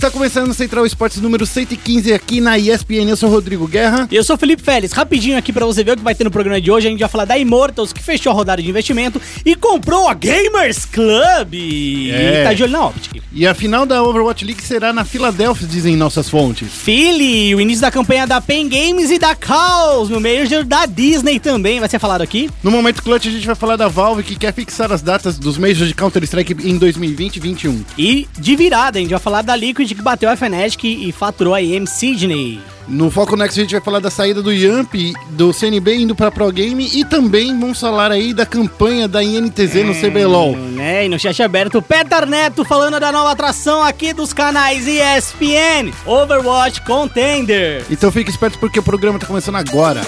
Está começando o Central Esportes número 115 aqui na ESPN. Eu sou Rodrigo Guerra. E eu sou o Felipe Félix. Rapidinho aqui pra você ver o que vai ter no programa de hoje. A gente vai falar da Immortals, que fechou a rodada de investimento e comprou a Gamers Club. É. E tá de olho na Optic. E a final da Overwatch League será na Filadélfia, dizem nossas fontes. Philly, o início da campanha da Pen Games e da Chaos, no Major da Disney também. Vai ser falado aqui. No momento clutch a gente vai falar da Valve que quer fixar as datas dos Majors de Counter-Strike em 2020 e 2021. E de virada, a gente vai falar da Liquid que bateu a Fnatic e faturou a EM Sydney. No Foco Next a gente vai falar da saída do Yamp, do CNB indo pra Pro Game e também vamos falar aí da campanha da INTZ no CBLOL. Né? E no chat aberto, Petar Neto falando da nova atração aqui dos canais ESPN, Overwatch Contender. Então fique esperto porque o programa tá começando agora.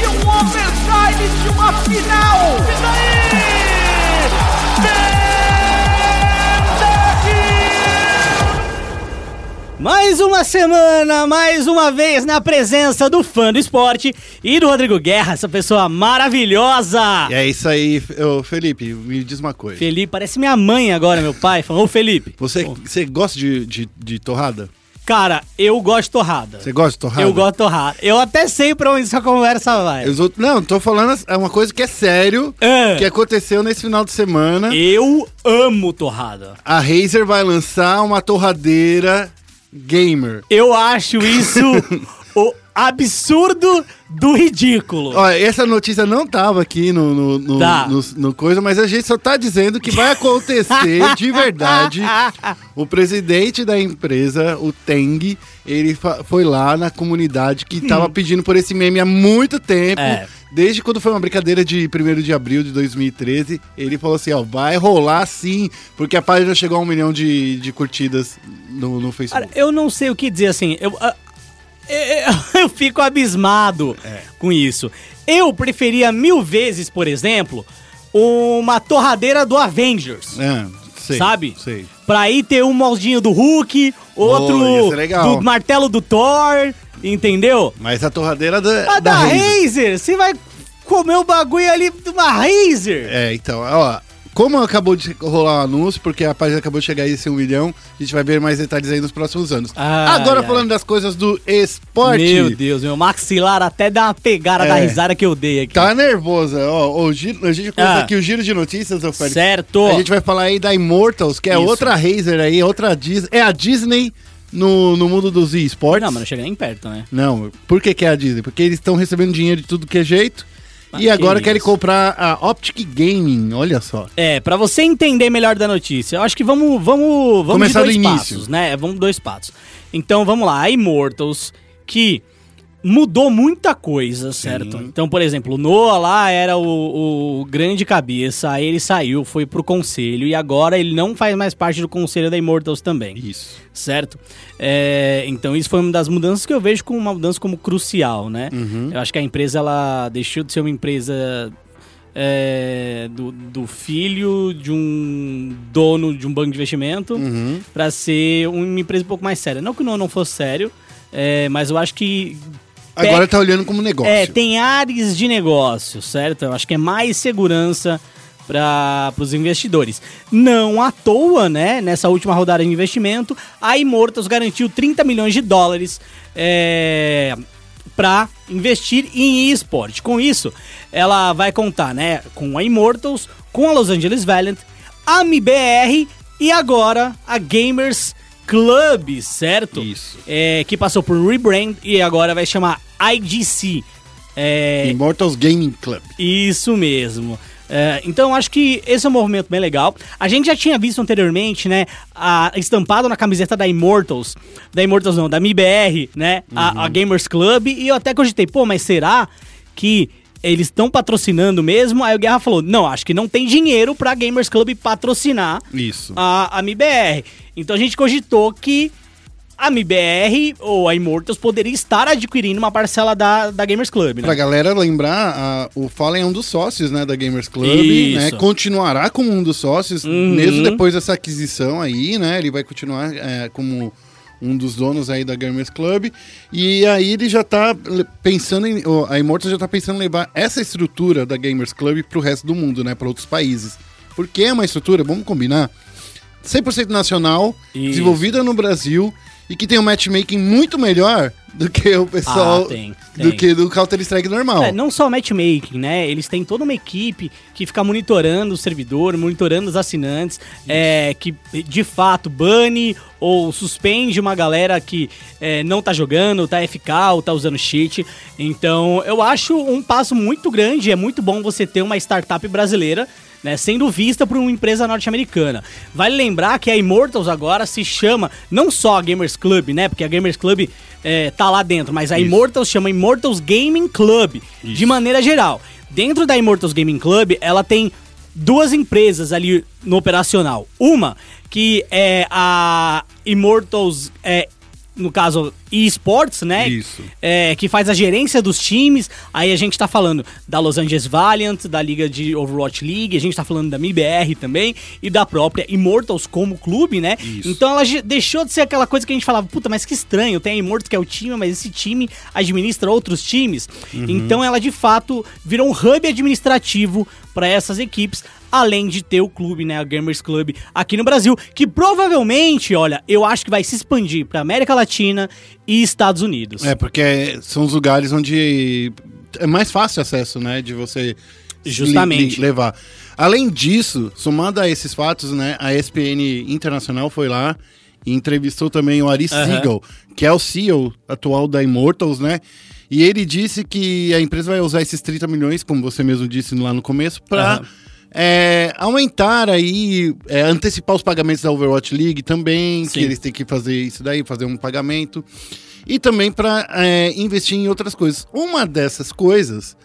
De um overtime de uma final. E daí? Mais uma semana, mais uma vez na presença do fã do esporte e do Rodrigo Guerra, essa pessoa maravilhosa. E é isso aí, ô, Felipe, me diz uma coisa. Felipe, parece minha mãe agora, meu pai. Falou, ô Felipe. Você, você gosta de, de, de torrada? Cara, eu gosto de torrada. Você gosta de torrada? Eu gosto de torrada. Eu até sei pra onde essa conversa vai. Os outros- não, tô falando é uma coisa que é sério, É. que aconteceu nesse final de semana. Eu amo torrada. A Razer vai lançar uma torradeira gamer. Eu acho isso o absurdo do ridículo. Olha, essa notícia não tava aqui no, no, no, Tá. no- no coisa, mas a gente só tá dizendo que vai acontecer de verdade. O presidente da empresa, o Teng, ele foi lá na comunidade que tava pedindo por esse meme há muito tempo. Hum. É. Desde quando foi uma brincadeira de 1 de abril de 2013, ele falou assim, ó, vai rolar sim, porque a página chegou a um milhão de, de curtidas no, no Facebook. Cara, eu não sei o que dizer assim. Eu, eu, eu fico abismado É. com isso. Eu preferia mil vezes, por exemplo, uma torradeira do Avengers. É, sei, Sabe? Sei. Pra aí ter um moldinho do Hulk, outro legal. do martelo do Thor, entendeu? Mas a torradeira da, A da, Razer. Razer, você vai comer o bagulho ali de uma Razer. É, então, ó. Como acabou de rolar o anúncio, porque a página acabou de chegar a esse um milhão, a gente vai ver mais detalhes aí nos próximos anos. Ai, Agora ai. falando das coisas do esporte. Meu Deus, meu maxilar até dá uma pegada É. da risada que eu dei aqui. Tá nervosa, ó. O giro, a gente começa Ah. aqui o giro de notícias, ô Félix. Certo. A gente vai falar aí da Immortals, que é Isso. outra Razer aí, outra Disney. É a Disney no, no mundo dos esportes. Não, mas não chega nem perto, né? Não, por que, que é a Disney? Porque eles estão recebendo dinheiro de tudo que é jeito. E que agora isso. querem comprar a Optic Gaming, olha só. É, pra você entender melhor da notícia, eu acho que vamos vamos vamos Começar de dois do início. passos, né? Vamos dois passos. Então, vamos lá, a Immortals que mudou muita coisa, certo? Então, por exemplo, o Noah lá era o, o grande cabeça, aí ele saiu, foi pro conselho e agora ele não faz mais parte do conselho da Immortals também Isso. certo? É, então isso foi uma das mudanças que eu vejo como uma mudança como crucial, né? Eu acho que a empresa ela deixou de ser uma empresa é, do, do filho de um dono de um banco de investimento Uhum. para ser uma empresa um pouco mais séria. Não que o não, não fosse sério, é, mas eu acho que Agora tá olhando como negócio. é, tem áreas de negócio, certo? Eu acho que é mais segurança para os investidores. Não à toa, né? Nessa última rodada de investimento, a Immortals garantiu 30 milhões de dólares é, para investir em esporte. Com isso, ela vai contar, né? Com a Immortals, com a Los Angeles Valiant, a MBR e agora a Gamers Club, certo? Isso. É, que passou por rebrand e agora vai chamar IGC. É, Immortals Gaming Club. isso mesmo. É, então, acho que esse é um movimento bem legal. A gente já tinha visto anteriormente, né? A, estampado na camiseta da Immortals. Da Immortals não, da MIBR, né? A, a Gamers Club. E eu até cogitei, pô, mas será que eles estão patrocinando mesmo? Aí o Guerra falou: não, acho que não tem dinheiro pra Gamers Club patrocinar Isso. a, a MIBR. Então a gente cogitou que a MIBR ou a Immortals poderia estar adquirindo uma parcela da, da Gamers Club, né? Pra galera lembrar, a- o Fallen é um dos sócios, né, da Gamers Club, Isso. né? Continuará como um dos sócios, Uhum. mesmo depois dessa aquisição aí, né? Ele vai continuar é, como um dos donos aí da Gamers Club. E aí ele já tá pensando em. A Immortals já tá pensando em levar essa estrutura da Gamers Club pro resto do mundo, né? Para outros países. Porque é uma estrutura, vamos combinar, 100% nacional, Isso. desenvolvida no Brasil e que tem um matchmaking muito melhor do que o pessoal. Ah, tem, Do tem. que do Counter-Strike normal. É, não só matchmaking, né? Eles têm toda uma equipe que fica monitorando o servidor, monitorando os assinantes, é, que de fato bane ou suspende uma galera que é, não tá jogando, tá FK ou tá usando cheat. Então eu acho um passo muito grande. É muito bom você ter uma startup brasileira. Né, sendo vista por uma empresa norte-americana. Vale lembrar que a Immortals agora se chama não só a Gamers Club, né? Porque a Gamers Club é, tá lá dentro, mas a Immortals chama Immortals Gaming Club, de maneira geral. Dentro da Immortals Gaming Club, ela tem duas empresas ali no operacional. Uma que é a Immortals, é, no caso, eSports, né? Isso. É, que faz a gerência dos times. Aí a gente tá falando da Los Angeles Valiant, da Liga de Overwatch League, a gente tá falando da MIBR também e da própria Immortals como clube, né? Isso. Então ela deixou de ser aquela coisa que a gente falava, puta, mas que estranho, tem a Immortals que é o time, mas esse time administra outros times. Uhum. Então ela de fato virou um hub administrativo para essas equipes. Além de ter o clube, né, a Gamers Club aqui no Brasil, que provavelmente, olha, eu acho que vai se expandir para América Latina e Estados Unidos. É, porque são os lugares onde é mais fácil acesso, né? De você Justamente. li- li- levar. Além disso, somado a esses fatos, né? A ESPN Internacional foi lá e entrevistou também o Ari Aham. Siegel, que é o CEO atual da Immortals, né? E ele disse que a empresa vai usar esses 30 milhões, como você mesmo disse lá no começo, para Aham. aumentar aí, é, antecipar os pagamentos da Overwatch League também, Sim. que eles têm que fazer isso daí, fazer um pagamento. E também para investir em outras coisas. Uma dessas coisas,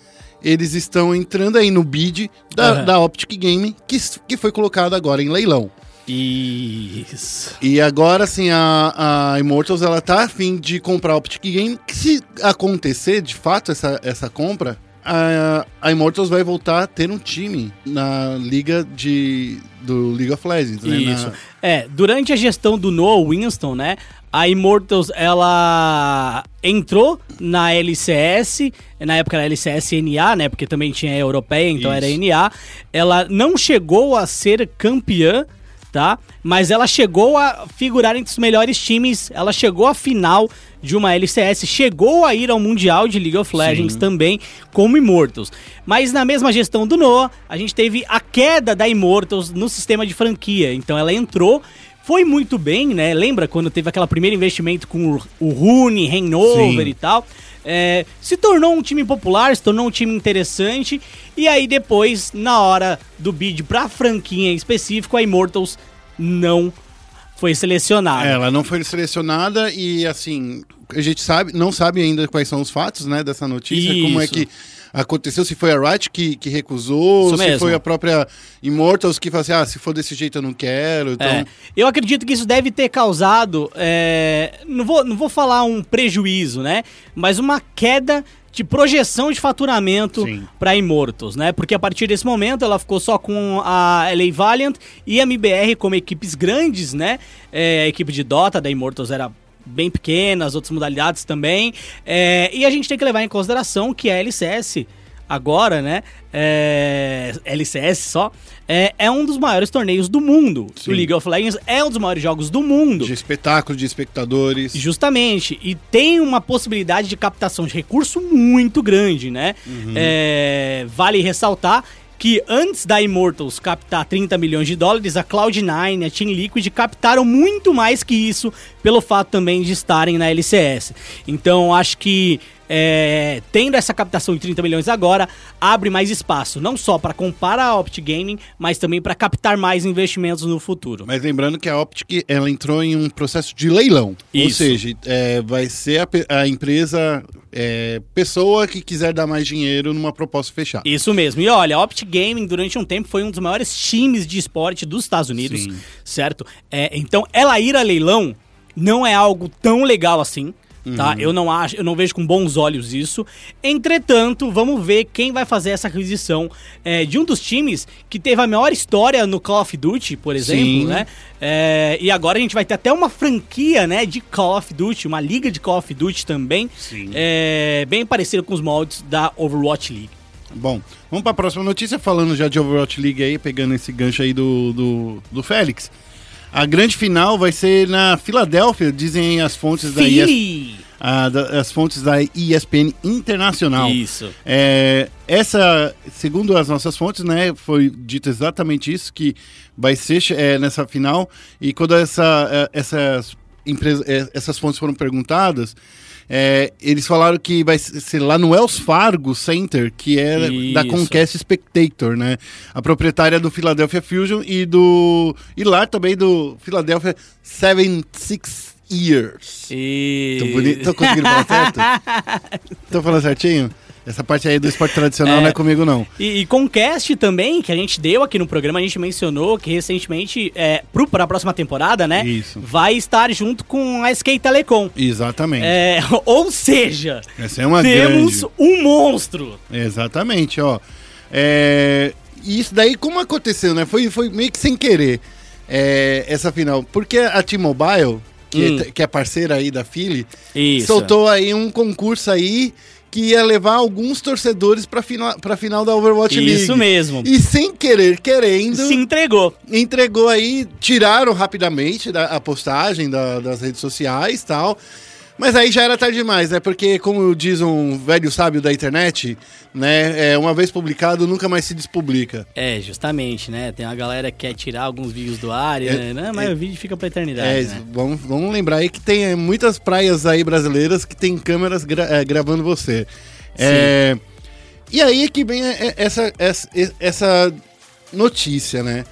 eles estão entrando aí no bid da, Aham. da Optic Game, que, que foi colocado agora em leilão. Isso. E agora, assim, a, a Immortals, ela tá afim de comprar a Optic Game, que se acontecer, de fato, essa, essa compra, a, a Immortals vai voltar a ter um time na liga de, do League of Legends, né? Isso. Na- É, durante a gestão do Noah Winston, né? A Immortals, ela entrou na LCS, na época era LCS-NA, né? Porque também tinha a europeia, então Isso. era NA. Ela não chegou a ser campeã, tá? Mas ela chegou a figurar entre os melhores times, ela chegou à final de uma LCS, chegou a ir ao Mundial de League of Legends também, como Immortals. Mas na mesma gestão do Noah, a gente teve a queda da Immortals no sistema de franquia. Então ela entrou, foi muito bem, né? Lembra quando teve aquele primeiro investimento com o, Rune, Hangover Sim. e tal? É, se tornou um time popular, se tornou um time interessante. E aí depois, na hora do bid pra franquia em específico, a Immortals não foi selecionada. Ela não foi selecionada e, assim, a gente sabe, não sabe ainda quais são os fatos, né, dessa notícia, como é Isso. que aconteceu, se foi a Riot que, que recusou, Isso se mesmo. foi a própria Immortals que falou assim, ah, se for desse jeito eu não quero, então... É, eu acredito que isso deve ter causado, é, não, vou, não vou falar um prejuízo, né? Mas uma queda de projeção de faturamento para Immortals, né? Porque a partir desse momento ela ficou só com a LA Valiant e a MBR como equipes grandes, né? É, a equipe de Dota da Immortals era bem pequena, as outras modalidades também. É, e a gente tem que levar em consideração que a LCS agora, né? É, LCS só, é, é um dos maiores torneios do mundo. Sim. O League of Legends é um dos maiores jogos do mundo. De espetáculo, de espectadores. Justamente. E tem uma possibilidade de captação de recurso muito grande, né? É, vale ressaltar que antes da Immortals captar 30 milhões de dólares, a Cloud9 e a Team Liquid captaram muito mais que isso, pelo fato também de estarem na LCS. Então, acho que é, tendo essa captação de 30 milhões agora, abre mais espaço, não só para comprar a Opt Gaming, mas também para captar mais investimentos no futuro. Mas lembrando que a Optic ela entrou em um processo de leilão. Ou Isso. seja, é, vai ser a, a empresa, é, pessoa que quiser dar mais dinheiro numa proposta fechada. Isso mesmo. E olha, a Opt Gaming durante um tempo foi um dos maiores times de esporte dos Estados Unidos, Sim. certo? É, então, ela ir a leilão não é algo tão legal assim, Tá? Eu não acho, eu não vejo com bons olhos isso. Entretanto, vamos ver quem vai fazer essa aquisição é, de um dos times que teve a maior história no Call of Duty, por exemplo, Sim. né? É, e agora a gente vai ter até uma franquia, né, de Call of Duty, uma liga de Call of Duty também, Sim. é, bem parecida com os moldes da Overwatch League. Bom, vamos para a próxima notícia, falando já de Overwatch League aí, pegando esse gancho aí do, do, do Félix. A grande final vai ser na Filadélfia, dizem as fontes da ES, Philly! a, da- as fontes da ESPN Internacional. Isso. É, essa, segundo as nossas fontes, né, foi dito exatamente isso, que vai ser é, nessa final. E quando essa, é, essas, empresas, é, essas fontes foram perguntadas, é, eles falaram que vai ser lá no Wells Fargo Center, que é da Isso. Comcast Spectator, né? A proprietária do Philadelphia Fusion e do e lá também do Philadelphia 76 Years. E... Tô, bonito, tô conseguindo falar certo? Tô falando certinho? Essa parte aí do esporte tradicional É. não é comigo, não. E, e Concast também, que a gente deu aqui no programa, a gente mencionou que recentemente, é, pro, pra próxima temporada, né? Isso. Vai estar junto com a SK Telecom. Exatamente. É, ou seja, Essa é uma temos grande. um monstro. Exatamente, ó. É, E isso daí, como aconteceu, né? Foi, foi meio que sem querer é, essa final. Porque a T-Mobile, que, Hum. é, que é parceira aí da Philly, Isso. soltou aí um concurso aí que ia levar alguns torcedores pra final, pra final da Overwatch League. Isso mesmo. E sem querer, querendo, Se entregou. entregou aí, tiraram rapidamente da, a postagem da- das redes sociais e tal. Mas aí já era tarde demais, né? Porque, como diz um velho sábio da internet, né? É, uma vez publicado, nunca mais se despublica. É, justamente, né? Tem uma galera que quer tirar alguns vídeos do ar, É, né? Mas o vídeo fica pra eternidade, É, né? vamos, vamos lembrar aí que tem é, muitas praias aí brasileiras que tem câmeras gra- é, gravando você. É, e aí é que vem é, essa, essa, essa notícia, né?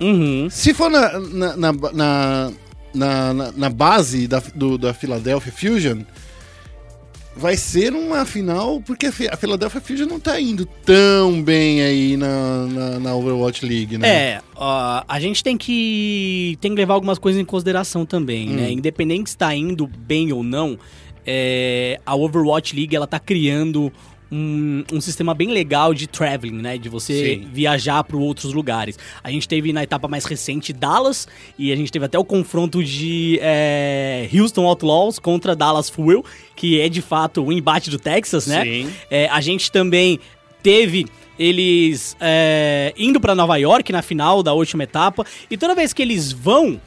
Uhum. Se for na, na, na, na, na- na- na base da, do, da Philadelphia Fusion, vai ser uma final, porque a Philadelphia Fusion não tá indo tão bem aí na, na, na Overwatch League, né? É, ó, a gente tem que, tem que levar algumas coisas em consideração também, Hum. né? Independente se está indo bem ou não, é, a Overwatch League ela tá criando um, um sistema bem legal de traveling, né? De você Sim. viajar para outros lugares. A gente teve na etapa mais recente Dallas e a gente teve até o confronto de é, Houston Outlaws contra Dallas Fuel, que é de fato o embate do Texas, né? Sim. É, a gente também teve eles é, indo pra Nova York na final da última etapa. E toda vez que eles vão,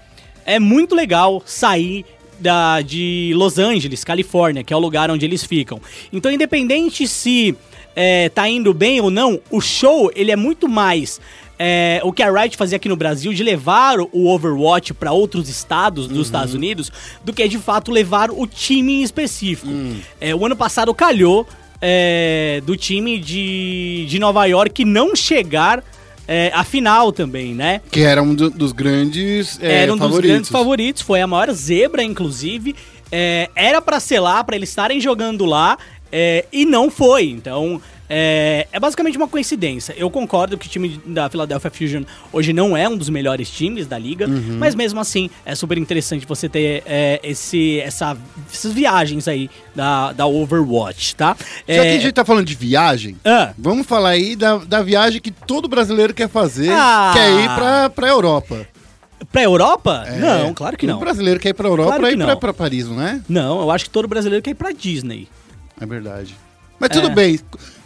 é muito legal sair da, de Los Angeles, Califórnia, que é o lugar onde eles ficam. Então, independente se é, tá indo bem ou não, o show ele é muito mais é, o que a Riot fazia aqui no Brasil de levar o Overwatch para outros estados dos Estados Unidos do que de fato levar o time em específico. É, o ano passado calhou é, do time de, de Nova York não chegar é, à final também, né? Que era um do- dos grandes é, era um dos favoritos. grandes favoritos, foi a maior zebra, inclusive. É, era pra ser lá, pra eles estarem jogando lá, é, e não foi. Então, é, é basicamente uma coincidência. Eu concordo que o time da Philadelphia Fusion hoje não é um dos melhores times da liga, Uhum. mas mesmo assim é super interessante você ter é, esse, essa, essas viagens aí da, da Overwatch, tá? Já que a É, gente tá falando de viagem, ah, vamos falar aí da, da viagem que todo brasileiro quer fazer, Ah. quer ir pra, pra Europa. pra Europa? É, Não, claro que todo não. brasileiro quer ir pra Europa Claro pra que ir pra, pra Paris, não é? Não, eu acho que todo brasileiro quer ir pra Disney. É verdade. Mas tudo É. bem.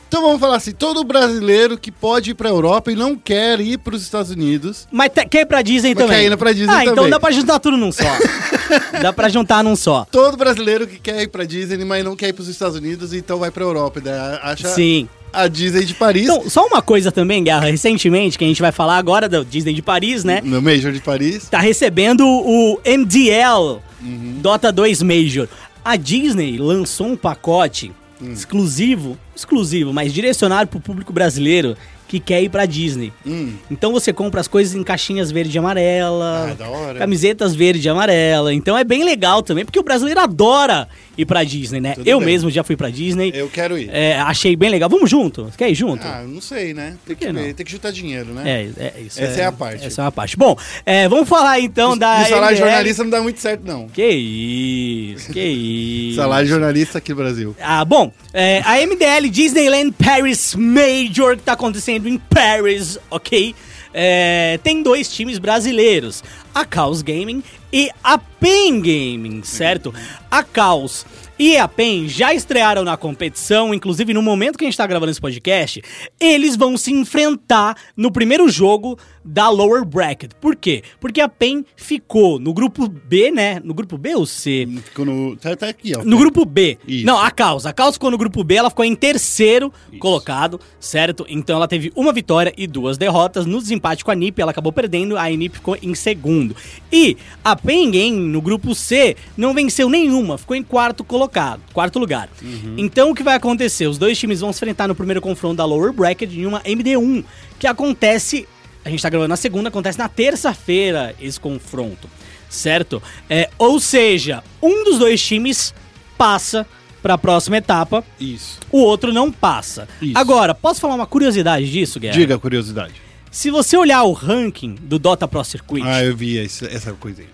Então vamos falar assim, todo brasileiro que pode ir pra Europa e não quer ir pros Estados Unidos, Mas te- quer ir pra Disney Mas também? quer ir pra Disney ah, então também. dá pra juntar tudo num só. dá pra juntar num só. todo brasileiro que quer ir pra Disney, mas não quer ir pros Estados Unidos, então vai pra Europa, né? Acha Sim. a Disney de Paris, Então, só uma coisa também, Guerra, recentemente, que a gente vai falar agora da Disney de Paris, né? no Major de Paris. Tá recebendo o MDL, Uhum. Dota 2 Major. A Disney lançou um pacote Hum. exclusivo, exclusivo, mas direcionado pro público brasileiro que quer ir pra Disney. Hum. Então você compra as coisas em caixinhas verde e amarela, Ah, camisetas verde e amarela. Então é bem legal também, porque o brasileiro adora ir pra Disney, né? Tudo eu bem. mesmo já fui pra Disney. Eu quero ir. É, achei bem legal. Vamos junto? Quer ir junto? Ah, não sei, né? Tem que não? tem que juntar dinheiro, né? É, é isso. Essa é a parte. Essa é uma parte. Bom, é, vamos falar então da. E salário de jornalista não dá muito certo, não. Que isso, que isso. Salário de jornalista aqui no Brasil. Ah, bom, é, a MDL Disneyland Paris Major, que tá acontecendo em Paris, ok? É, tem dois times brasileiros, a Chaos Gaming e a PEN Gaming, certo? A Chaos e a PEN já estrearam na competição, inclusive no momento que a gente tá gravando esse podcast, eles vão se enfrentar no primeiro jogo da Lower Bracket. Por quê? Porque a PEN ficou no grupo B, né? No grupo B ou C? Ficou no. Tá, tá aqui, ó. No grupo B. Isso. Não, a Caos. A Caos ficou no grupo B, ela ficou em terceiro colocado, certo? Então ela teve uma vitória e duas derrotas. No desempate com a NiP, ela acabou perdendo, a NiP ficou em segundo. E a Pen Game, no grupo C, não venceu nenhuma, ficou em quarto colocado, quarto lugar. Então o que vai acontecer? Os dois times vão se enfrentar no primeiro confronto da Lower Bracket em uma MD1, que acontece a gente tá gravando na segunda, acontece na terça-feira esse confronto, certo? É, ou seja, um dos dois times passa para a próxima etapa, Isso. o outro não passa. Isso. Agora, posso falar uma curiosidade disso, Guerra? Diga a curiosidade. Se você olhar o ranking do Dota Pro Circuit, Ah, eu vi essa coisa aí.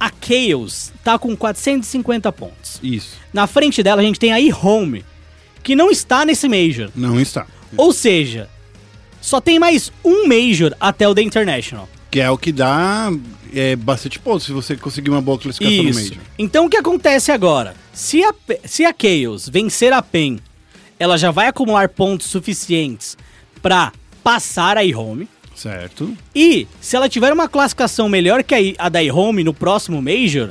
a Chaos tá com 450 pontos. Isso. Na frente dela a gente tem a eHome, que não está nesse Major. Não está. Ou seja, só tem mais um Major até o The International. Que é o que dá é, bastante pontos se você conseguir uma boa classificação no Isso. Major. Então o que acontece agora? Se a, se a Chaos vencer a PEN, ela já vai acumular pontos suficientes pra passar a iHome. Certo. E se ela tiver uma classificação melhor que a da iHome no próximo Major,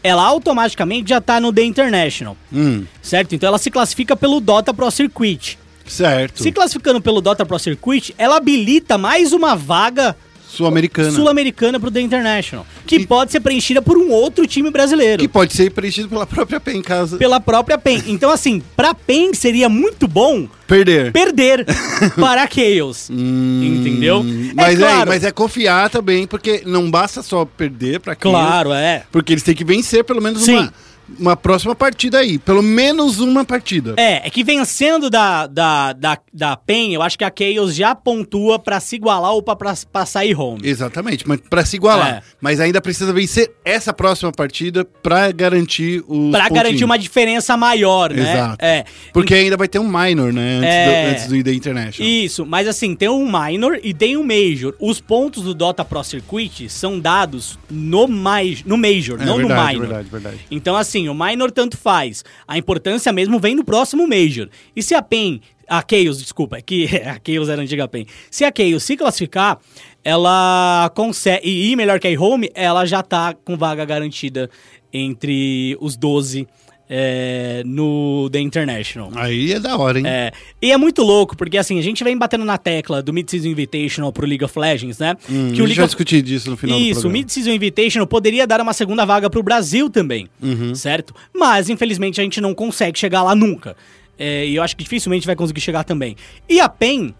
ela automaticamente já tá no The International, Hum, certo? Então ela se classifica pelo Dota Pro Circuit. Certo. Se classificando pelo Dota Pro Circuit, ela habilita mais uma vaga Sul-Americana. sul-americana pro The International, que E- pode ser preenchida por um outro time brasileiro. Que pode ser preenchido pela própria PEN, em casa pela própria PEN. Então, assim, pra PEN seria muito bom perder. perder para a Chaos. Hum, Entendeu? Mas é é, claro. mas é confiar também, porque não basta só perder pra Chaos, Claro, é. Porque eles têm que vencer pelo menos Sim. uma, uma próxima partida aí. Pelo menos uma partida. É, é que vencendo da, da, da, da PEN, eu acho que a Chaos já pontua pra se igualar ou passar e home. Exatamente, mas pra se igualar. É. Mas ainda precisa vencer essa próxima partida pra garantir os Pra garantir uma diferença maior, né? Exato. É. Porque ainda vai ter um minor, né? Antes, É. do, antes do ID International. Isso, mas assim, tem um minor e tem um major. Os pontos do Dota Pro Circuit são dados no, mais, no major, É não verdade, no minor. verdade, verdade. Então, assim, o minor tanto faz. A importância mesmo vem no próximo major. E se a PEN, a Chaos, desculpa, é que a Chaos era a antiga PEN. Se a Chaos se classificar, ela consegue, e ir melhor que a home, ela já tá com vaga garantida entre os 12 é, no The International. Aí é da hora, hein? É, e é muito louco, porque assim, a gente vem batendo na tecla do Mid-Season Invitational pro League of Legends, né? Hum, que a o gente League vai of... discutir disso no final do Isso, o programa. Mid-Season Invitational poderia dar uma segunda vaga pro Brasil também, Uhum. certo? Mas, infelizmente, a gente não consegue chegar lá nunca. É, e eu acho que dificilmente vai conseguir chegar também. E a PEN,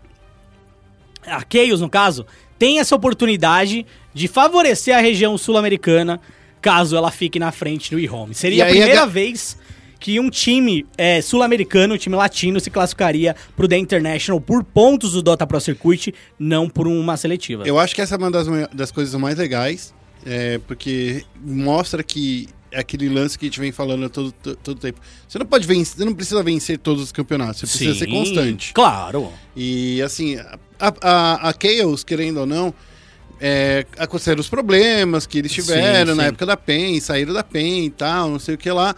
a Chaos, no caso, tem essa oportunidade de favorecer a região sul-americana caso ela fique na frente do e-home. Seria E a a primeira ga- vez que um time é, sul-americano, um time latino, se classificaria pro The International por pontos do Dota Pro Circuit, não por uma seletiva. Eu acho que essa é uma das, das coisas mais legais, é, porque mostra que é aquele lance que a gente vem falando todo, todo, todo tempo. Você não pode vencer, você não precisa vencer todos os campeonatos, você precisa ser Sim, constante. Claro. E assim, a, a, a Chaos, querendo ou não, é, aconteceram os problemas que eles tiveram Sim, na sim. época da PEN, saíram da PEN e tal, não sei o que lá.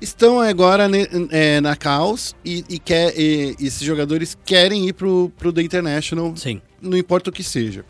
Estão agora ne- é, na Chaos e, e, quer, e esses jogadores querem ir pro, pro The International, Sim. não importa o que seja.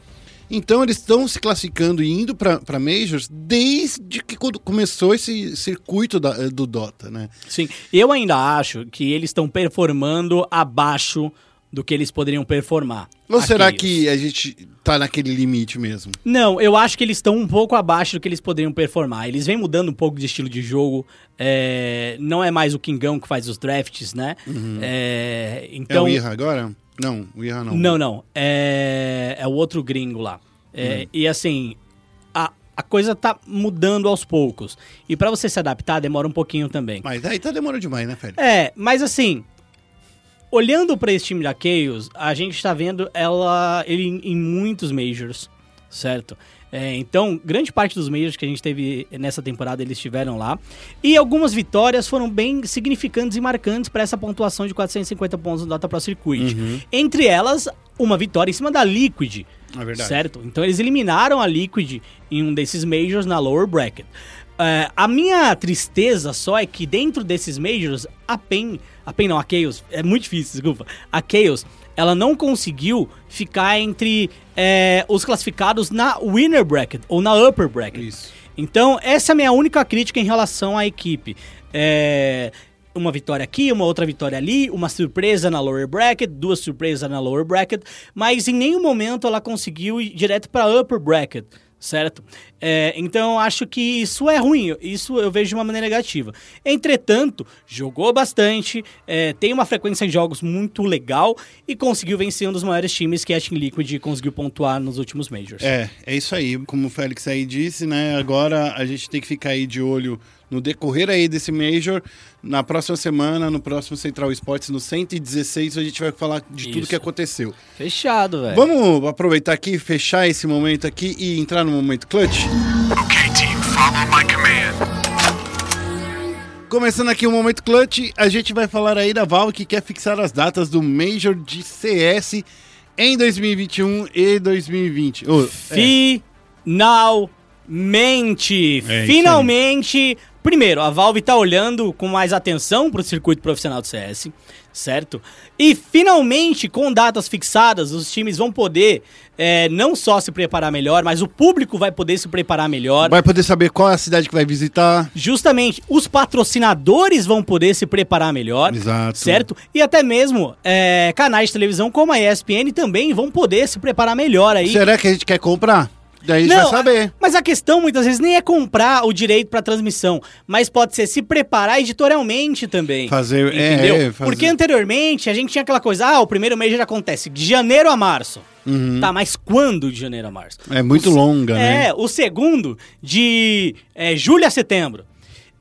Então eles estão se classificando e indo para Majors desde que quando começou esse circuito da- do Dota, né? Sim. Eu ainda acho que eles estão performando abaixo do que eles poderiam performar. Ou será que a gente tá naquele limite mesmo? Não, eu acho que eles estão um pouco abaixo do que eles poderiam performar. Eles vêm mudando um pouco de estilo de jogo. é, não é mais o Kingão que faz os drafts, né? É, É então. o Ira agora? Não, o Ira não. Não, não. É, é o outro gringo lá. É, E assim, a, a coisa tá mudando aos poucos. E pra você se adaptar, demora um pouquinho também. Mas aí tá demorando demais, né, Félix? É, mas assim, olhando pra esse time da Chaos, a gente tá vendo ela ele em, em muitos majors, certo? É, então, grande parte dos majors que a gente teve nessa temporada, eles estiveram lá. E algumas vitórias foram bem significantes e marcantes para essa pontuação de 450 pontos no Data Pro Circuit. Entre elas, uma vitória em cima da Liquid. É verdade. Certo? Então eles eliminaram a Liquid em um desses majors na lower bracket. É, a minha tristeza só é que dentro desses majors, a PEN, a PEN não, a Chaos, é muito difícil, desculpa, a Chaos, ela não conseguiu ficar entre é, os classificados na winner bracket ou na upper bracket. Isso. Então, essa é a minha única crítica em relação à equipe. É, uma vitória aqui, uma outra vitória ali, uma surpresa na lower bracket, duas surpresas na lower bracket, mas em nenhum momento ela conseguiu ir direto para upper bracket, certo? É, então, acho que isso é ruim, isso eu vejo de uma maneira negativa. Entretanto, jogou bastante, é, tem uma frequência de jogos muito legal e conseguiu vencer um dos maiores times que a Team Liquid conseguiu pontuar nos últimos majors. É, é isso aí. Como o Félix aí disse, né? Agora a gente tem que ficar aí de olho no decorrer aí desse Major. Na próxima semana, no próximo Central Esportes, no 116, a gente vai falar de tudo Isso. que aconteceu. Fechado, velho. Vamos aproveitar aqui, fechar esse momento aqui e entrar no momento clutch? Okay, team, follow my command. Começando aqui o momento clutch, a gente vai falar aí da Valve que quer fixar as datas do Major de CS em 2021 e 2020. Ô, é. Finalmente! É, finalmente! Primeiro, a Valve tá olhando com mais atenção pro circuito profissional do CS, certo? E finalmente, com datas fixadas, os times vão poder é, não só se preparar melhor, mas o público vai poder se preparar melhor. Vai poder saber qual é a cidade que vai visitar. Justamente, os patrocinadores vão poder se preparar melhor. Exato. Certo? E até mesmo é, canais de televisão como a ESPN também vão poder se preparar melhor aí. Será que a gente quer comprar? Daí a gente vai saber. Mas a questão muitas vezes nem é comprar o direito pra transmissão, mas pode ser se preparar editorialmente também. Fazer- é, entendeu? é, fazer- Porque anteriormente a gente tinha aquela coisa, ah, o primeiro mês já acontece de janeiro a março. Tá, mas quando de janeiro a março? Uhum. É muito O longa, né? É, o segundo de é, julho a setembro.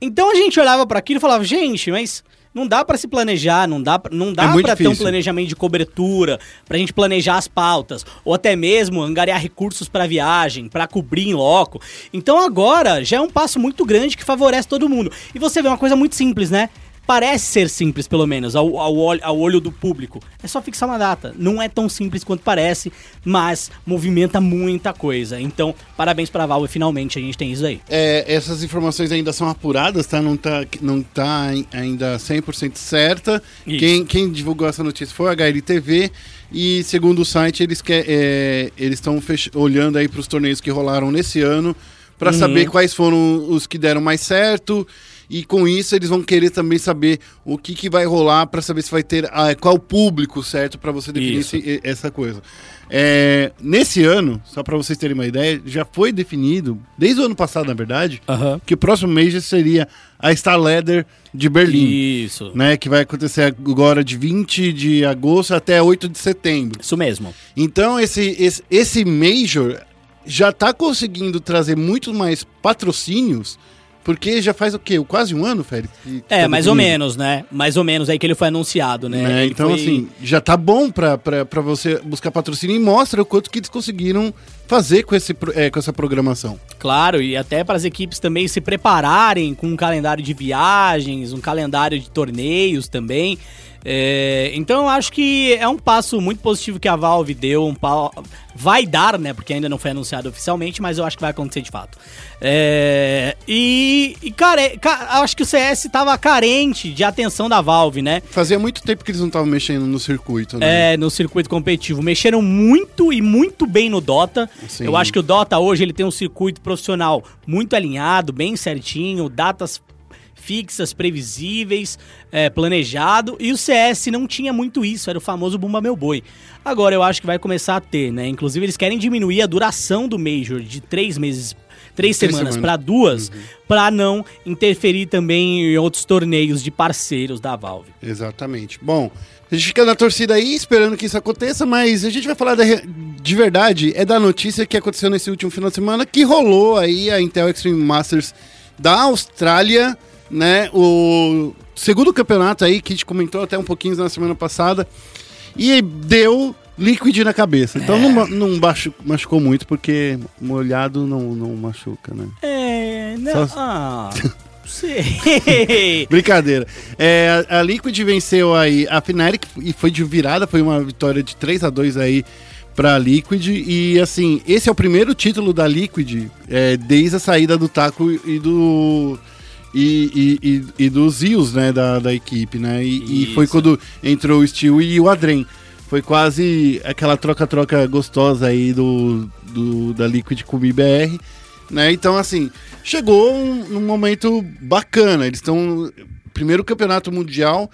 Então a gente olhava pra aquilo e falava, gente, mas não dá pra se planejar, não dá, pra- não dá É pra ter um planejamento de cobertura, pra gente planejar as pautas, ou até mesmo angariar recursos pra viagem, pra cobrir em loco. Então agora já é um passo muito grande que favorece todo mundo. E você vê uma coisa muito simples, né? Parece ser simples, pelo menos, ao, ao, olho, ao olho do público. É só fixar uma data. Não é tão simples quanto parece, mas movimenta muita coisa. Então, parabéns pra Valve, finalmente a gente tem isso aí. É, essas informações ainda são apuradas, tá? Não tá, não tá ai- ainda 100% certa. Isso. Quem, quem divulgou essa notícia foi a HLTV. E segundo o site, eles é, estão olhando aí para os torneios que rolaram nesse ano para Uhum. saber quais foram os que deram mais certo. E com isso eles vão querer também saber o que, que vai rolar para saber se vai ter ah, qual o público certo para você definir esse- essa coisa. É, nesse ano, só para vocês terem uma ideia, já foi definido, desde o ano passado, na verdade, que o próximo Major seria a Star Leather de Berlim. Isso. Né, que vai acontecer agora de 20 de agosto até 8 de setembro. Isso mesmo. Então, esse, esse, esse Major já está conseguindo trazer muito mais patrocínios, porque já faz o quê? Quase um ano, Félix? que- que É, tá mais ou menos, né? Mais ou menos aí que ele foi anunciado, né? Ele Então, foi- assim, já tá bom pra, pra, pra você buscar patrocínio e mostra o quanto que eles conseguiram fazer com, esse, é, com essa programação. Claro, e até para as equipes também se prepararem com um calendário de viagens, um calendário de torneios também. É, então eu acho que é um passo muito positivo que a Valve deu, um pa- vai dar, né? Porque ainda não foi anunciado oficialmente, mas eu acho que vai acontecer de fato. É, e, e, cara, é- acho que o CS tava carente de atenção da Valve, né? Fazia muito tempo que eles não estavam mexendo no circuito, né? É, no circuito competitivo. Mexeram muito e muito bem no Dota. Sim. Eu acho que o Dota hoje ele tem um circuito profissional muito alinhado, bem certinho, datas fixas, previsíveis, é, planejado. E o CS não tinha muito isso, era o famoso Bumba Meu Boi. Agora eu acho que vai começar a ter, né? Inclusive eles querem diminuir a duração do Major de três meses. Três semanas semanas. para duas, pra não interferir também em outros torneios de parceiros da Valve. Exatamente. Bom, A gente fica na torcida aí, esperando que isso aconteça, mas a gente vai falar da re- de verdade, é da notícia que aconteceu nesse último final de semana, que rolou aí a Intel Extreme Masters da Austrália, né? O segundo campeonato aí, que a gente comentou até um pouquinho na semana passada, e deu Liquid na cabeça. Então não, ma- não baixo- machucou muito, porque molhado não, não machuca, né? É, não. Só- Ah, não sei. Brincadeira. É, a, a Liquid venceu aí a Fnatic e foi de virada, foi uma vitória de 3 a 2 aí pra Liquid. E assim, esse é o primeiro título da Liquid é, desde a saída do Taco e do. E, e, e, e dos Zios, né, da, da equipe, né? E, e foi quando entrou o Steel e o Adren. Foi quase aquela troca-troca gostosa aí do, do, da Liquid com o IBR. Né? Então, assim, chegou um, momento bacana. Eles estão. Primeiro campeonato mundial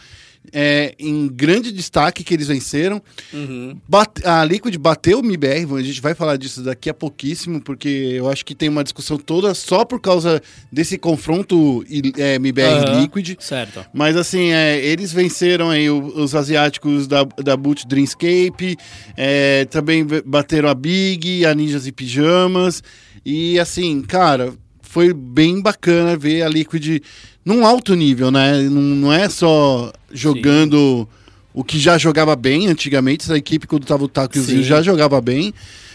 é, em grande destaque que eles venceram. Uhum. Bate- a Liquid bateu o MIBR, a gente vai falar disso daqui a pouquíssimo, porque eu acho que tem uma discussão toda só por causa desse confronto é, MIBR Aham, Liquid. Certo. Mas assim, é, eles venceram aí os asiáticos da, da Boot Dreamscape, é, também bateram a Big, a Ninjas e Pijamas. E assim, cara, foi bem bacana ver a Liquid num alto nível, né? Não, não é só jogando o que já jogava bem antigamente, essa equipe quando tava o Taco e o Sim. Zio já jogava bem.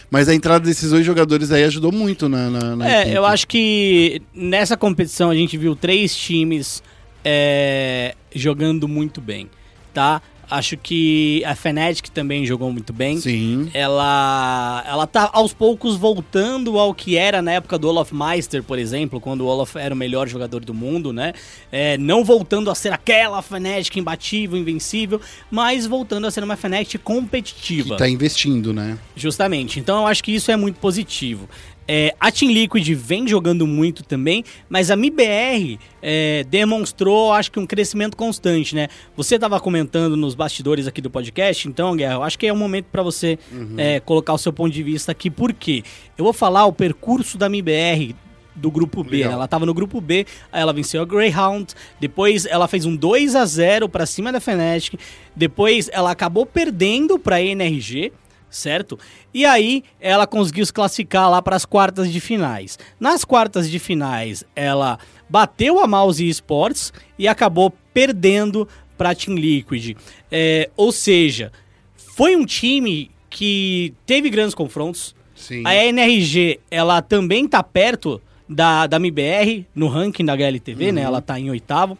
Mas a entrada desses dois jogadores aí ajudou muito na, na, na É, equipe. eu acho que nessa competição a gente viu três times é, jogando muito bem, tá? Acho que a Fnatic também jogou muito bem. Sim. Ela, ela tá aos poucos voltando ao que era na época do Olaf Meister, por exemplo, quando o Olaf era o melhor jogador do mundo, né? É, não voltando a ser aquela Fnatic imbatível, invencível, mas voltando a ser uma Fnatic competitiva. Que tá investindo, né? Justamente. Então eu acho que isso é muito positivo. É, a Team Liquid vem jogando muito também, mas a MIBR é, demonstrou, acho que, um crescimento constante, né? Você estava comentando nos bastidores aqui do podcast, então, Guerra, eu acho que é o momento para você é, colocar o seu ponto de vista aqui. Por quê? Eu vou falar o percurso da MIBR do grupo B, Legal. Ela tava no grupo B, aí ela venceu a Greyhound, depois ela fez um 2 a 0 para cima da Fnatic, depois ela acabou perdendo para NRG, certo? E aí ela conseguiu se classificar lá para as quartas de finais. Nas quartas de finais, ela bateu a Mouse Esports e acabou perdendo para Team Liquid. É, ou seja, foi um time que teve grandes confrontos. Sim. A NRG, ela também tá perto da, da MBR no ranking da HLTV, né? Ela tá em oitavo.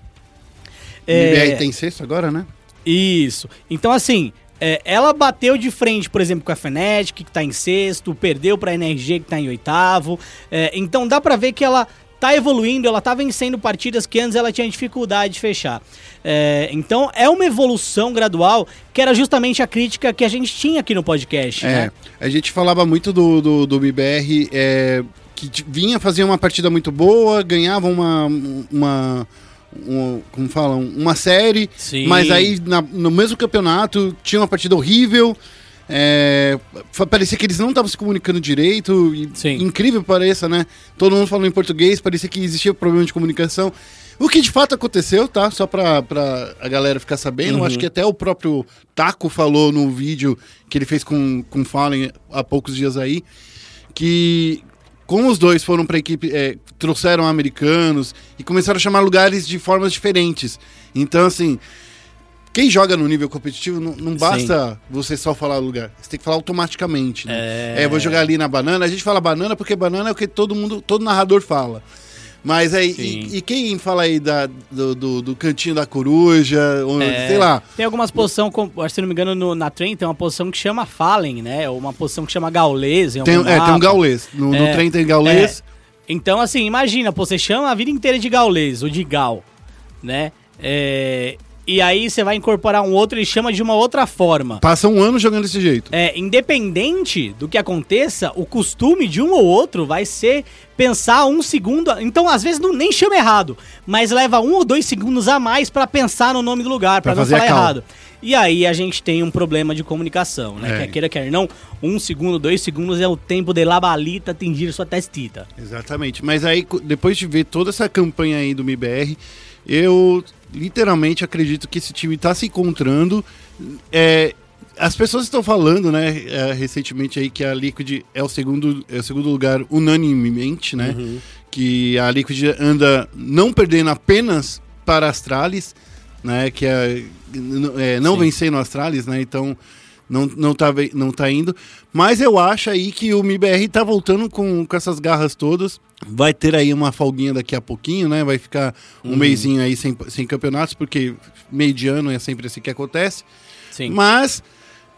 É, MBR tem sexto agora, né? Isso. Então, assim, é, ela bateu de frente, por exemplo, com a Fnatic, que tá em sexto, perdeu pra NRG, que tá em oitavo. É, então, dá pra ver que ela tá evoluindo, ela tá vencendo partidas que antes ela tinha dificuldade de fechar. É, então, é uma evolução gradual, que era justamente a crítica que a gente tinha aqui no podcast, É, né? a gente falava muito do, do, do MBR, é, que vinha fazer uma partida muito boa, ganhava uma, uma, um- como falam, uma série, Sim. mas aí na- no mesmo campeonato tinha uma partida horrível, é, parecia que eles não estavam se comunicando direito, Sim. incrível pareça, né? Todo mundo falando em português, parecia que existia problema de comunicação. O que de fato aconteceu, tá? Só pra, pra a galera ficar sabendo. Uhum. Acho que até o próprio Taco falou no vídeo que ele fez com, com o Fallen há poucos dias aí. Que como os dois foram pra equipe, é, trouxeram americanos e começaram a chamar lugares de formas diferentes. Então, assim, quem joga no nível competitivo, não, não basta você só falar lugar. Você tem que falar automaticamente. Né? É. É, vou jogar ali na banana. A gente fala banana porque banana é o que todo mundo, todo narrador fala. Mas aí, e, e quem fala aí da, do, do, do cantinho da coruja, ou, É, sei lá. Tem algumas posições, como- acho que se não me engano, no- na Trem tem uma posição que chama Fallen, né? Ou uma posição que chama Gaules. em Tem, é, tem um gaulês. No, no É, trem tem gaulês. Então, assim, imagina, pô, você chama a vida inteira de gaulês, ou de gal, né? É, e aí você vai incorporar um outro e chama de uma outra forma. Passa um ano jogando desse jeito. É, independente do que aconteça, o costume de um ou outro vai ser pensar um segundo. Então, às vezes, não nem chama errado, mas leva um ou dois segundos a mais pra pensar no nome do lugar, pra Pra não falar errado. E aí a gente tem um problema de comunicação, né? É. Quer queira, quer não, um segundo, dois segundos é o tempo de labalita tingir sua testita. Exatamente. Mas aí, depois de ver toda essa campanha aí do MIBR, eu literalmente acredito que esse time tá se encontrando É, as pessoas estão falando, né, é, recentemente aí que a Liquid é o segundo, é o segundo lugar unanimemente, né? Uhum. Que a Liquid anda não perdendo apenas para Astralis, né? Que é, é, não Sim. vencendo Astralis, né? Então não, não, tá, não tá indo. Mas eu acho aí que o MIBR tá voltando com, com essas garras todas. Vai ter aí uma folguinha daqui a pouquinho, né? Vai ficar um mêsinho aí sem, sem campeonatos, porque meio de ano é sempre assim que acontece. Sim. Mas,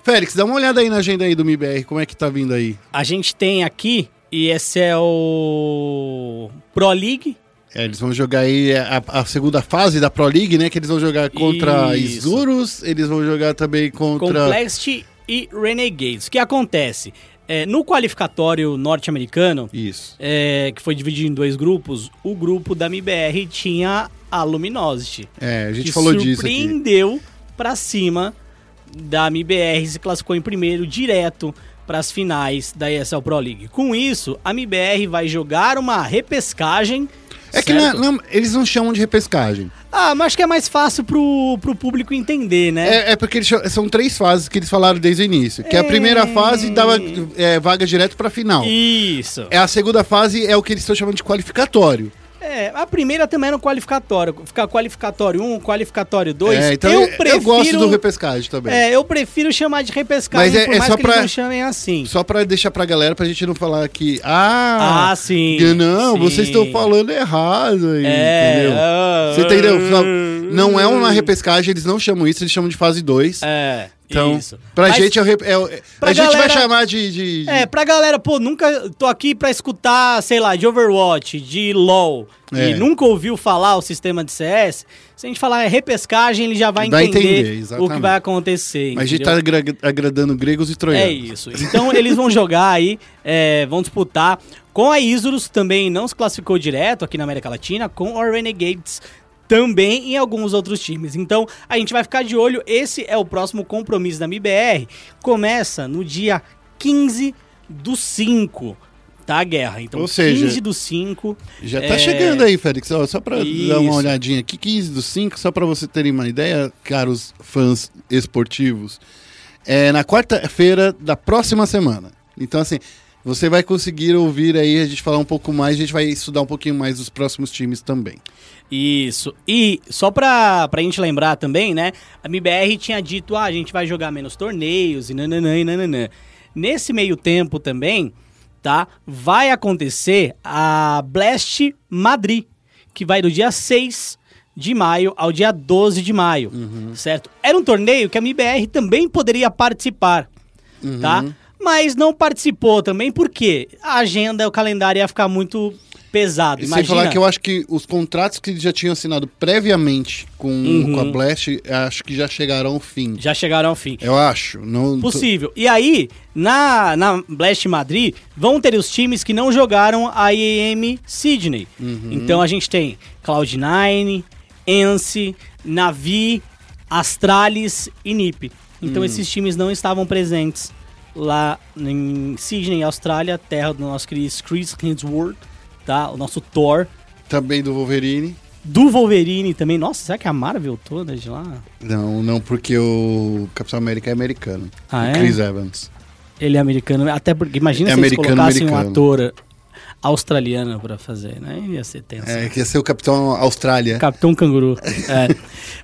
Félix, dá uma olhada aí na agenda aí do MIBR, como é que tá vindo aí? A gente tem aqui, e esse é o Pro League. É, eles vão jogar aí a, a segunda fase da Pro League, né? Que eles vão jogar contra Isso. Isurus, eles vão jogar também contra. Complexity e Renegades. O que acontece? É, no qualificatório norte-americano, Isso. é, que foi dividido em dois grupos, o grupo da MBR tinha a Luminosity. É, a gente falou disso surpreendeu pra cima da MBR, se classificou em primeiro direto para as finais da ESL Pro League. Com isso, a MBR vai jogar uma repescagem. É que não é- certo? não- eles não chamam de repescagem. Ah, mas acho que é mais fácil pro, pro público entender, né? É, é porque eles chamam- são três fases que eles falaram desde o início. Que a primeira fase dava é, vaga direto pra final. Isso. É a segunda fase é o que eles estão chamando de qualificatório. É, a primeira também era no qualificatório. Ficar qualificatório 1, qualificatório 2. É, então eu eu, prefiro. gosto do repescagem também. É, eu prefiro chamar de repescagem, Mas é- por é mais só que eles pra- não chamem assim. Só pra deixar pra galera, pra gente não falar que. Ah! Ah, sim. Não, sim. vocês estão falando errado aí, É, entendeu? ah, Você entendeu? Não, é uma repescagem, eles não chamam isso, eles chamam de fase 2. É, então, isso. pra Mas- gente é é o- pra a gente vai galera- chamar de. de- de- É, pra galera, pô, nunca tô aqui pra escutar, sei lá, de Overwatch, de LoL, É. e nunca ouviu falar o sistema de CS, se a gente falar é repescagem, ele já vai, Vai entender, entender, o que vai acontecer. Mas a gente entendeu? tá agra- agradando gregos e troianos. É isso. Então eles vão jogar aí, é, vão disputar com a Isurus, também não se classificou direto aqui na América Latina, com a Renegades também em alguns outros times. Então a gente vai ficar de olho, esse é o próximo compromisso da MBR. Começa no dia 15 do 5, tá guerra. Então Ou seja, 15 do 5. Já tá É. chegando aí, Félix. Ó, só pra dar uma olhadinha aqui, 15 dos 5, só pra você terem uma ideia, caros fãs esportivos. É na quarta-feira da próxima semana. Então, assim, você vai conseguir ouvir aí a gente falar um pouco mais, a gente vai estudar um pouquinho mais dos próximos times também. Isso. E só pra, pra gente lembrar também, né? A MBR tinha dito, ah, a gente vai jogar menos torneios e nananã e nananã. Nesse meio tempo também, tá? Vai acontecer a Blast Madrid, que vai do dia 6 de maio ao dia 12 de maio, certo? Era um torneio que a MBR também poderia participar, tá? Mas não participou também porque a agenda, o calendário ia ficar muito pesado. E sem Imagina. falar que eu acho que os contratos que eles já tinham assinado previamente com, Uhum. com a Blast, acho que já chegaram ao fim. Já chegaram ao fim. Eu acho. Não, tô- Possível. E aí, na, na Blast Madrid, vão ter os times que não jogaram a IEM Sydney. Uhum. Então a gente tem Cloud9, Ence, Navi, Astralis e NiP. Então Hum. esses times não estavam presentes lá em Sydney, Austrália, terra do nosso querido Chris Hemsworth, tá? O nosso Thor. Também do Wolverine. Do Wolverine também. Nossa, será que é a Marvel toda de lá? Não, não, porque o Capitão América é americano. Ah, é? Chris Evans. Ele é americano, até porque imagina É se eles americano, colocassem um americano. ator australiano pra fazer, né? Ia ser tenso. É, que ia ser o Capitão Austrália. Capitão Canguru. É.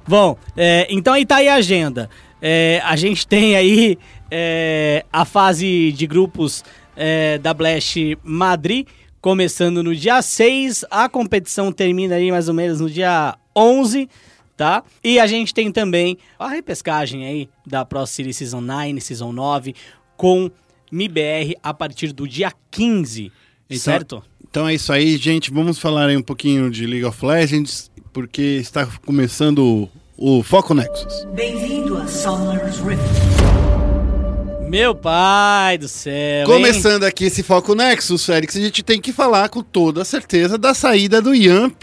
Bom, é, então aí tá aí a agenda. É, a gente tem aí é, a fase de grupos é, da Blast Madrid, começando no dia 6. A competição termina aí mais ou menos no dia 11, tá? E a gente tem também a repescagem aí da Pro Series Season 9, Season 9, com MIBR a partir do dia 15, Então- certo? Então é isso aí, gente. Vamos falar aí um pouquinho de League of Legends, porque está começando o, o Foco Nexus. Bem-vindo a Summer's Rift. Meu pai do céu, hein? Começando aqui esse Foco Nexus, Félix, a gente tem que falar com toda certeza da saída do Yamp,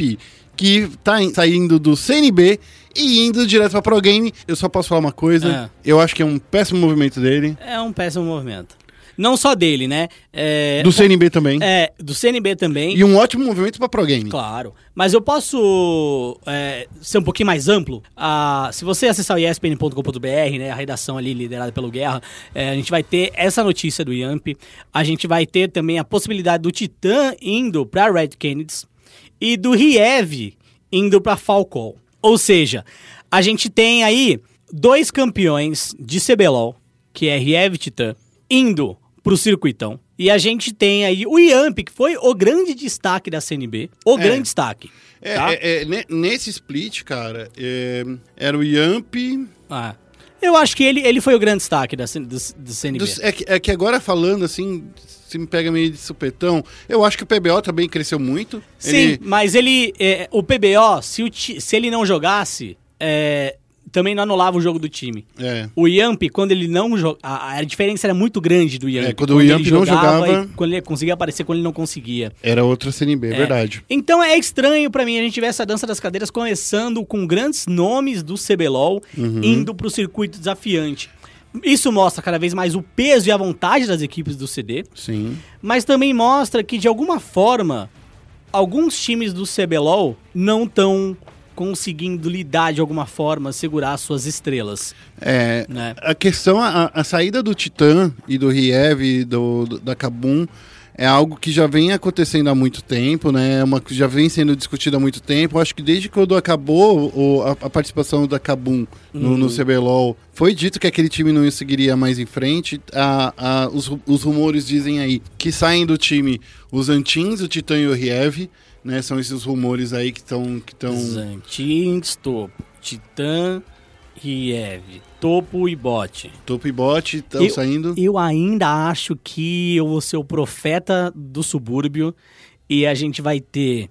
que tá in- saindo do CNB e indo direto pra Pro Game. Eu só posso falar uma coisa, Ah. eu acho que é um péssimo movimento dele. É um péssimo movimento. Não só dele, né? É, Do CNB também. é, do CNB também. E um ótimo movimento pra Pro Game. Claro. Mas eu posso é, ser um pouquinho mais amplo. Ah, se você acessar o espn.com.br, né, a redação ali liderada pelo Guerra, é, a gente vai ter essa notícia do Yamp. A gente vai ter também a possibilidade do Titã indo pra Red Kennedys e do Riev indo pra Falcon. Ou seja, a gente tem aí dois campeões de CBLOL, que é Riev e Titã, indo pro circuitão. E a gente tem aí o Yamp, que foi o grande destaque da CNB. O É. grande destaque. É, tá? é, é, ne- nesse split, cara, é, era o Yamp. Ah. Eu acho que ele, ele foi o grande destaque da, do, do CNB. dos- é, que, é que agora falando assim, se me pega meio de supetão, eu acho que o PBO também cresceu muito. Sim, Ele- mas ele. é, o PBO, se, o se ele não jogasse, é, também não anulava o jogo do time. é. O Yamp, quando ele não jogava. A, diferença era muito grande do Yamp. É, quando o Yamp não jogava- e quando ele conseguia aparecer, quando ele não conseguia. Era outra CNB, é É. verdade. Então é estranho pra mim a gente ver essa dança das cadeiras começando com grandes nomes do CBLOL Uhum. indo pro circuito desafiante. Isso mostra cada vez mais o peso e a vontade das equipes do CD, Sim. mas também mostra que de alguma forma alguns times do CBLOL não estão conseguindo lidar de alguma forma, segurar suas estrelas, É, né? A questão, a, a saída do Titã e do Riev e do, do- da Kabum é algo que já vem acontecendo há muito tempo, né? É uma que já vem sendo discutido há muito tempo. Acho que desde quando acabou o- a, a participação da Kabum no, no CBLOL, foi dito que aquele time não seguiria mais em frente. A- a- os, os rumores dizem aí que saem do time os Antins, o Titã e o Riev, né? São esses rumores aí que estão que estão Zantins, Topo, Titã, Riev, Topo e Bot. topo e bot, estão saindo. Eu ainda acho que eu vou ser o profeta do subúrbio e a gente vai ter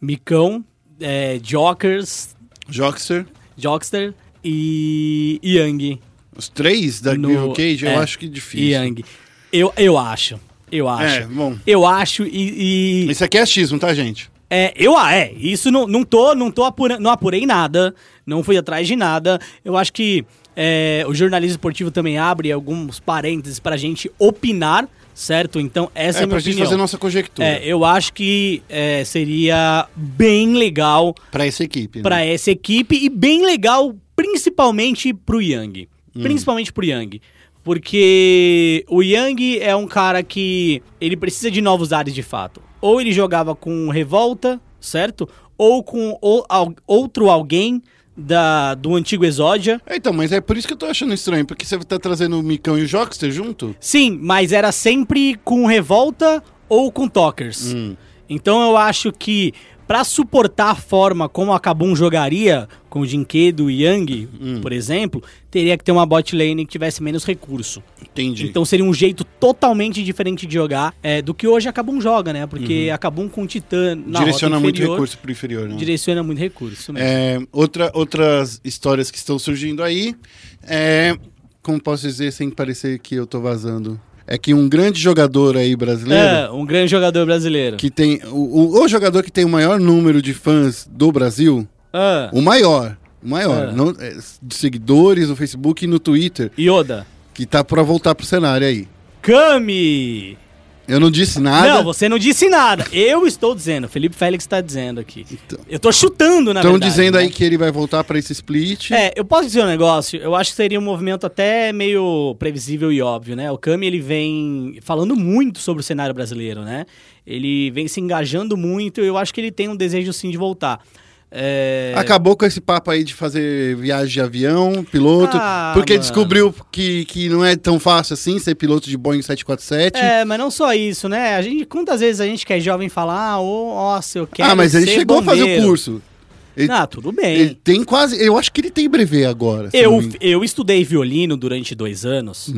Micão, é, Jokers, Joxer. Jockster e Yang. Os três da No- Cage, eu é, acho que difícil. Yang. Eu, eu acho. Eu acho. É, bom. Eu acho e. e- Isso aqui é achismo, tá, gente? É, eu ah, é. Isso não, não tô, não tô apurando, não apurei nada, não fui atrás de nada. Eu acho que é, o jornalismo esportivo também abre alguns parênteses pra gente opinar, certo? Então, essa é, é a minha pra gente fazer nossa conjectura. É, eu acho que é, seria bem legal Pra essa equipe. pra né? essa equipe e bem legal principalmente pro Yang. Hum. Principalmente pro Yang. Porque o Yang é um cara que ele precisa de novos ares de fato. Ou ele jogava com Revolta, certo? Ou com ou- al- outro alguém da, do antigo Exódia. É, Então, mas é por isso que eu tô achando estranho, porque você tá trazendo o Micão e o Jockster junto? Sim, mas era sempre com Revolta ou com Talkers. Hum. Então eu acho que pra suportar a forma como a Kabum jogaria com o Jinkedo e Yang, Hum. por exemplo, teria que ter uma bot lane que tivesse menos recurso. Entendi. Então seria um jeito totalmente diferente de jogar é, do que hoje a Kabum joga, né? Porque a Kabum com o Titã na Uhum. Direciona muito inferior, recurso pro inferior, né? Direciona muito recurso, mesmo. É, outra, outras histórias que estão surgindo aí é. Como posso dizer sem parecer que eu tô vazando? É que um grande jogador aí brasileiro. É, um grande jogador brasileiro. Que tem. O, o, o jogador que tem o maior número de fãs do Brasil, Ah, o maior. O maior. Ah. não- é, de seguidores no Facebook e no Twitter. Yoda. Que tá pra voltar pro cenário aí. Kami! Eu não disse nada. Não, você não disse nada. Eu estou dizendo. Felipe Félix está dizendo aqui. Então- Eu tô chutando, na Estão verdade. dizendo né? aí que ele vai voltar pra esse split. É, eu posso dizer um negócio. Eu acho que seria um movimento até meio previsível e óbvio, né? O Kami, ele vem falando muito sobre o cenário brasileiro, né? Ele vem se engajando muito e eu acho que ele tem um desejo, sim, de voltar. É... Acabou com esse papo aí de fazer viagem de avião, piloto, Ah, porque mano. descobriu que, que não é tão fácil assim ser piloto de Boeing 747. É, mas não só isso, né? A gente, quantas vezes a gente que é jovem fala, ah, nossa, eu quero ah, mas ele chegou a fazer o bombeiro. curso. Ele, Ah, tudo bem. ele tem quase. Eu acho que ele tem brevet agora. Eu, eu estudei violino durante dois anos.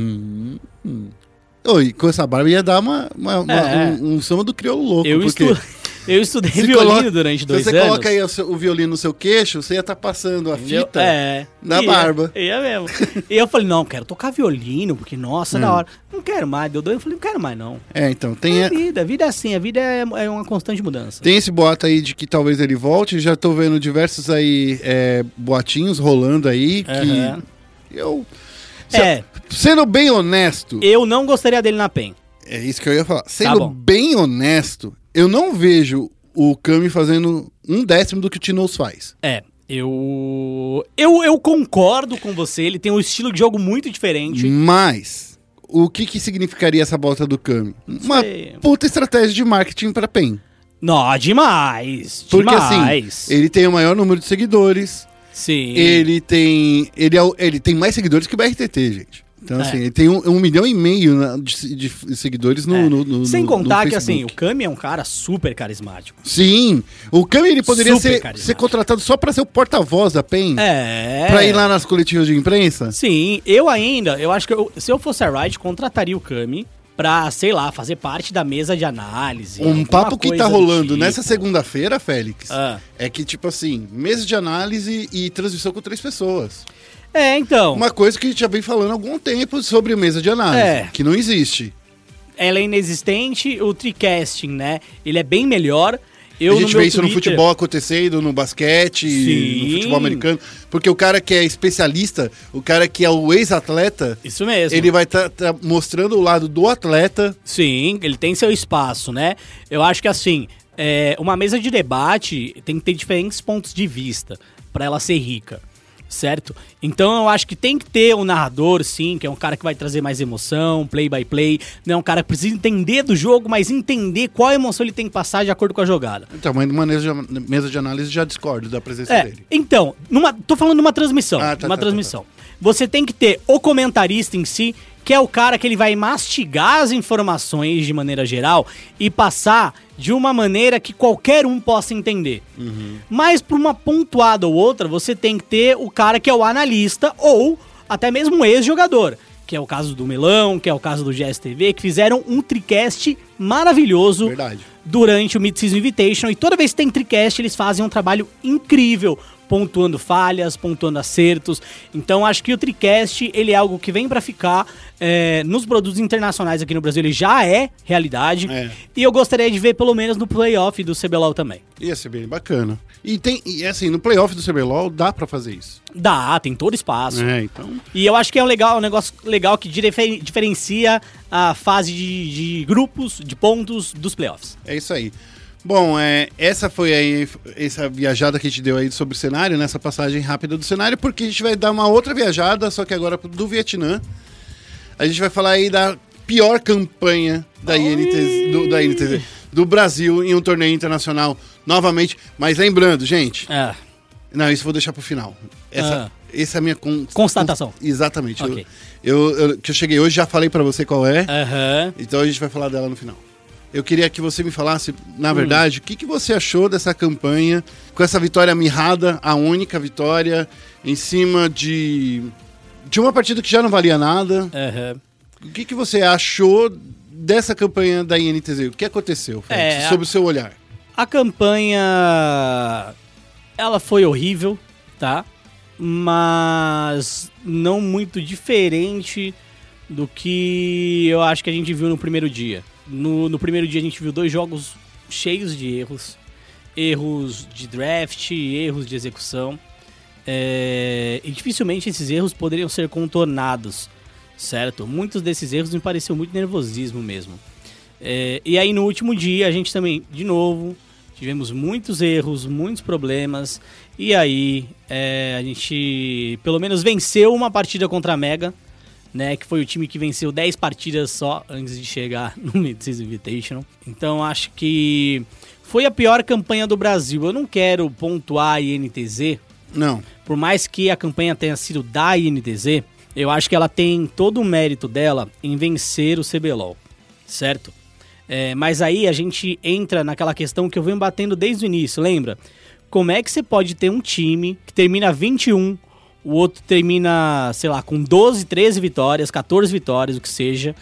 Oi, com essa barba ia dar uma, uma- uma- É. um, um samba do crioulo louco. Eu, porque estu... eu estudei se violino coloca- durante dois Se você anos. coloca aí o, seu- o violino no seu queixo, você ia estar passando a fita. É. na Ia, barba. Ia mesmo. e eu falei, não, quero tocar violino, porque, nossa, Hum. da hora. Não quero mais. Deu dois, eu falei, não quero mais, não. É, então, tem, É a- vida, a vida é assim, a vida é, é uma constante mudança. tem esse boato aí de que talvez ele volte. Já tô vendo diversos aí é, boatinhos rolando aí. Aham. Que eu. É. Sendo bem honesto, Eu não gostaria dele na PEN. é isso que eu ia falar. Sendo bom. bem honesto, eu não vejo o Kami fazendo um décimo do que o Tinoz faz. É, eu, eu. Eu concordo com você, ele tem um estilo de jogo muito diferente. Mas, o que, que significaria essa volta do Kami? Uma puta estratégia de marketing pra PEN. Não, demais. Porque demais. assim, ele tem o maior número de seguidores, Sim. ele tem. Ele, é, ele tem mais seguidores que o BRTT, gente. Então, É. assim, ele tem um, um milhão e meio na- de, de seguidores no, É. no, no- Sem contar no que assim, o. Kami é um cara super carismático. Sim, o Kami ele poderia ser, ser contratado só pra ser o porta-voz da PEN. É. Pra ir lá nas coletivas de imprensa. Sim, eu ainda, eu acho que eu- se eu fosse a Riot, contrataria o Kami pra, sei lá, fazer parte da mesa de análise. Um papo que tá do rolando tipo. nessa segunda-feira, Félix, Ah. é que, tipo assim, mesa de análise e transmissão com três pessoas. É, então. Uma coisa que a gente já vem falando há algum tempo sobre mesa de análise, É. que não existe. Ela é inexistente, o tricasting, né? Ele é bem melhor. Eu, a gente no vê isso no Twitter- futebol acontecendo, no basquete, Sim. no futebol americano. Porque o cara que é especialista, o cara que é o ex-atleta, Isso mesmo. ele vai estar mostrando o lado do atleta. Sim, ele tem seu espaço, né? Eu acho que assim, é, uma mesa de debate tem que ter diferentes pontos de vista pra ela ser rica, certo? Então eu acho que tem que ter um narrador, sim, que é um cara que vai trazer mais emoção, play by play, não é um cara que precisa entender do jogo, mas entender qual emoção ele tem que passar de acordo com a jogada. Então, mas numa mesa de, de análise já discordo da presença É, dele. então, numa, tô falando numa transmissão. Ah, tá, numa tá, transmissão. Você tem que ter o comentarista em si, que é o cara que ele vai mastigar as informações de maneira geral e passar de uma maneira que qualquer um possa entender. Mas por uma pontuada ou outra, você tem que ter o cara que é o analista ou até mesmo um ex-jogador. Que é o caso do Melão, que é o caso do GSTV, que fizeram um tricast maravilhoso Verdade. durante o Mid-Season Invitation. E toda vez que tem tricast, eles fazem um trabalho incrível, pontuando falhas, pontuando acertos. Então acho que o tricast, ele é algo que vem pra ficar. é, nos produtos internacionais aqui no Brasil, ele já é realidade. É. E eu gostaria de ver pelo menos no playoff do CBLOL também. Ia ser bem bacana. E tem, e assim, no playoff do CBLOL dá pra fazer isso. Dá, tem todo espaço. É, então. E eu acho que é um, legal, um negócio legal que difer- diferencia a fase de, de grupos, de pontos dos playoffs. É isso aí. Bom, é, essa foi aí essa viajada que a gente deu aí sobre o cenário, nessa passagem rápida do cenário, porque a gente vai dar uma outra viajada, só que agora do Vietnã. A gente vai falar aí da pior campanha da INTZ, do, da INTZ, do Brasil em um torneio internacional novamente. Mas lembrando, gente, É. não, isso eu vou deixar pro final. Essa, Ah. essa é a minha con- Constatação. con- exatamente. Ok. Eu, eu- eu- que eu cheguei hoje, já falei pra você qual é. Aham. Então a gente vai falar dela no final. Eu queria que você me falasse, Hum. na verdade, o que, que você achou dessa campanha, com essa vitória mirrada, a única vitória, em cima de, de uma partida que já não valia nada. Aham. O que, que você achou dessa campanha da INTZ? O que aconteceu, Félix, É, sob o seu olhar? A campanha. Ela foi horrível, tá? Mas não muito diferente do que eu acho que a gente viu no primeiro dia. No, no primeiro dia a gente viu dois jogos cheios de erros. Erros de draft, erros de execução. É, e dificilmente esses erros poderiam ser contornados, certo? Muitos desses erros me pareciam muito nervosismo mesmo. É, e aí no último dia a gente também, de novo, tivemos muitos erros, muitos problemas. E aí é, a gente pelo menos venceu uma partida contra a Mega, né? Que foi o time que venceu 10 partidas só antes de chegar no Mid-Season Invitational. Então acho que foi a pior campanha do Brasil. Eu não quero pontuar a INTZ, Não. por mais que a campanha tenha sido da INTZ, eu acho que ela tem todo o mérito dela em vencer o CBLOL, certo? É, mas aí a gente entra naquela questão que eu venho batendo desde o início, lembra? Como é que você pode ter um time que termina 21, o outro termina, sei lá, com 12, 13 vitórias, 14 vitórias, o que seja,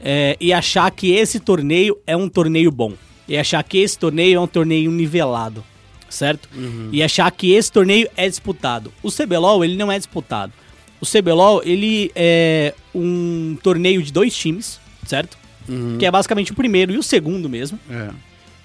é, e achar que esse torneio é um torneio bom? E achar que esse torneio é um torneio nivelado, certo? E achar que esse torneio é disputado. O CBLOL, ele não é disputado. O CBLOL, ele é um torneio de dois times, certo? Que é basicamente o primeiro e o segundo mesmo. É.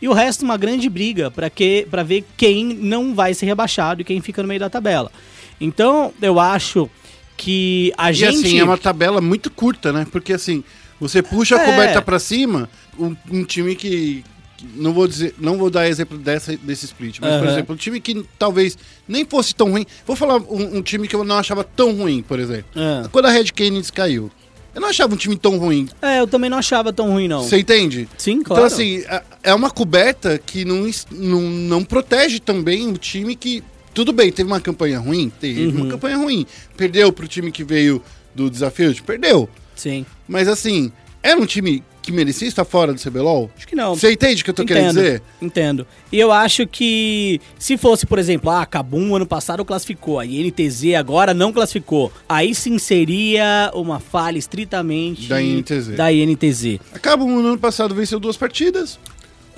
E o resto uma grande briga para que para ver quem não vai ser rebaixado e quem fica no meio da tabela. Então, eu acho que a E gente. assim, é uma tabela muito curta, né? Porque assim, você puxa a É. coberta pra cima, um, um time que. que Não vou dizer, não vou dar exemplo dessa, desse split, mas, por Aham. exemplo, um time que talvez nem fosse tão ruim. Vou falar um, um time que eu não achava tão ruim, por exemplo. Ah. Quando a Red Canids caiu, eu não achava um time tão ruim. É, eu também não achava tão ruim, não. Você entende? Sim, claro. Então, assim, é- é uma coberta que não, não, não protege também o time que. Tudo bem, teve uma campanha ruim? Teve Uhum. uma campanha ruim. Perdeu pro time que veio do desafio? Perdeu. Sim. Mas assim, era um time que merecia estar fora do CBLOL? Acho que não. Você entende o que eu tô querendo dizer? Entendo. E eu acho que se fosse, por exemplo, ah, Cabum ano passado classificou, a INTZ agora não classificou, aí sim seria uma falha estritamente Da INTZ. Da INTZ. Acaba no ano passado venceu duas partidas.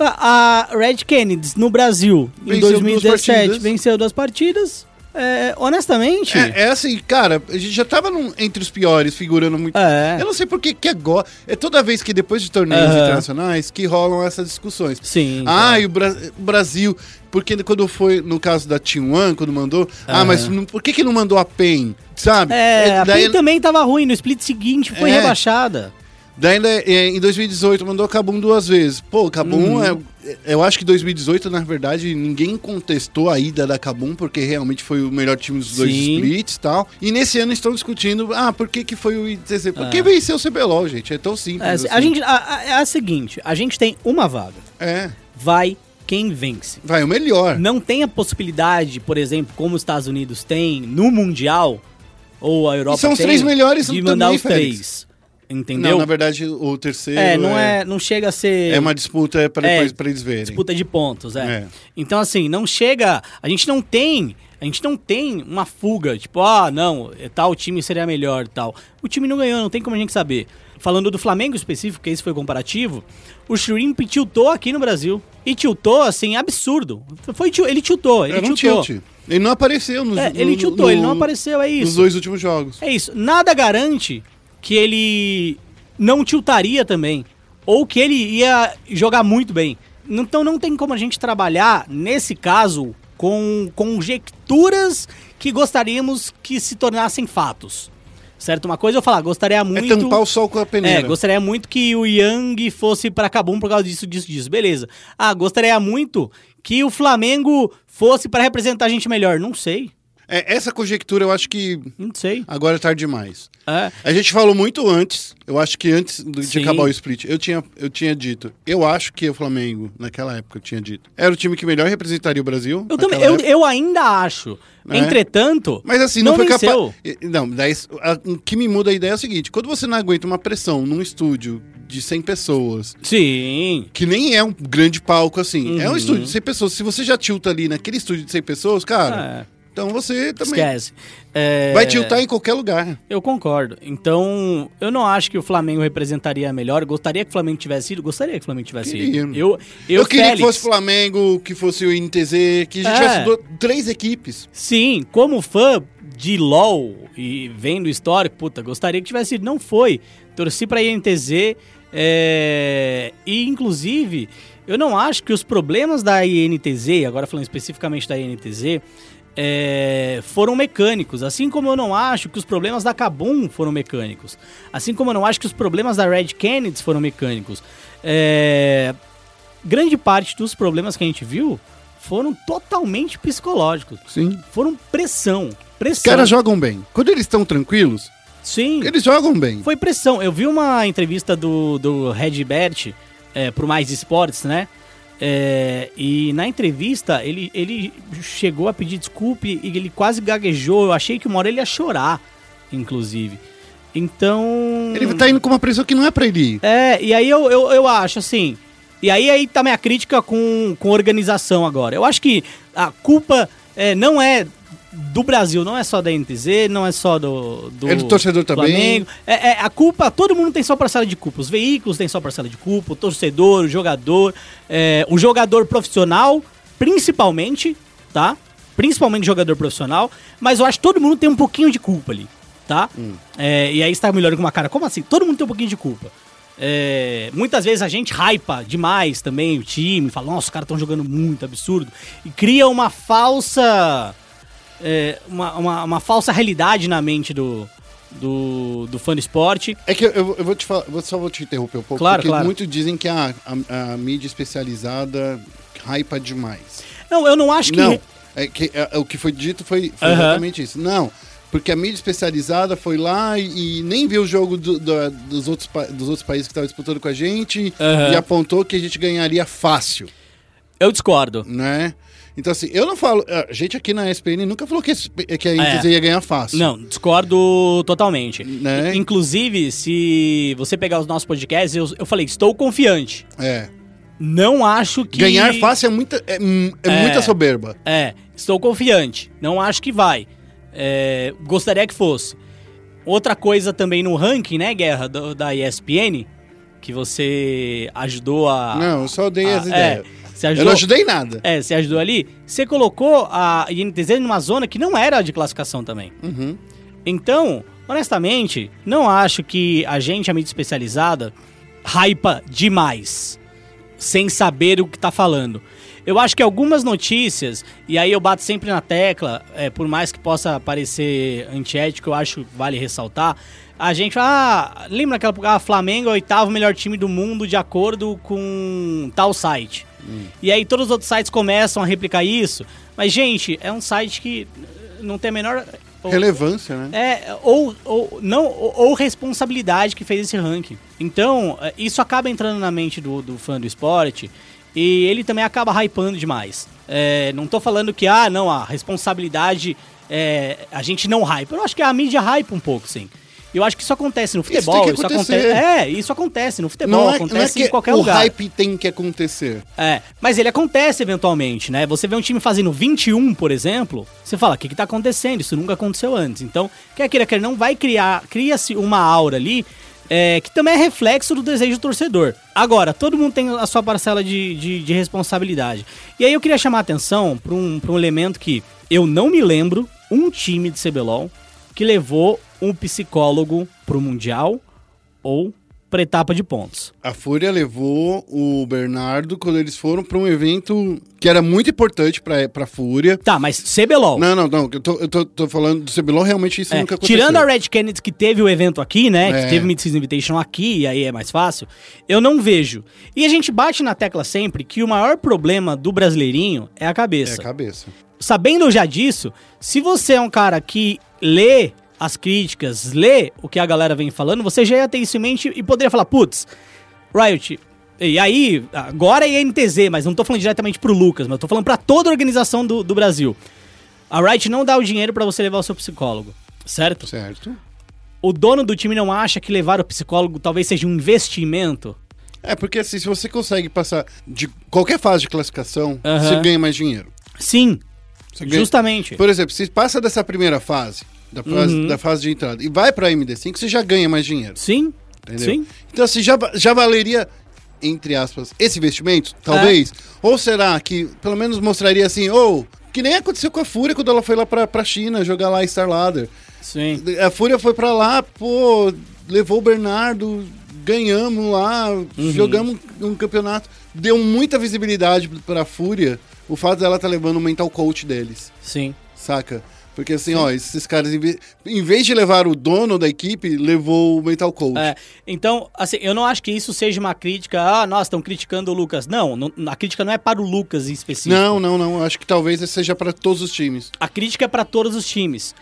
A, a Red Kennedy no Brasil, em Venceu duas 2017, partidas. venceu duas partidas. É, honestamente, É, é assim, cara, a gente já tava num- entre os piores, figurando muito. É. Eu não sei por que que agora. É toda vez que depois de torneios Aham. internacionais que rolam essas discussões. sim. Ah, e o, Bra- o Brasil. Porque quando foi no caso da Team One, quando mandou. Ah, Aham. mas por que, que não mandou a PEN? Sabe? É, a daí, PEN também tava ruim, no split seguinte foi É. rebaixada. Daí é, em 2018 mandou a Cabum duas vezes. Pô, Cabum Uhum. é. Eu acho que 2018, na verdade, ninguém contestou a ida da Cabum, porque realmente foi o melhor time dos dois Sim. splits e tal. E nesse ano estão discutindo, ah, por que, que foi o? Porque É. venceu o CBLOL, gente. É tão É, simples. a assim. gente, a- a- é a seguinte, a gente tem uma vaga, É. vai quem vence. Vai, o melhor. Não tem a possibilidade, por exemplo, como os Estados Unidos têm no Mundial, ou a Europa E são os tem, três melhores de também, mandar os Félix. Entendeu? Não, na verdade, o terceiro. é, não é, não chega a ser É uma disputa para É, depois pra eles verem. disputa de pontos, é. É. Então assim, não chega, a gente não tem, a gente não tem uma fuga, tipo, ah, não, tal time seria melhor, tal. O time não ganhou, não tem como a gente saber. Falando do Flamengo específico, que esse foi o comparativo, o Shrimp tiltou aqui no Brasil. E tiltou, assim, absurdo. Foi, ele tiltou, ele Era um tiltou. tilt. Ele não apareceu nos É, ele no- tiltou, no- ele não apareceu, é Nos isso. dois últimos jogos. É isso. Nada garante que ele não tiltaria também. Ou que ele ia jogar muito bem. Então não tem como a gente trabalhar, nesse caso, com conjecturas que gostaríamos que se tornassem fatos. Certo? Uma coisa eu falar, gostaria muito. É tampar o sol com a peneira. É, gostaria muito que o Yang fosse pra Cabum por causa disso, disso, disso. Beleza. Ah, gostaria muito que o Flamengo fosse pra representar a gente melhor. Não sei. É, essa conjectura eu acho que Não sei. agora é tarde demais. É. A gente falou muito antes, eu acho que antes de Sim. acabar o split, eu tinha, eu tinha dito, eu acho que o Flamengo, naquela época, eu tinha dito, era o time que melhor representaria o Brasil. Eu, também, eu, eu ainda acho. É. Entretanto, Mas assim, não, não foi capaz. Não, daí, a- o que me muda a ideia é o seguinte: quando você não aguenta uma pressão num estúdio de 100 pessoas, sim. que nem é um grande palco assim, é um Uhum. estúdio de 100 pessoas. Se você já tilta ali naquele estúdio de 100 pessoas, cara, É, então você também esquece. É, vai tiltar em qualquer lugar. Eu concordo. Então, eu não acho que o Flamengo representaria melhor. Gostaria que o Flamengo tivesse ido? Gostaria que o Flamengo tivesse Queria. ido. Eu, Eu, eu, queria Félix, que fosse Flamengo, que fosse o INTZ, que a gente É. tivesse do- três equipes. Sim, como fã de LoL e vendo o histórico, puta, gostaria que tivesse ido. Não foi. Torci pra INTZ. é, E, inclusive, eu não acho que os problemas da INTZ, agora falando especificamente da INTZ, é, foram mecânicos. Assim como eu não acho que os problemas da Kabum foram mecânicos. Assim como eu não acho que os problemas da Red Kennedy foram mecânicos. É, grande parte dos problemas que a gente viu foram totalmente psicológicos. Sim. Foram pressão. Os Pressão. caras jogam bem. Quando eles estão tranquilos, Sim. eles jogam bem. Foi pressão. Eu vi uma entrevista do, do Red Bert é, pro Mais Esportes, né? É, e na entrevista ele, ele chegou a pedir desculpa e ele quase gaguejou. Eu achei que uma hora ele ia chorar, inclusive. Então. Ele tá indo com uma pressão que não é pra ele ir. É, e aí eu, eu, eu acho assim. E aí, aí tá minha crítica com, com organização agora. Eu acho que a culpa é, não é do Brasil, não é só da NTZ, não é só do. do É do torcedor também. Flamengo. É, é, a culpa, todo mundo tem sua parcela de culpa. Os veículos têm sua parcela de culpa, o torcedor, o jogador, é, o jogador profissional, principalmente, tá? Principalmente jogador profissional, mas eu acho que todo mundo tem um pouquinho de culpa ali, tá? Hum. É, e aí está melhor com uma cara. Como assim? Todo mundo tem um pouquinho de culpa. É, muitas vezes a gente hypa demais também o time, fala, nossa, os caras estão jogando muito absurdo. E cria uma falsa. É, uma, uma, uma falsa realidade na mente do, do, do fã do esporte. É que eu, eu- vou te falar, eu só vou te interromper um pouco, Claro, porque claro. muitos dizem que a, a, a mídia especializada hypa demais. Não, eu não acho que. Não, é que, é, o que foi dito foi, foi Aham. exatamente isso. Não, porque a mídia especializada foi lá e, e nem viu o jogo do- do- dos, outros, dos outros países que estavam disputando com a gente Aham. e apontou que a gente ganharia fácil, Eu discordo. né? Então, assim, eu não falo. A gente aqui na ESPN nunca falou que, que a É. NTZ ia ganhar fácil. Não, discordo totalmente. Né? Inclusive, se você pegar os nossos podcasts, eu, eu falei, estou confiante. É. Não acho que. Ganhar fácil é muita, é, hum, é É. muita soberba. É, estou confiante. Não acho que vai. É, gostaria que fosse. Outra coisa também no ranking, né, Guerra, do- da ESPN, que você ajudou a. Não, eu só dei a- as ideias. É, você Eu ajudou, não ajudei nada. É, você ajudou ali. Você colocou a INTZ numa zona que não era de classificação também. Uhum. Então, honestamente, não acho que a gente, a mídia especializada, hypa demais, sem saber o que tá falando. Eu acho que algumas notícias, e aí eu bato sempre na tecla, é, por mais que possa parecer antiético, eu acho que vale ressaltar. A gente fala, ah, lembra aquela ah, Flamengo é o oitavo melhor time do mundo de acordo com tal site. E aí todos os outros sites começam a replicar isso. Mas, gente, é um site que não tem a menor. Relevância, né? É, ou, ou, não, ou, ou responsabilidade que fez esse ranking. Então, é, isso acaba entrando na mente do, do fã do esporte e ele também acaba hypando demais. É, não tô falando que, ah, não, a responsabilidade, é, a gente não hype. Eu acho que a mídia hype um pouco, sim. Eu acho que isso acontece no futebol, isso, acontecer. acontece. É, isso acontece no futebol, Não é, acontece não é que em qualquer o lugar. hype tem que acontecer. É, mas ele acontece eventualmente, né? Você vê um time fazendo 21, por exemplo, você fala, o que que tá acontecendo? Isso nunca aconteceu antes. Então, quer queira, quer não, vai criar, cria-se uma aura ali é, que também é reflexo do desejo do torcedor. Agora, todo mundo tem a sua parcela de, de, de responsabilidade. E aí eu queria chamar a atenção para um, pra um elemento que eu não me lembro, um time de CBLOL que levou um psicólogo pro Mundial ou pra etapa de pontos. A Fúria levou o Bernardo quando eles foram pra um evento que era muito importante pra, pra Fúria. Tá, mas CBLOL. Não, não, não. Eu tô, eu tô, tô falando do CBLOL, realmente isso É, nunca aconteceu. tirando a Red Kennedy que teve o evento aqui, né? É. Que teve o Mid-Season Invitation aqui, e aí é mais fácil. Eu não vejo. E a gente bate na tecla sempre que o maior problema do brasileirinho é a É cabeça. a cabeça. Sabendo já disso, se você é um cara que lê as críticas, lê o que a galera vem falando, você já ia ter isso em mente e poderia falar, putz, Riot. E aí, agora é NTZ, mas não tô falando diretamente pro Lucas, mas eu tô falando pra toda a organização do, do Brasil. A Riot não dá o dinheiro pra você levar o seu psicólogo, certo? Certo. O dono do time não acha que levar o psicólogo talvez seja um investimento? É, porque assim, se você consegue passar de qualquer fase de classificação, Aham. você ganha mais dinheiro. Sim, justamente. Por exemplo, se passa dessa primeira fase, da fase, Uhum. da fase de entrada, e vai pra MD5, você já ganha mais dinheiro. Sim, Entendeu? sim. Então, assim, já, já valeria, entre aspas, esse investimento? Talvez. Ou será que pelo menos mostraria assim, ou. que nem aconteceu com a Fúria quando ela foi lá pra, pra China jogar lá Star Ladder. Sim. A Fúria foi pra lá, pô, levou o Bernardo, ganhamos lá, Uhum. jogamos um campeonato. Deu muita visibilidade pra Fúria o fato dela estar levando o mental coach deles, Sim. saca? Porque assim, ó, esses caras, em ve- em vez de levar o dono da equipe, levou o mental coach. É, então, assim, eu não acho que isso seja uma crítica. Ah, nossa, estão criticando o Lucas. Não, não, a crítica não é para o Lucas em específico. Não, não, não. Acho que talvez seja para todos os times. A crítica é para todos os times.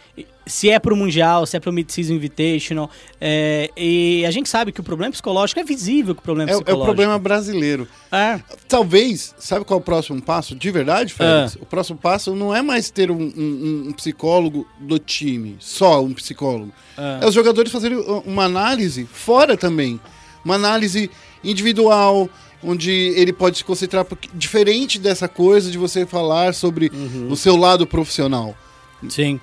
Se é pro Mundial, se é pro Mid-Season Invitational. é, e a gente sabe que o problema psicológico é visível que o problema É, é o psicológico. problema brasileiro. É. Talvez, sabe qual é o próximo passo? De verdade, Félix? Ah. O próximo passo não é mais ter um, um- um psicólogo do time, só um psicólogo. Ah. É os jogadores fazerem uma análise fora também. Uma análise individual, onde ele pode se concentrar, porque, diferente dessa coisa de você falar sobre Uhum. o seu lado profissional. Sim.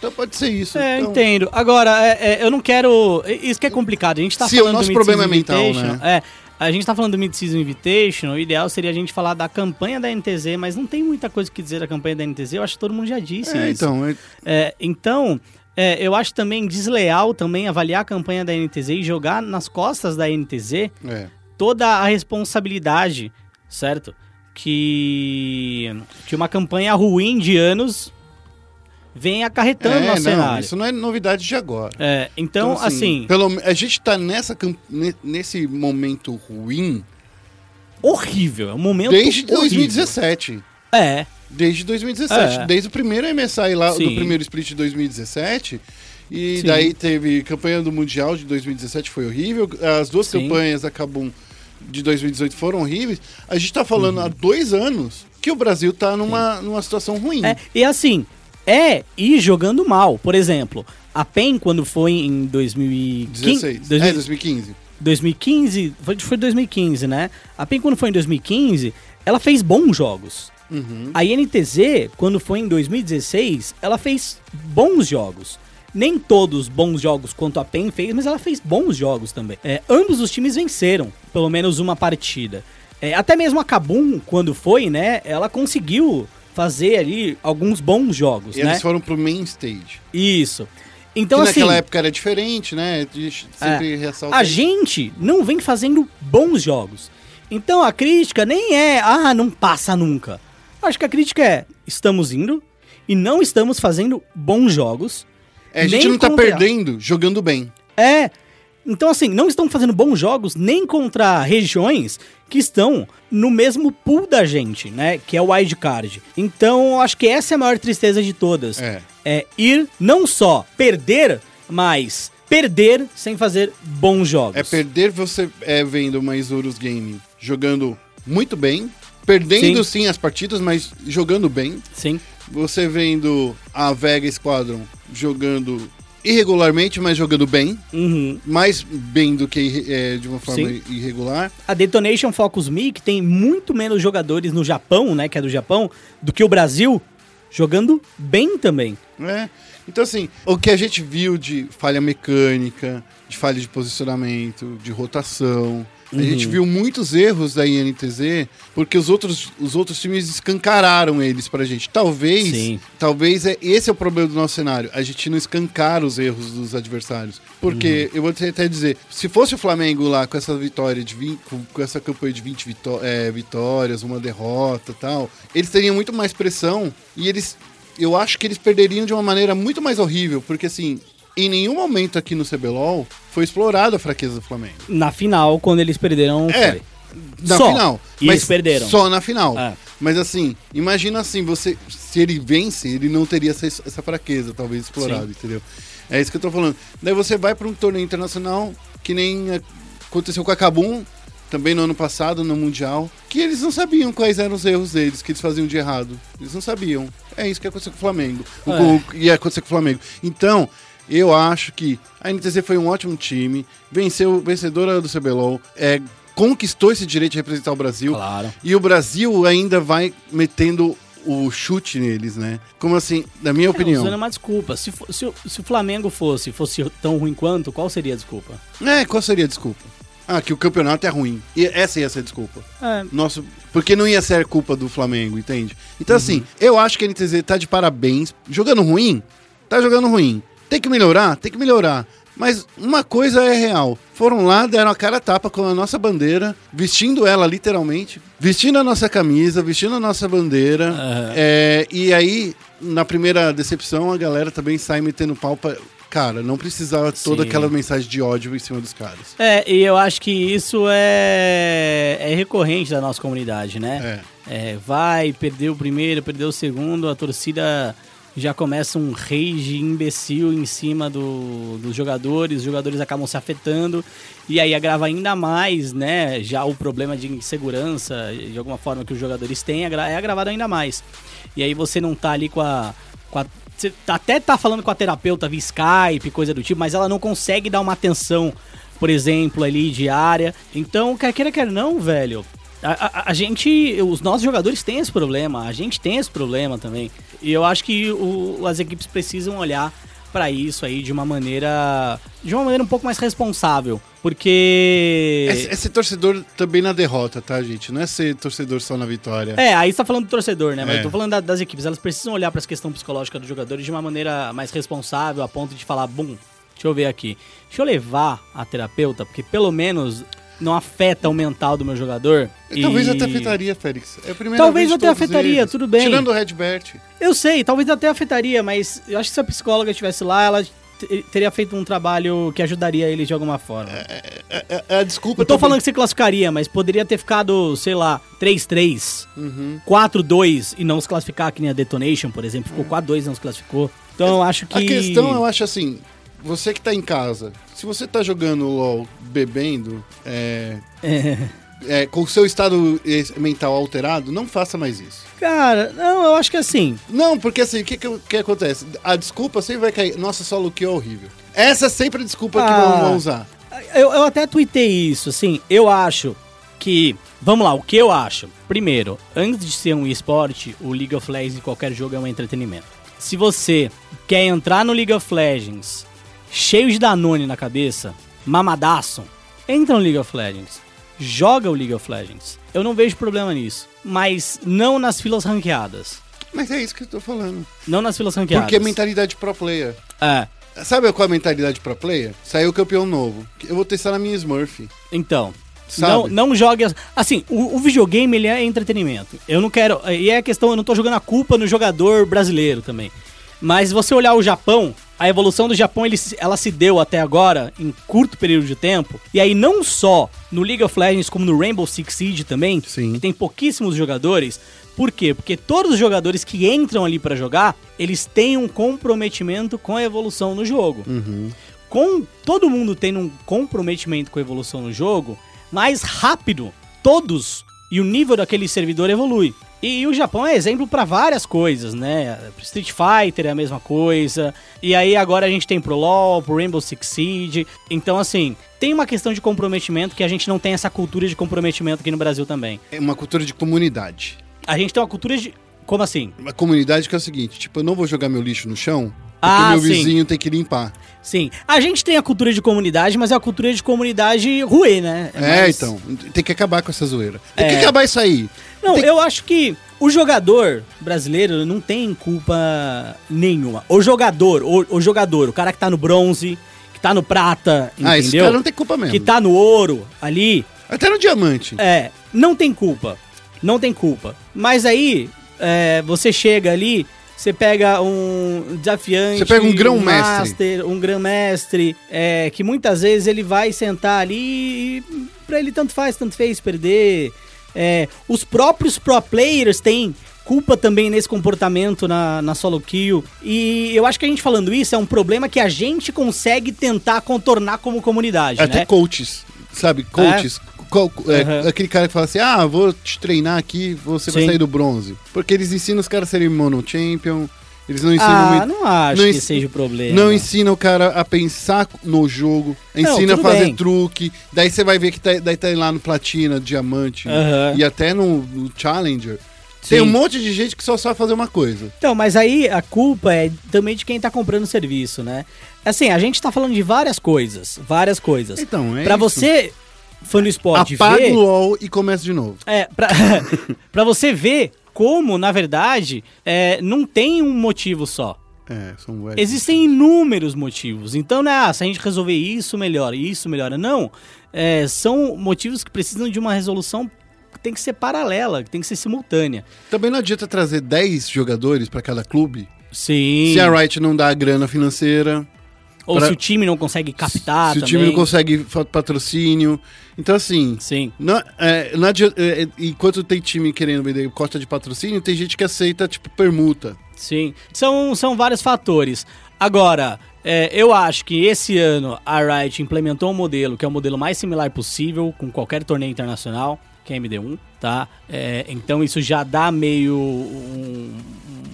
Então pode ser isso. É, então, entendo. Agora, é, é, eu não quero. Isso que é complicado. A gente tá Se falando o nosso do problema é mental, Invitational, É. A gente tá falando do Mid-Season Invitation, o ideal seria a gente falar da campanha da NTZ, mas não tem muita coisa que dizer da campanha da NTZ, eu acho que todo mundo já disse É, isso. então, é- É, então, é, eu acho também desleal também avaliar a campanha da NTZ e jogar nas costas da NTZ é. toda a responsabilidade, certo? Que, que uma campanha ruim de anos vem acarretando É, no não, cenário. isso não é novidade de agora. É, então, assim, pelo- a gente tá nessa, nesse momento ruim horrível. É um momento desde horrível. 2017. É, Desde 2017. É. Desde o primeiro MSI lá, do Sim. primeiro split de 2017. E Sim. daí teve campanha do Mundial de 2017, foi horrível. As duas Sim. campanhas da Kabum de 2018 foram horríveis. A gente tá falando Uhum. há dois anos que o Brasil tá numa, numa situação ruim. É, e assim, é ir jogando mal. Por exemplo, a PEN, quando foi em 2015. 16. 2000 É, 2015. 2015, foi, foi 2015, né? A PEN, quando foi em 2015, ela fez bons jogos. Uhum. A INTZ, quando foi em 2016, ela fez bons jogos. Nem todos bons jogos quanto a PEN fez, mas ela fez bons jogos também. É, ambos os times venceram, pelo menos uma partida. É, até mesmo a Kabum, quando foi, né, ela conseguiu fazer ali alguns bons jogos, E né? eles foram pro main stage. Isso. Então, que assim, naquela época era diferente, né? A gente sempre ressalta. a gente não vem fazendo bons jogos. Então a crítica nem é, ah, não passa nunca. Acho que a crítica é, estamos indo e não estamos fazendo bons jogos. É, a gente não tá perdendo jogando bem. É. Então, assim, não estão fazendo bons jogos nem contra regiões que estão no mesmo pool da gente, né? Que é o wildcard. Então, acho que essa é a maior tristeza de todas. É. É ir não só perder, mas perder sem fazer bons jogos. É perder você é, vendo uma Isurus Game jogando muito bem, perdendo sim. as partidas, mas jogando bem. Sim. Você vendo a Vega Squadron jogando irregularmente, mas jogando bem. Uhum. Mais bem do que é, de uma forma Sim. irregular. A Detonation Focus Me, que tem muito menos jogadores no Japão, né? Que é do Japão, do que o Brasil, jogando bem também. É. Então, assim, o que a gente viu de falha mecânica, de falha de posicionamento, de rotação. A Uhum. gente viu muitos erros da INTZ porque os outros, os outros times escancararam eles pra gente. Talvez, Sim. talvez é, esse é o problema do nosso cenário. A gente não escancara os erros dos adversários. Porque, Uhum. eu vou até dizer, se fosse o Flamengo lá com essa vitória de 20, com, com essa campanha de 20 vitó- é, vitórias, uma derrota e tal, eles teriam muito mais pressão e eles. Eu acho que eles perderiam de uma maneira muito mais horrível, porque assim, em nenhum momento aqui no CBLOL foi explorada a fraqueza do Flamengo. Na final, quando eles perderam, É, foi. na Só. final. E eles perderam. Só na final. É. Mas assim, imagina assim, você se ele vence, ele não teria essa, essa fraqueza, talvez, explorada, Sim. entendeu? É isso que eu tô falando. Daí você vai para um torneio internacional, que nem aconteceu com a Kabum, também no ano passado, no Mundial, que eles não sabiam quais eram os erros deles, que eles faziam de errado. Eles não sabiam. É isso que aconteceu com o Flamengo. O- É. o- ia acontecer com o Flamengo. Então, eu acho que a NTZ foi um ótimo time, venceu, vencedora do CBLOL, é, conquistou esse direito de representar o Brasil. Claro. E o Brasil ainda vai metendo o chute neles, né? Como assim, na minha opinião. É, usando uma desculpa. Se, fo- se o- se o Flamengo fosse, fosse tão ruim quanto, qual seria a desculpa? É, qual seria a desculpa? Ah, que o campeonato é ruim. E essa ia ser a desculpa. É, Nosso, porque não ia ser culpa do Flamengo, entende? Então, Uhum. assim, eu acho que a NTZ tá de parabéns. Jogando ruim? Tá jogando ruim. Tem que melhorar? Tem que melhorar. Mas uma coisa é real. Foram lá, deram a cara a tapa com a nossa bandeira, vestindo ela literalmente, vestindo a nossa camisa, vestindo a nossa bandeira. Aham. É, e aí, na primeira decepção, a galera também sai metendo pau pra. Cara, não precisava toda Sim. aquela mensagem de ódio em cima dos caras. É, e eu acho que isso é, é recorrente da nossa comunidade, né? É, vai, perdeu o primeiro, perdeu o segundo, a torcida já começa um rage imbecil em cima do, dos jogadores, os jogadores acabam se afetando, e aí agrava ainda mais, né? Já o problema de insegurança, de alguma forma, que os jogadores têm, é agravado ainda mais. E aí você não tá ali com a. Com a você tá- até tá falando com a terapeuta via Skype, coisa do tipo, mas ela não consegue dar uma atenção, por exemplo, ali diária. Então, quer queira, quer não, velho. A, a- a gente, os nossos jogadores têm esse problema, a gente tem esse problema também. E eu acho que o- as equipes precisam olhar pra isso aí de uma maneira, de uma maneira um pouco mais responsável, porque É, é ser torcedor também na derrota, tá, gente? Não é ser torcedor só na vitória. É, aí você tá falando do torcedor, né? Mas É. eu tô falando da- das equipes. Elas precisam olhar pra essa questão psicológica dos jogadores de uma maneira mais responsável, a ponto de falar, bum, deixa eu ver aqui. Deixa eu levar a terapeuta, porque pelo menos não afeta o mental do meu jogador. Talvez e- até afetaria, Félix. É a primeira Talvez até afetaria, eles. tudo bem. Tirando o Redbert. Eu sei, talvez até afetaria, mas eu acho que se a psicóloga estivesse lá, ela te- teria feito um trabalho que ajudaria eles de alguma forma. É, é- é a desculpa Não tô também. falando que você classificaria, mas poderia ter ficado, sei lá, 3-3, 4-2 e não se classificar, que nem a Detonation, por exemplo. Ficou 4-2 e não se classificou. Então eu acho que. A questão, eu acho assim, você que tá em casa, se você tá jogando LOL bebendo, é, É. é, com o seu estado mental alterado, não faça mais isso. Cara, não, eu acho que assim. Não, porque assim, o que, que, que acontece? A desculpa sempre vai cair. Nossa, só luqueou horrível. Essa é sempre a desculpa que Ah. vão, vão usar. Eu, eu até tuitei isso, assim. Eu acho que. Vamos lá, o que eu acho? Primeiro, antes de ser um esporte, o League of Legends em qualquer jogo é um entretenimento. Se você quer entrar no League of Legends cheio de Danone na cabeça, mamadaço, entra no League of Legends. Joga o League of Legends. Eu não vejo problema nisso. Mas não nas filas ranqueadas. Mas é isso que eu tô falando. Não nas filas ranqueadas. Porque é mentalidade pro player. É. Sabe qual é a mentalidade pro player? Saiu campeão novo. Eu vou testar na minha Smurf. Então, Sabe? não, não jogue. as- Assim, o, o videogame ele é entretenimento. Eu não quero. E é a questão, eu não tô jogando a culpa no jogador brasileiro também. Mas você olhar o Japão, a evolução do Japão ele, se- ela se deu até agora em curto período de tempo. E aí, não só no League of Legends, como no Rainbow Six Siege também, Sim. que tem pouquíssimos jogadores. Por quê? Porque todos os jogadores que entram ali pra jogar, eles têm um comprometimento com a evolução no jogo com todo mundo tendo um comprometimento com a evolução no jogo, mais rápido todos e o nível daquele servidor evolui. E, o Japão é exemplo pra várias coisas, né? Street Fighter é a mesma coisa. E aí agora a gente tem pro LoL, pro Rainbow Six Siege. Então assim, tem uma questão de comprometimento que a gente não tem essa cultura de comprometimento aqui no Brasil também. É uma cultura de comunidade. A gente tem uma cultura de como assim? Uma comunidade que é o seguinte, tipo, eu não vou jogar meu lixo no chão, Ah, meu sim. vizinho tem que limpar. Sim, a gente tem a cultura de comunidade, mas é a cultura de comunidade ruê, né? É, mais- então, tem que acabar com essa zoeira. Tem É. que acabar isso aí. Não, Tem- eu acho que o jogador brasileiro não tem culpa nenhuma. O jogador, o, o jogador, o cara que tá no bronze, que tá no prata, Ah, esse entendeu? cara não tem culpa mesmo. Que tá no ouro ali, Até no diamante. é, não tem culpa. Não tem culpa. Mas aí, é, você chega ali, você pega um desafiante. Você pega um grão-mestre. Um grão-mestre, é, que muitas vezes ele vai sentar ali e pra ele tanto faz, tanto fez perder. É, os próprios pro players têm culpa também nesse comportamento na, na solo kill. E eu acho que a gente falando isso é um problema que a gente consegue tentar contornar como comunidade, Até né? coaches, sabe? Coaches. Qual- é, Aham. Aquele cara que fala assim, ah, vou te treinar aqui, você vai Sim. sair do bronze. Porque eles ensinam os caras a serem mono champion, eles não ensinam Ah, muito... não acho não que seja o problema. Não ensina o cara a pensar no jogo, Não, ensina a fazer bem. truque. Daí você vai ver que tá, daí tá lá no Platina, Diamante Aham. e até no, no Challenger. Sim. Tem um monte de gente que só sabe fazer uma coisa. Então, mas aí a culpa é também de quem tá comprando o serviço, né? Assim, a gente tá falando de várias coisas, várias coisas. Então, é Pra isso. você, fã do esporte, Apaga o LOL e começa de novo. É, pra, pra você ver como, na verdade, é, não tem um motivo só. É. Existem inúmeros motivos. Então, né, ah, se a gente resolver isso, melhora, isso melhora. Não. É, são motivos que precisam de uma resolução que tem que ser paralela, que tem que ser simultânea. Também não adianta trazer 10 jogadores pra cada clube Sim. se a Riot não dá a grana financeira, Ou pra- se o time não consegue captar se o também. time não consegue patrocínio. Então, assim, Sim. não, é, não adianta, é, é, enquanto tem time querendo vender cota de patrocínio, tem gente que aceita, tipo, permuta. Sim, são, são vários fatores. Agora, é, eu acho que esse ano a Riot implementou um modelo que é o modelo mais similar possível com qualquer torneio internacional, que é MD1, tá? É, então isso já dá meio um-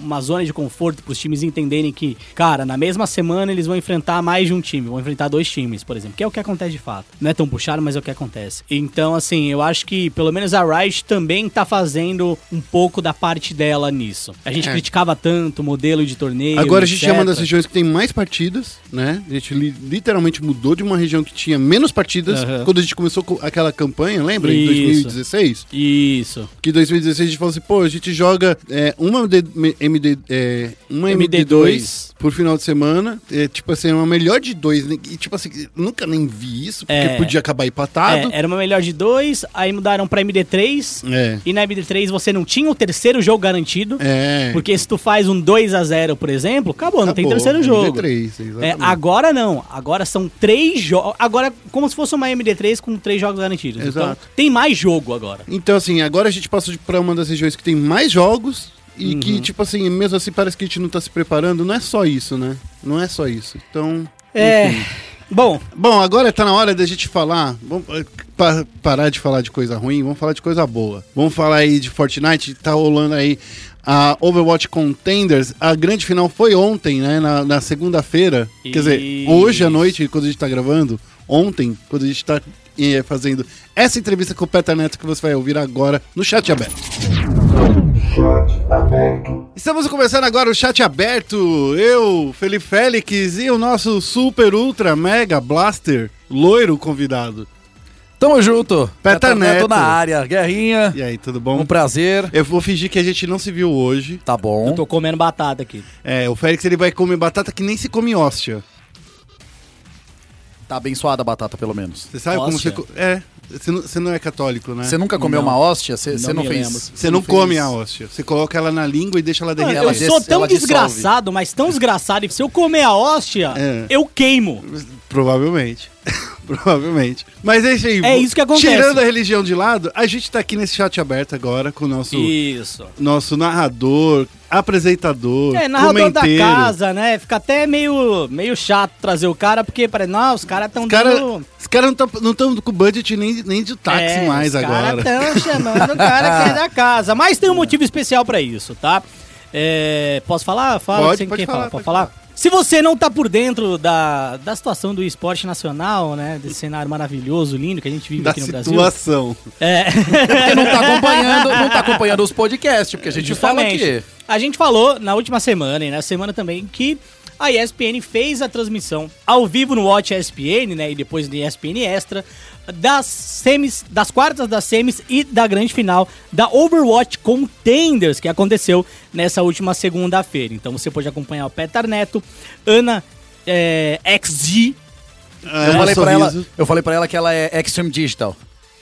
uma zona de conforto para os times entenderem que, cara, na mesma semana eles vão enfrentar mais de um time, vão enfrentar dois times, por exemplo, que é o que acontece de fato. Não é tão puxado, mas é o que acontece. Então, assim, eu acho que pelo menos a Riot também tá fazendo um pouco da parte dela nisso. A gente É. criticava tanto o modelo de torneio. Agora a gente é uma das etc. regiões que tem mais partidas, né? A gente li- literalmente mudou de uma região que tinha menos partidas Aham. quando a gente começou com aquela campanha, lembra? Em Isso. 2016? Isso. Que em 2016 a gente falou assim, pô, a gente joga é, uma de- MD, é, uma MD2 MD2 por final de semana. É, tipo assim, uma melhor de dois. né? E tipo assim, nunca nem vi isso, porque É. podia acabar empatado. É, era uma melhor de dois, aí mudaram pra MD3. É. E na MD3 você não tinha o terceiro jogo garantido. É. Porque se tu faz um 2 a 0 por exemplo, acabou, não tem Acabou, terceiro jogo. MD3, É, agora não. Agora são três jogos. Agora, como se fosse uma MD3 com três jogos garantidos. Exato. Então, tem mais jogo agora. Então, assim, agora a gente passa pra uma das regiões que tem mais jogos e Uhum. que, tipo assim, mesmo assim parece que a gente não tá se preparando. Não é só isso, né? Não é só isso. Então. É. enfim. Bom, Bom, agora tá na hora da gente falar. Vamos eh, pa- parar de falar de coisa ruim, vamos falar de coisa boa. Vamos falar aí de Fortnite, tá rolando aí a Overwatch Contenders. A grande final foi ontem, né? Na, na segunda-feira. Quer dizer, hoje à noite, quando a gente tá gravando. Ontem, quando a gente tá eh, fazendo essa entrevista com o Peter Neto que você vai ouvir agora no chat aberto. Estamos começando agora o chat aberto. Eu, Felipe Félix e o nosso super ultra mega blaster loiro convidado. Tamo junto. Peta Neto. na área. Guerrinha, E aí, tudo bom? um prazer. Eu vou fingir que a gente não se viu hoje. Tá bom. eu tô comendo batata aqui. É, o Félix ele vai comer batata que nem se come hóstia. Tá abençoada a batata, pelo menos. Você sabe como Hóstia? você. co- É, você não, você não é católico, né? Você nunca comeu Não. uma hóstia? Você você Não não, fez. lembro. Você não fez- come a hóstia. Você coloca ela na língua e deixa ela derreter. eu ela sou des- tão ela dissolve. desgraçado, mas tão desgraçado, e se eu comer a hóstia, É. eu queimo. Provavelmente. Provavelmente. Mas é isso aí. É isso que acontece. Tirando a religião de lado, a gente tá aqui nesse chat aberto agora com o nosso, Isso. nosso narrador, apresentador, É, narrador da comenteiro. casa, né? Fica até meio, meio chato trazer o cara, porque parece, não, os caras tão Os caras dando... os cara não estão com budget nem, nem de táxi É, mais os agora. caras estão chamando o cara que é da casa. Mas tem um motivo especial pra isso, tá? É, posso falar? Fala Pode, sem pode quem falar, fala. Pode pode falar? Se você não tá por dentro da, da situação do esporte nacional, né? Desse cenário maravilhoso, lindo que a gente vive Da aqui no Brasil. situação. É. Porque não tá acompanhando, não tá acompanhando os podcasts, porque a gente fala aqui. A gente falou na última semana e na semana também que a ESPN fez a transmissão ao vivo no Watch ESPN, né, e depois no ESPN Extra, das semis, das quartas das semis e da grande final da Overwatch Contenders, que aconteceu nessa última segunda-feira. Então você pode acompanhar o Petar Neto, Ana é, XG, É, Eu falei, pra ela, eu falei pra ela que ela é Extreme Digital.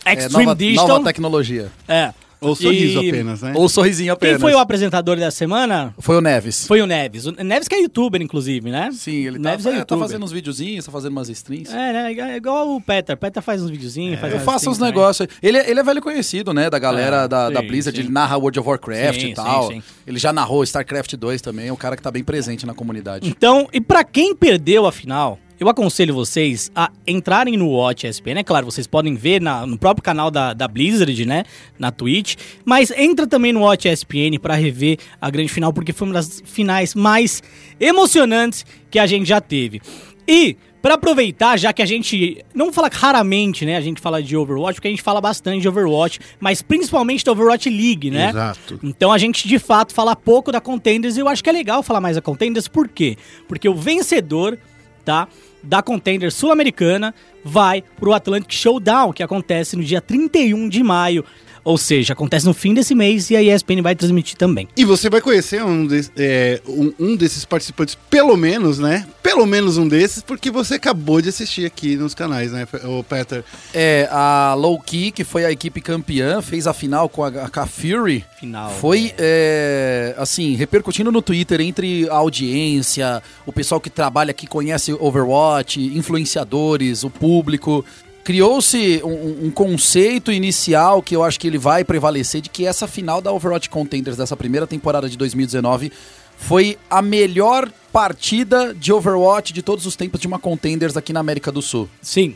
Extreme é nova, Digital. nova tecnologia. é. Ou sorriso E apenas, né? Ou sorrisinho apenas. Quem foi o apresentador da semana? Foi o Neves. Foi o Neves. O Neves que é youtuber, inclusive, né? Sim, ele tá, Neves é é, tá fazendo uns videozinhos, tá fazendo umas streams. É, né? É igual o Peter. Peter faz uns videozinhos, faz Eu faço uns negócios. Ele, ele é velho conhecido, né? Da galera É, da, da sim, Blizzard. sim. Ele narra World of Warcraft Sim, e tal. sim, sim. Ele já narrou StarCraft 2 também. É um cara que tá bem presente na comunidade. Então, e pra quem perdeu a final, eu aconselho vocês a entrarem no Watch ESPN. É claro, vocês podem ver na- no próprio canal da, da Blizzard, né? Na Twitch. Mas entra também no Watch ESPN pra rever a grande final, porque foi uma das finais mais emocionantes que a gente já teve. E Pra aproveitar, já que a gente não fala raramente, né? A gente fala de Overwatch, porque a gente fala bastante de Overwatch, mas principalmente da Overwatch League, né? Exato. Então a gente de fato fala pouco da Contenders e eu acho que é legal falar mais da Contenders, por quê? Porque o vencedor, tá? Da Contender Sul-Americana vai pro Atlantic Showdown, que acontece no dia 31 de maio. Ou seja, acontece no fim desse mês e a ESPN vai transmitir também. E você vai conhecer um, des- é, um- um desses participantes, pelo menos, né? Pelo menos um desses, porque você acabou de assistir aqui nos canais, né, o Peter? É, a Low Key, que foi a equipe campeã, fez a final com a, com a Fury. Final. Foi, é, assim, repercutindo no Twitter entre a audiência, o pessoal que trabalha, que conhece Overwatch, influenciadores, o público. Criou-se um, um conceito inicial que eu acho que ele vai prevalecer de que essa final da Overwatch Contenders dessa primeira temporada de 2019 foi a melhor partida de Overwatch de todos os tempos de uma Contenders aqui na América do Sul. Sim,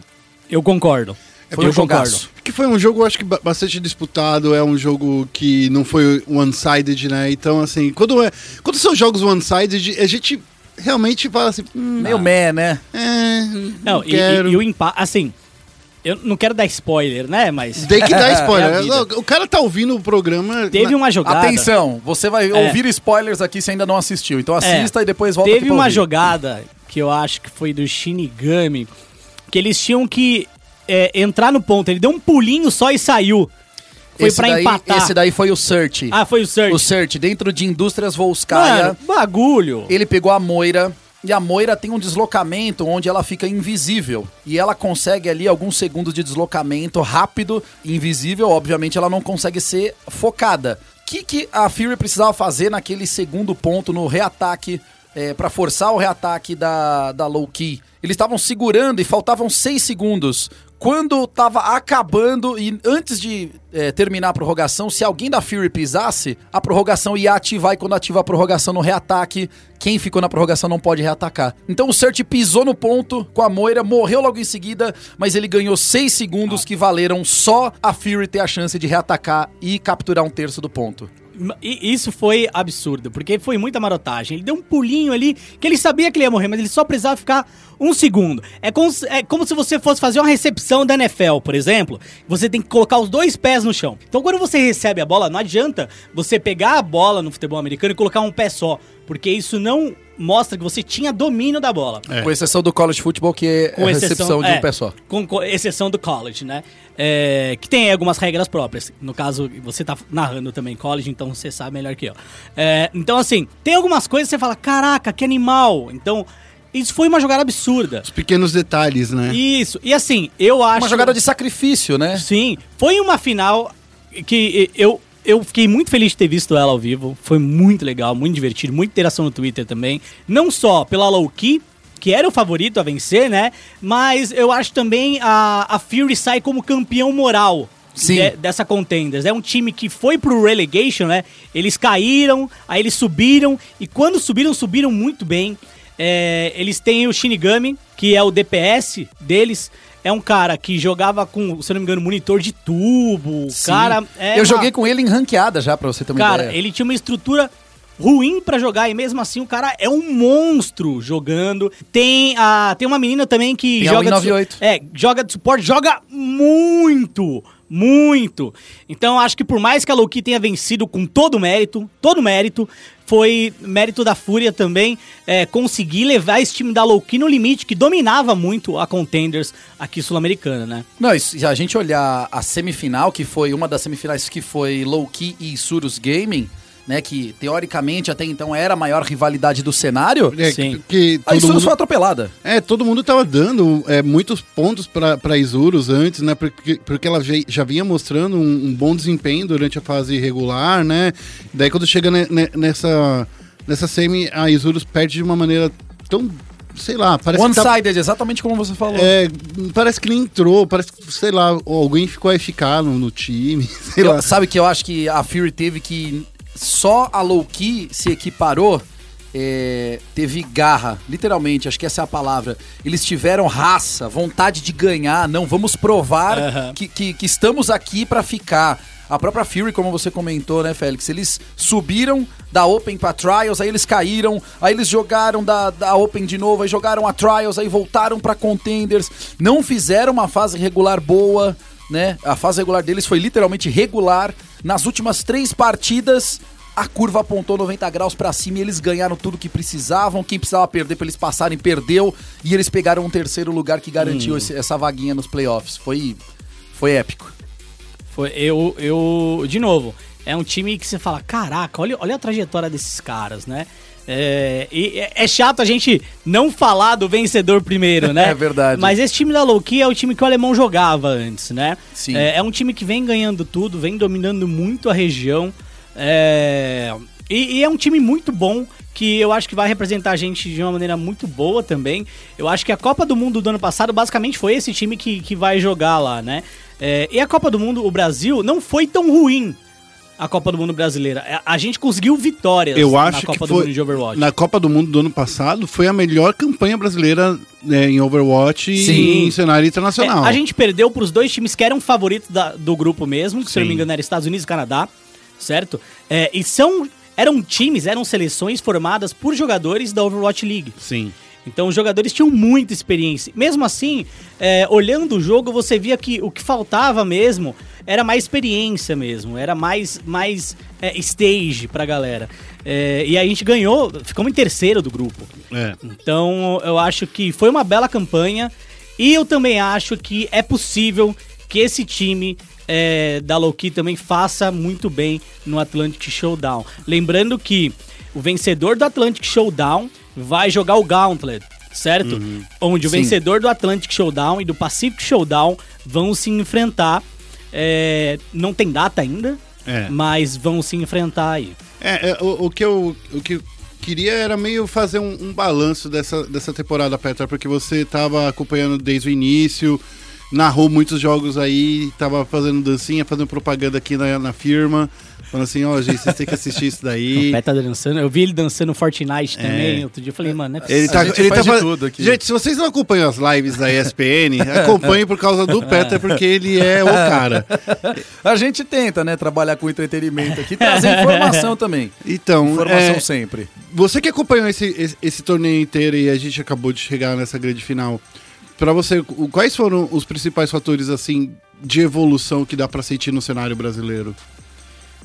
eu concordo. Foi eu um jogaço. Que foi um jogo, acho que ba- bastante disputado, é um jogo que não foi one-sided, né? Então, assim, quando, é, quando são jogos one-sided, a gente realmente fala assim, hum, Meio meh, né? é, Não, não e, quero. e- e o empate, assim, eu não quero dar spoiler, né? Mas Tem que dar É spoiler. o cara tá ouvindo o programa. teve na- uma jogada. Atenção, você vai É. ouvir spoilers aqui se ainda não assistiu. Então assista e depois volta Teve aqui pra uma ouvir. jogada que eu acho que foi do Shinigami, que eles tinham que é, entrar no ponto. Ele deu um pulinho só e saiu. Foi esse pra daí, empatar. Esse daí foi o Search. Ah, foi o Surge. O Search, dentro de Indústrias Volskaya. Mano, bagulho. Ele pegou a Moira. E a Moira tem um deslocamento onde ela fica invisível. E ela consegue ali alguns segundos de deslocamento rápido, invisível. Obviamente, ela não consegue ser focada. O que, que a Fury precisava fazer naquele segundo ponto no reataque é, para forçar o reataque da, da low key? Eles estavam segurando e faltavam seis segundos. Quando tava acabando e antes de é, terminar a prorrogação, se alguém da Fury pisasse, a prorrogação ia ativar e quando ativa a prorrogação no reataque, quem ficou na prorrogação não pode reatacar. Então o Cert pisou no ponto com a Moira, morreu logo em seguida, mas ele ganhou 6 segundos que valeram só a Fury ter a chance de reatacar e capturar um terço do ponto. E isso foi absurdo, porque foi muita marotagem. Ele deu um pulinho ali, que ele sabia que ele ia morrer, mas ele só precisava ficar um segundo. É como, se- é como se você fosse fazer uma recepção da NFL, por exemplo. Você tem que colocar os dois pés no chão. Então, quando você recebe a bola, não adianta você pegar a bola no futebol americano e colocar um pé só, porque isso não mostra que você tinha domínio da bola. Com exceção do college football, que é Com a exceção- recepção de é, um pé só. Com, com exceção do college, né? É, que tem algumas regras próprias. No caso, você tá narrando também college, então você sabe melhor que eu. É, então, assim, tem algumas coisas que você fala, caraca, que animal. Então, isso foi uma jogada absurda. Os pequenos detalhes, né? Isso. E assim, eu acho. Uma jogada de sacrifício, né? Sim, foi uma final que eu, eu fiquei muito feliz de ter visto ela ao vivo. Foi muito legal, muito divertido, muita interação no Twitter também. Não só pela low key, que era o favorito a vencer, né? Mas eu acho também a, a Fury sai como campeão moral. De- dessa contenders. É um time que foi pro relegation, né? Eles caíram, aí eles subiram, e quando subiram, subiram muito bem. É, eles têm o Shinigami, que é o DPS deles. É um cara que jogava com, se eu não me engano, monitor de tubo. Sim. cara é Eu uma- joguei com ele em ranqueada já, pra você ter uma Cara, ideia. ele tinha uma estrutura ruim pra jogar e mesmo assim o cara é um monstro jogando. Tem a tem uma menina também que Tem joga de, 198. su- é, joga de suporte, joga muito, muito. Então acho que por mais que a Loki tenha vencido com todo mérito, todo mérito, foi mérito da Fúria também é, conseguir levar esse time da Loki no limite que dominava muito a Contenders aqui sul-americana, né? Não, se a gente olhar a semifinal, que foi uma das semifinais que foi Low Key e Surus Gaming, né? Que teoricamente até então era a maior rivalidade do cenário. É, Sim. que A todo Isurus mundo, foi atropelada. é, todo mundo tava dando é, muitos pontos pra, pra Isurus antes, né? Porque, porque ela já, vinha mostrando um, um bom desempenho durante a fase regular, né? Daí quando chega ne- ne- nessa, nessa semi, a Isurus perde de uma maneira tão. Sei lá, parece que. tá- One-sided, exatamente como você falou. é, parece que nem entrou, parece que, sei lá, alguém ficou a ficar no, no time, sei Eu- lá. sabe que eu acho que a Fury teve que. Só a Low Key se equiparou. é, teve garra, literalmente, acho que essa é a palavra. Eles tiveram raça, vontade de ganhar. Não, vamos provar que, que, que estamos aqui pra ficar. A própria Fury, como você comentou, né, Félix? Eles subiram da Open pra Trials, aí eles caíram, aí eles jogaram da, da Open de novo, aí jogaram a Trials, aí voltaram pra Contenders. Não fizeram uma fase regular boa, né? A fase regular deles foi literalmente regular. Nas últimas três partidas, a curva apontou 90 graus pra cima e eles ganharam tudo que precisavam. Quem precisava perder pra eles passarem, perdeu. E eles pegaram um terceiro lugar que garantiu esse- essa vaguinha nos playoffs. Foi, foi épico. Foi, eu, eu, de novo, é um time que você fala, caraca, olha, olha a trajetória desses caras, né? É, é- é chato a gente não falar do vencedor primeiro, né? É verdade. Mas esse time da Loki é o time que o alemão jogava antes, né? Sim. É, é um time que vem ganhando tudo, vem dominando muito a região. é, e, e é um time muito bom que eu acho que vai representar a gente de uma maneira muito boa também. Eu acho que a Copa do Mundo do ano passado basicamente foi esse time que, que vai jogar lá, né? É, e a Copa do Mundo, o Brasil, não foi tão ruim. A Copa do Mundo brasileira. É, A gente conseguiu vitórias Eu na acho Copa que do Mundo foi de Overwatch. na Copa do Mundo do ano passado foi a melhor campanha brasileira né, em Overwatch Sim. e em cenário internacional. É, a gente perdeu para os dois times que eram favoritos da- do grupo mesmo, que se eu não me engano era Estados Unidos e Canadá, certo? É, e são eram times, eram seleções formadas por jogadores da Overwatch League. Sim. Então os jogadores tinham muita experiência. Mesmo assim, é, olhando o jogo, você via que o que faltava mesmo era mais experiência mesmo, era mais, mais é, stage pra galera. É, e a gente ganhou, ficamos em terceiro do grupo. É. Então eu acho que foi uma bela campanha e eu também acho que é possível que esse time é, da Loki também faça muito bem no Atlantic Showdown. Lembrando que o vencedor do Atlantic Showdown vai jogar o Gauntlet, certo? Onde o Sim. vencedor do Atlantic Showdown e do Pacific Showdown vão se enfrentar. É, não tem data ainda, É. mas vão se enfrentar aí. É, é, o, o que eu, o que eu queria era meio fazer um, um balanço dessa, dessa temporada, Petra, porque você tava acompanhando desde o início, narrou muitos jogos aí, tava fazendo dancinha, fazendo propaganda aqui na, na firma, falando assim, ó, gente, vocês têm que assistir isso O daí. Pé tá dançando. Eu vi ele dançando Fortnite também. É. Outro dia eu falei, mano, não é Ele possível. tá, A gente ele faz tá de fa- tudo aqui. Gente, se vocês não acompanham as lives da ESPN, acompanhem por causa do Petra, porque ele é o cara. A gente tenta, né, trabalhar com entretenimento aqui, trazer informação também. Então, Informação é, sempre. Você que acompanhou esse, esse, esse torneio inteiro e a gente acabou de chegar nessa grande final, pra você, o- quais foram os principais fatores assim de evolução que dá pra sentir no cenário brasileiro?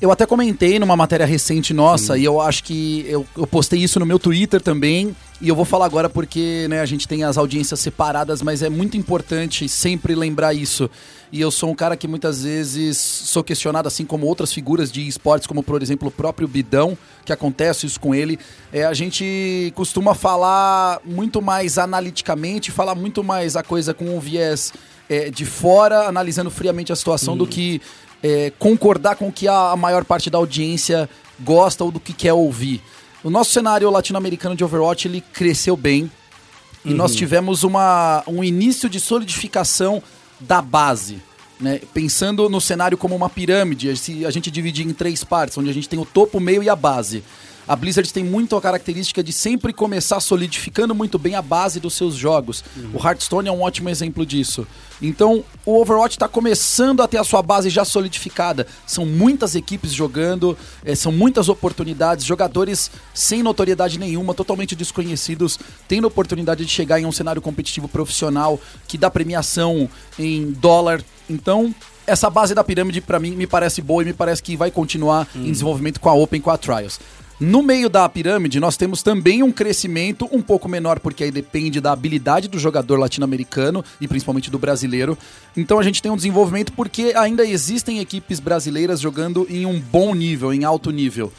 Eu até comentei numa matéria recente nossa, e eu acho que eu, eu postei isso no meu Twitter também, e eu vou falar agora porque né, a gente tem as audiências separadas, mas é muito importante sempre lembrar isso. E eu sou um cara que muitas vezes sou questionado, assim como outras figuras de esportes, como por exemplo o próprio Bidão, que acontece isso com ele. É, a gente costuma falar muito mais analiticamente, falar muito mais a coisa com um viés é, de fora, analisando friamente a situação, do que é, concordar com o que a, maior parte da audiência gosta ou do que quer ouvir. O nosso cenário latino-americano de Overwatch ele cresceu bem e nós tivemos uma, um início de solidificação da base. Né? Pensando no cenário como uma pirâmide, se a gente dividir em três partes, onde a gente tem o topo, o meio e a base. A Blizzard tem muito a característica de sempre começar solidificando muito bem a base dos seus jogos. O Hearthstone é um ótimo exemplo disso. Então, o Overwatch está começando a ter a sua base já solidificada. São muitas equipes jogando, eh, são muitas oportunidades, jogadores sem notoriedade nenhuma, totalmente desconhecidos, tendo a oportunidade de chegar em um cenário competitivo profissional que dá premiação em dólar. Então, essa base da pirâmide, para mim, me parece boa e me parece que vai continuar em desenvolvimento com a Open, com a Trials. No meio da pirâmide, nós temos também um crescimento um pouco menor, porque aí depende da habilidade do jogador latino-americano e principalmente do brasileiro. Então a gente tem um desenvolvimento porque ainda existem equipes brasileiras jogando em um bom nível, em alto nível.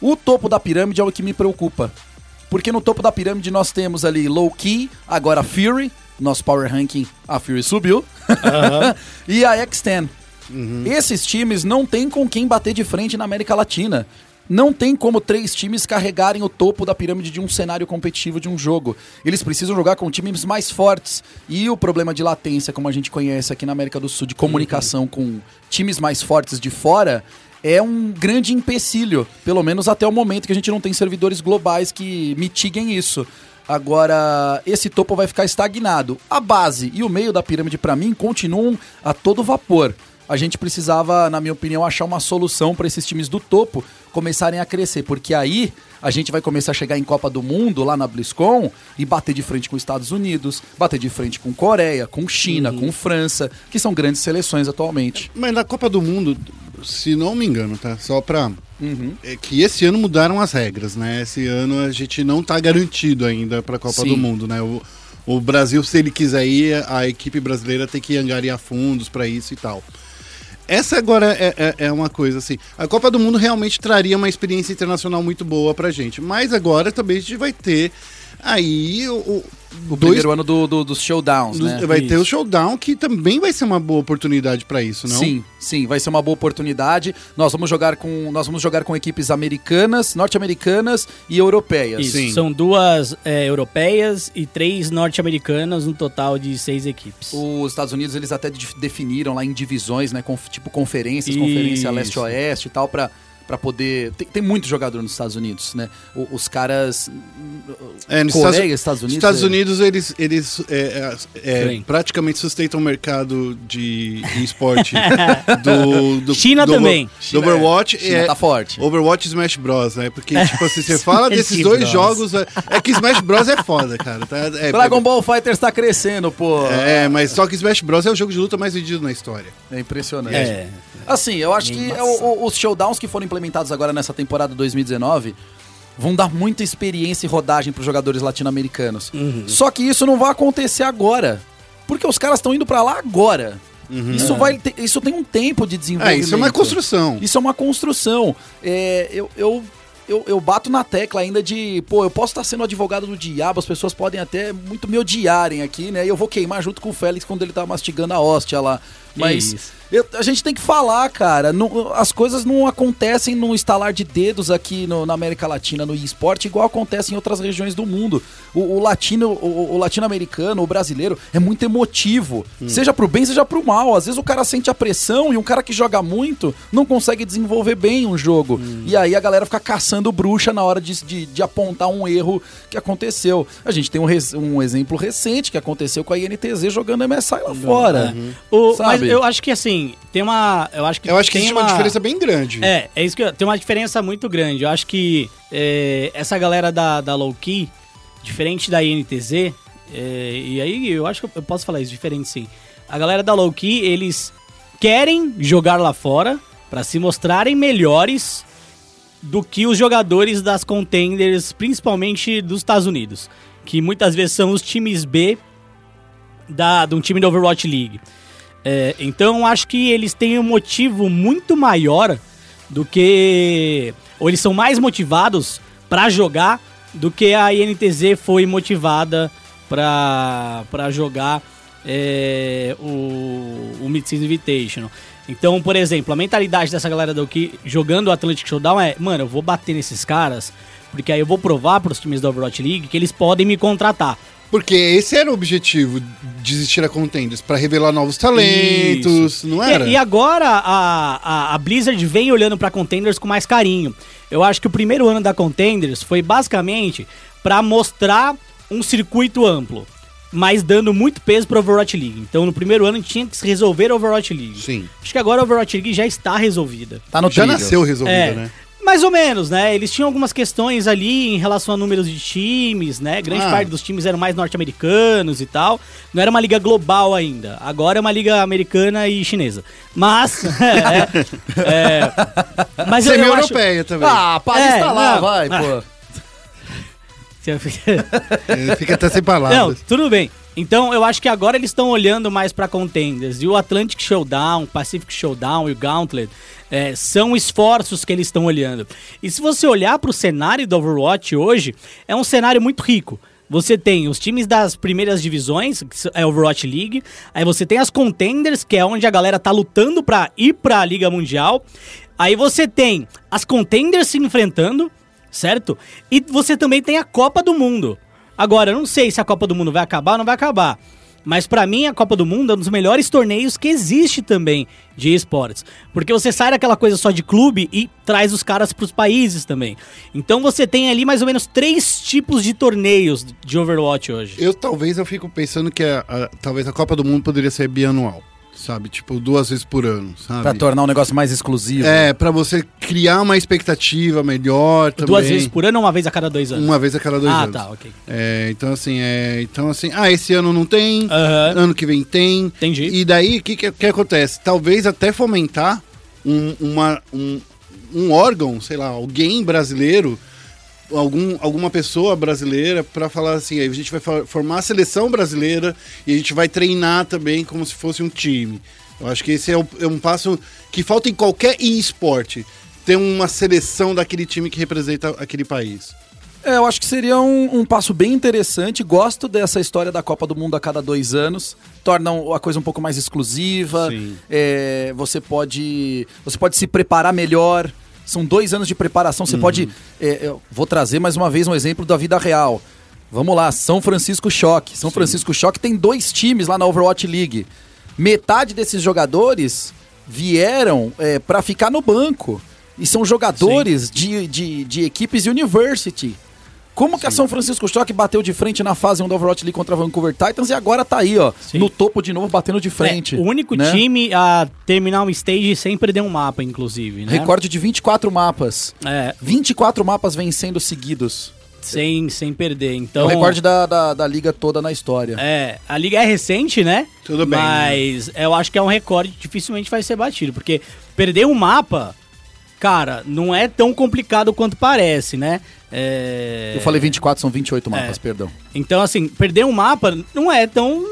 O topo da pirâmide é o que me preocupa. Porque no topo da pirâmide nós temos ali Low Key, agora Fury, nosso power ranking, a Fury subiu, e a X10. Esses times não tem com quem bater de frente na América Latina. Não tem como três times carregarem o topo da pirâmide de um cenário competitivo de um jogo. Eles precisam jogar com times mais fortes. E o problema de latência, como a gente conhece aqui na América do Sul, de comunicação com times mais fortes de fora, é um grande empecilho. Pelo menos até o momento que a gente não tem servidores globais que mitiguem isso. Agora, esse topo vai ficar estagnado. A base e o meio da pirâmide, para mim, continuam a todo vapor. A gente precisava, na minha opinião, achar uma solução para esses times do topo começarem a crescer, porque aí a gente vai começar a chegar em Copa do Mundo lá na BlizzCon e bater de frente com os Estados Unidos, bater de frente com Coreia, com China, com França, que são grandes seleções atualmente. Mas na Copa do Mundo, se não me engano, tá? Só pra. É que esse ano mudaram as regras, né? Esse ano a gente não tá garantido ainda pra Copa Sim. do Mundo, né? O, o Brasil, se ele quiser ir, a equipe brasileira tem que angariar fundos pra isso e tal. Essa agora é, é, é uma coisa assim. A Copa do Mundo realmente traria uma experiência internacional muito boa pra gente. Mas agora também a gente vai ter aí o, o, O dois primeiro ano do, do- dos showdowns, dos- né? vai ter o Isso. showdown, que também vai ser uma boa oportunidade pra isso, não? Sim, sim, vai ser uma boa oportunidade. Nós vamos jogar com, nós vamos jogar com equipes americanas, norte-americanas e europeias. Isso, Sim. são duas é, europeias e três norte-americanas, um total de seis equipes. Os Estados Unidos eles até definiram lá em divisões, né, conf- tipo conferências, Isso. conferência leste-oeste e tal pra para poder tem, tem muito jogador nos Estados Unidos, né? O- os caras É, nos Coreia, Estados, Estados Unidos. Estados é- Unidos, eles, eles é, é, é, praticamente sustentam o mercado de, de esporte do, do China do, também. Do Overwatch. China é, tá forte. Overwatch e Smash Bros, né? Porque, tipo assim, você fala desses dois Bros. jogos. É, é que Smash Bros é foda, cara. Tá? É, Dragon Ball Fighters tá crescendo, pô. É, mas só que Smash Bros é o jogo de luta mais vendido na história. É impressionante. É. Assim, eu acho que é o- o- os showdowns que foram implementados agora nessa temporada 2019 vão dar muita experiência e rodagem pros jogadores latino-americanos. Só que isso não vai acontecer agora. Porque os caras estão indo pra lá agora. Isso, vai ter- isso tem um tempo de É, desenvolvimento. isso é uma construção. Isso é uma construção. É, eu, eu, eu, eu bato na tecla ainda de, pô, eu posso estar sendo advogado do diabo, as pessoas podem até muito me odiarem aqui, né? E eu vou queimar junto com o Félix quando ele tá mastigando a hóstia lá. Mas isso. Eu- a gente tem que falar, cara. não- as coisas não acontecem num estalar de dedos aqui no- na América Latina, no esporte, igual acontece em outras regiões do mundo. O, o latino, o, o latino-americano, o brasileiro, é muito emotivo. Seja pro bem, seja pro mal. Às vezes o cara sente a pressão e um cara que joga muito não consegue desenvolver bem um jogo. E aí a galera fica caçando bruxa na hora de, de, de apontar um erro que aconteceu. A gente tem um, um exemplo recente que aconteceu com a INTZ jogando MSI lá fora. O- Sabe? mas eu acho que assim, tem uma. Eu acho que, Eu acho que tem existe uma diferença bem grande. É, é isso que eu, tem uma diferença muito grande. Eu acho que é, essa galera da, da Low Key, diferente da INTZ, é, e aí eu acho que eu posso falar isso, diferente sim. A galera da Low Key, eles querem jogar lá fora pra se mostrarem melhores do que os jogadores das contenders, principalmente dos Estados Unidos, que muitas vezes são os times B da, de um time da Overwatch League. É, então acho que eles têm um motivo muito maior do que. Ou eles são mais motivados pra jogar do que a INTZ foi motivada pra jogar é, o, o Mid-Season Invitational. Então, por exemplo, a mentalidade dessa galera do que jogando o Atlantic Showdown é: mano, eu vou bater nesses caras, porque aí eu vou provar pros times da Overwatch League que eles podem me contratar. Porque esse era o objetivo de existir a Contenders, pra revelar novos talentos, não era? E, e agora a, a, a Blizzard vem olhando pra Contenders com mais carinho. Eu acho que o primeiro ano da Contenders foi basicamente pra mostrar um circuito amplo, mas dando muito peso pra Overwatch League. Então no primeiro ano tinha que se resolver a Overwatch League. Sim. Acho que agora a Overwatch League já está resolvida. Tá no Já trilho. nasceu resolvida, É, né? Mais ou menos, né? Eles tinham algumas questões ali em relação a números de times, né? Grande Ah. parte dos times eram mais norte-americanos e tal. Não era uma liga global ainda. Agora é uma liga americana e chinesa. Mas. é, é, mas eu, eu acho. Semi-europeia também. Ah, para É, está lá, não. vai, Ah. pô. Fica até sem Não, palavras. tudo bem. Então eu acho que agora eles estão olhando mais pra contenders. E o Atlantic Showdown, o Pacific Showdown e o Gauntlet é, são esforços que eles estão olhando. E se você olhar pro cenário do Overwatch hoje, é um cenário muito rico. Você tem os times das primeiras divisões, que é a Overwatch League. Aí você tem as contenders, que é onde a galera tá lutando pra ir pra Liga Mundial. Aí você tem as contenders se enfrentando, certo? E você também tem a Copa do Mundo. Agora, eu não sei se a Copa do Mundo vai acabar ou não vai acabar. Mas pra mim, a Copa do Mundo é um dos melhores torneios que existe também de esportes. Porque você sai daquela coisa só de clube e traz os caras pros países também. Então você tem ali mais ou menos três tipos de torneios de Overwatch hoje. Eu talvez eu fico pensando que a- a- talvez a Copa do Mundo poderia ser bianual, sabe? Tipo, duas vezes por ano, sabe? Pra tornar um negócio mais exclusivo. É, pra você criar uma expectativa melhor também. Duas vezes por ano ou uma vez a cada dois anos? Uma vez a cada dois ah, anos. tá, ok. É, então assim, é, então assim, ah, esse ano não tem, Aham. ano que vem tem. Entendi. E daí, o que, que, que acontece? Talvez até fomentar um, uma, um, um órgão, sei lá, alguém brasileiro, algum, alguma pessoa brasileira, pra falar assim, aí a gente vai formar a seleção brasileira e a gente vai treinar também como se fosse um time. Eu acho que esse é, o- é um passo que falta em qualquer esporte. Ter uma seleção daquele time que representa aquele país. É, eu acho que seria um, um passo bem interessante. Gosto dessa história da Copa do Mundo a cada dois anos. Torna a coisa um pouco mais exclusiva. É, você pode. Você pode se preparar melhor. São dois anos de preparação. Você pode. é, eu vou trazer mais uma vez um exemplo da vida real. Vamos lá, São Francisco Choque. São Francisco Choque tem dois times lá na Overwatch League. Metade desses jogadores vieram é, para ficar no banco. E são jogadores de, de, de equipes University. Como que a São Francisco Shock bateu de frente na fase 1 da Overwatch League contra a Vancouver Titans e agora tá aí, ó, Sim. no topo de novo, batendo de frente. É, o único né? time a terminar um stage sem perder um mapa, inclusive, né? Recorde de 24 mapas. É, 24 mapas vencendo seguidos. sem, sem perder. É Então, o recorde da, da, da liga toda na história. É, a liga é recente, né? Tudo bem, Mas eu acho que é um recorde que dificilmente vai ser batido. Porque perder um mapa, cara, não é tão complicado quanto parece, né? É... Eu falei 24, são 28 mapas, É. perdão. Então, assim, perder um mapa não é tão.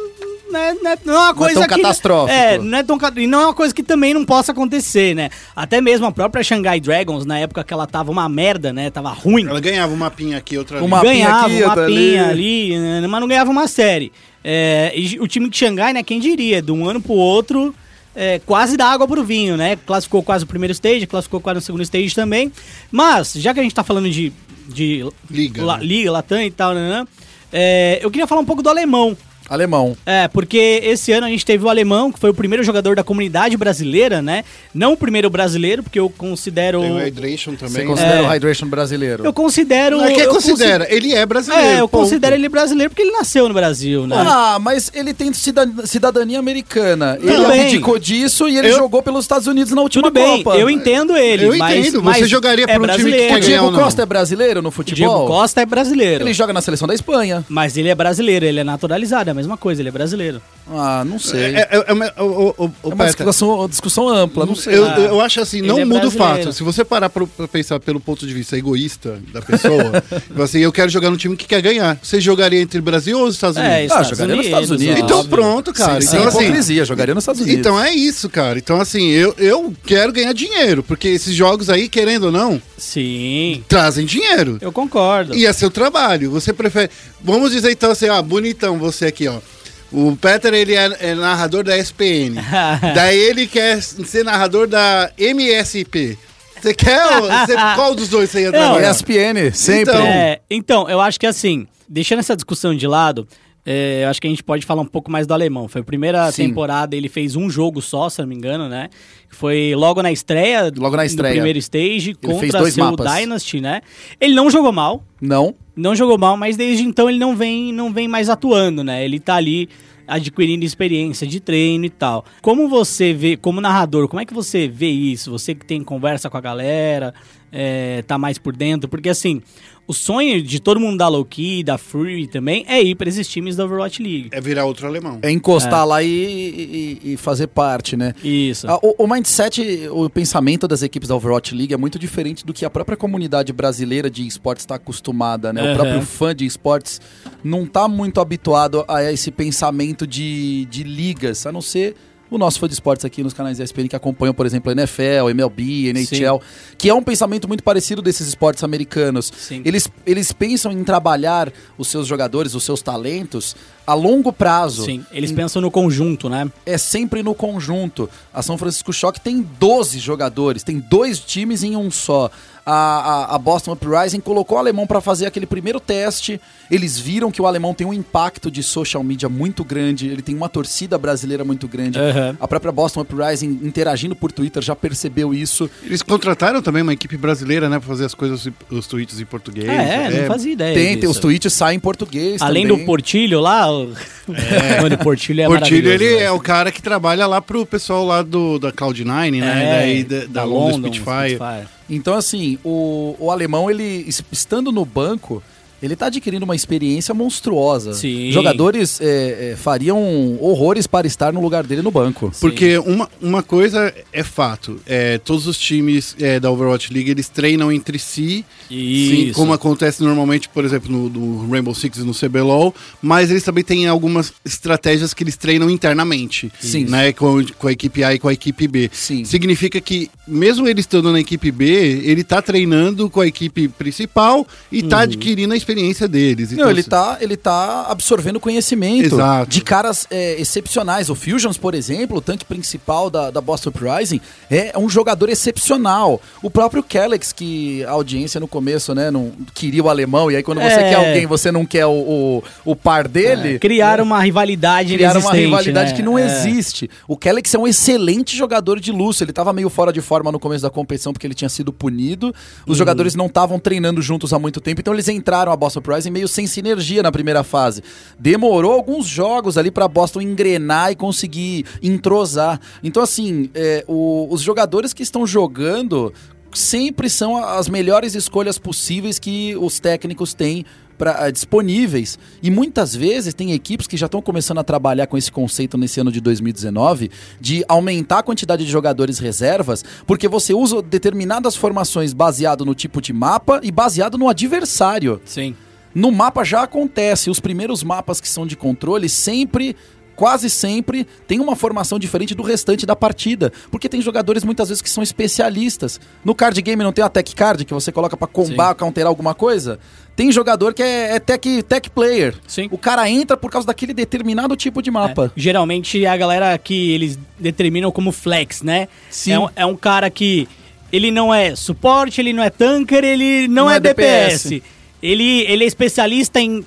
não é, não é- não é uma coisa tão que... catastrófico. É, não é tão e não é uma coisa que também não possa acontecer, né? Até mesmo a própria Shanghai Dragons, na época que ela tava uma merda, né? Tava ruim. Ela ganhava um mapinha aqui, outra ali. Uma- mapinha ganhava aqui, outra mapinha ali. ali, né, mas não ganhava uma série. É, e o time de Xangai, né, quem diria, de um ano pro outro, é, quase dá água pro vinho, né? Classificou quase o primeiro stage, classificou quase o segundo stage também. Mas, já que a gente tá falando de, de Liga, La- né? Liga, Latam e tal, né, né, é, eu queria falar um pouco do alemão. Alemão. É, porque esse ano a gente teve o alemão, que foi o primeiro jogador da comunidade brasileira, né? Não o primeiro brasileiro, porque eu considero. Tem o Hydration Você também. considera É. o Hydration brasileiro? Eu considero. Não é que considera, ele é brasileiro. É, eu ponto. considero ele brasileiro porque ele nasceu no Brasil, né? Ah, mas ele tem cida- cidadania americana. Tudo ele abdicou disso e ele Eu- jogou pelos Estados Unidos na última Tudo bem, Copa. eu entendo ele. Eu mas, entendo, mas você jogaria é por um time que brasileiro. quer O ganhar Diego? Costa é brasileiro no O futebol? Diego Costa é brasileiro. Ele joga na seleção da Espanha. Mas ele é brasileiro, ele é naturalizado, é mesma coisa, ele é brasileiro. Ah, não sei. É, é, é, uma- o, o, o, É uma discussão, discussão ampla, não sei. Eu, Ah, eu acho assim, não é muda o fato. Se você parar pra, pra pensar pelo ponto de vista egoísta da pessoa, tipo assim, eu quero jogar no time que quer ganhar. Você jogaria entre Brasil ou os Estados É, Unidos? Estados jogaria nos Unidos. Estados Unidos. então óbvio. pronto, cara. Sem- então assim, hipocrisia, jogaria nos Estados Unidos. então é isso, cara. Então assim, eu, eu quero ganhar dinheiro, porque esses jogos aí, querendo ou não, Sim, trazem dinheiro. eu concordo. E é seu trabalho. Você prefere. Vamos dizer então assim, ó, bonitão você aqui, ó. O Peter, ele é, é narrador da SPN. Daí ele quer ser narrador da MSP. Você quer? você- qual dos dois você ia Não, trabalhar? ESPN, sempre. Então- É, então, eu acho que assim, deixando essa discussão de lado, é, eu acho que a gente pode falar um pouco mais do alemão. Foi a primeira Sim. temporada, ele fez um jogo só, se não me engano, né? Foi logo na estreia, Logo na estreia. no primeiro stage, fez contra seu mapas. Dynasty, né? Ele não jogou mal, Não. não jogou mal, mas desde então ele não vem, não vem mais atuando, né? Ele tá ali adquirindo experiência de treino e tal. Como você vê, como narrador, como é que você vê isso? Você que tem conversa com a galera, é, tá mais por dentro, porque assim, o sonho de todo mundo da Loki, da Free também, é ir pra esses times da Overwatch League. É virar outro alemão. É encostar lá e, e- e fazer parte, né? Isso. Ah, O, o mindset, o pensamento das equipes da Overwatch League é muito diferente do que a própria comunidade brasileira de esportes está acostumada, né? O Aham. próprio fã de esportes não tá muito habituado a esse pensamento de, de ligas, a não ser o nosso fã de esportes aqui nos canais ESPN que acompanham, por exemplo, a NFL, MLB, NHL, que é um pensamento muito parecido desses esportes americanos. Sim. Eles, eles pensam em trabalhar os seus jogadores, os seus talentos a longo prazo Sim, eles pensam no conjunto, né? é sempre no conjunto. A São Francisco Shock tem 12 jogadores, tem dois times em um só. A, a, a Boston Uprising colocou o alemão para fazer aquele primeiro teste. Eles viram que o alemão tem um impacto de social media muito grande, ele tem uma torcida brasileira muito grande. Aham. A própria Boston Uprising, interagindo por Twitter, já percebeu isso. Eles contrataram também uma equipe brasileira, né, pra fazer as coisas, os tweets em português. Ah, é, não fazia ideia tem, tem, os tweets saem em português Além também. do Portilho lá, o... Mano, o Portilho é Portilho, ele né? é o cara que trabalha lá pro pessoal lá do, da Cloud9, né? É, Daí da, da London, Spitfire. Então, assim, o, o alemão, ele es- estando no banco, ele tá adquirindo uma experiência monstruosa. Sim. Jogadores é, é, fariam horrores para estar no lugar dele no banco. Porque uma, uma coisa é fato, é, todos os times é, da Overwatch League, eles treinam entre si, sim, como acontece normalmente, por exemplo, no, no Rainbow Six e no CBLOL, mas eles também têm algumas estratégias que eles treinam internamente, Sim. né, com, com a equipe A e com a equipe B. Sim. Significa que, mesmo ele estando na equipe B, ele tá treinando com a equipe principal e tá adquirindo a experiência deles. Não, ele tá, ele tá absorvendo conhecimento Exato. de caras é, excepcionais. O Fusions, por exemplo, o tanque principal da, da Boston Uprising, é um jogador excepcional. O próprio Kellex, que a audiência no começo, né, não queria o alemão, e aí quando você É. quer alguém, você não quer o, o, o par dele. Criaram uma rivalidade Criaram uma rivalidade né? que não É. existe. O Kellex é um excelente jogador de luxo. Ele tava meio fora de forma no começo da competição porque ele tinha sido punido. Os jogadores não estavam treinando juntos há muito tempo, então eles entraram a Boston Uprising meio sem sinergia na primeira fase. Demorou alguns jogos ali pra Boston engrenar e conseguir entrosar. Então, assim, é, o- os jogadores que estão jogando sempre são as melhores escolhas possíveis que os técnicos têm pra, eh, disponíveis. E muitas vezes tem equipes que já estão começando a trabalhar com esse conceito nesse ano de 2019 de aumentar a quantidade de jogadores reservas, porque você usa determinadas formações baseado no tipo de mapa e baseado no adversário. Sim. No mapa já acontece, os primeiros mapas que são de controle sempre quase sempre tem uma formação diferente do restante da partida. Porque tem jogadores muitas vezes que são especialistas. No card game não tem a tech card que você coloca pra combar, counterar alguma coisa? Tem jogador que é, é tech, tech player. Sim. O cara entra por causa daquele determinado tipo de mapa. Geralmente é a galera que eles determinam como flex, né? Sim. É um, é um cara que ele não é suporte, ele não é tanker, ele não, Não é, é DPS. DPS. Ele, ele é especialista em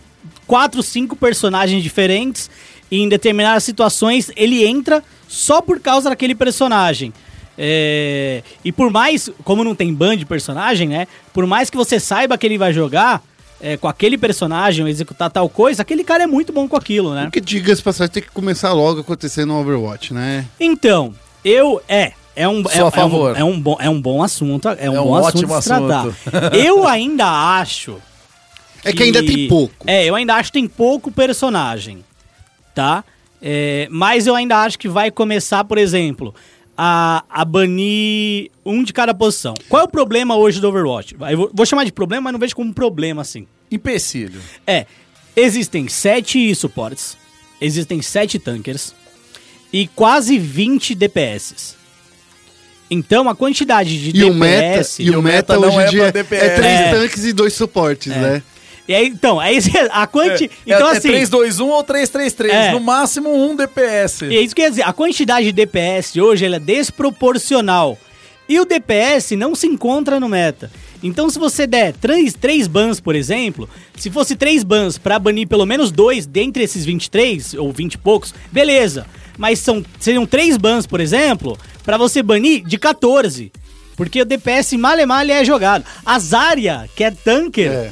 quatro, cinco personagens diferentes e em determinadas situações ele entra só por causa daquele personagem. É, e por mais, como não tem ban de personagem, né? Por mais que você saiba que ele vai jogar é, com aquele personagem, ou executar tal coisa, aquele cara é muito bom com aquilo, né? Porque, diga-se passagem, tem que começar logo a acontecer no Overwatch, né? Então, eu é é um, é, a favor. é um, é um bom é um bom assunto, é um, É um bom assunto ótimo tratar. assunto. eu ainda acho É que ainda tem pouco. É, eu ainda acho que tem pouco personagem, tá? É, mas eu ainda acho que vai começar, por exemplo, a, a banir um de cada posição. Qual é o problema hoje do Overwatch? Eu vou, vou chamar de problema, mas não vejo como um problema assim. Empecilho. É, existem sete suportes, existem sete tankers e quase 20 DPS. Então a quantidade de E o meta, DPS. e o meta não hoje é em dia pra é, DPS. três É. tanques e dois suportes, né? E aí, então, aí a quanti... então é, assim, é 3-2-1 ou 3-3-3. É. No máximo um DPS. E é isso que quer dizer, a quantidade de DPS hoje ela é desproporcional. E o DPS não se encontra no meta. Então, se você der três, três bans, por exemplo, se fosse três bans pra banir pelo menos dois dentre esses 23, ou 20 e poucos, beleza. Mas são, seriam três bans, por exemplo, pra você banir de 14. Porque o DPS male male é jogado. A Zarya, que é tanker, É.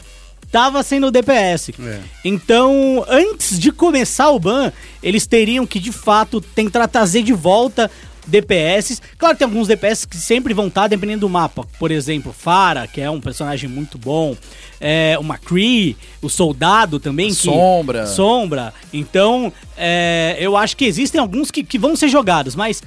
tava sendo DPS. É. Então, antes de começar o ban, eles teriam que de fato tentar trazer de volta DPS. Claro que tem alguns DPS que sempre vão estar dependendo do mapa. Por exemplo, Farah, que é um personagem muito bom. É, o McCree, o Soldado também. Que, Sombra. Sombra. Então, é, eu acho que existem alguns que, que vão ser jogados, mas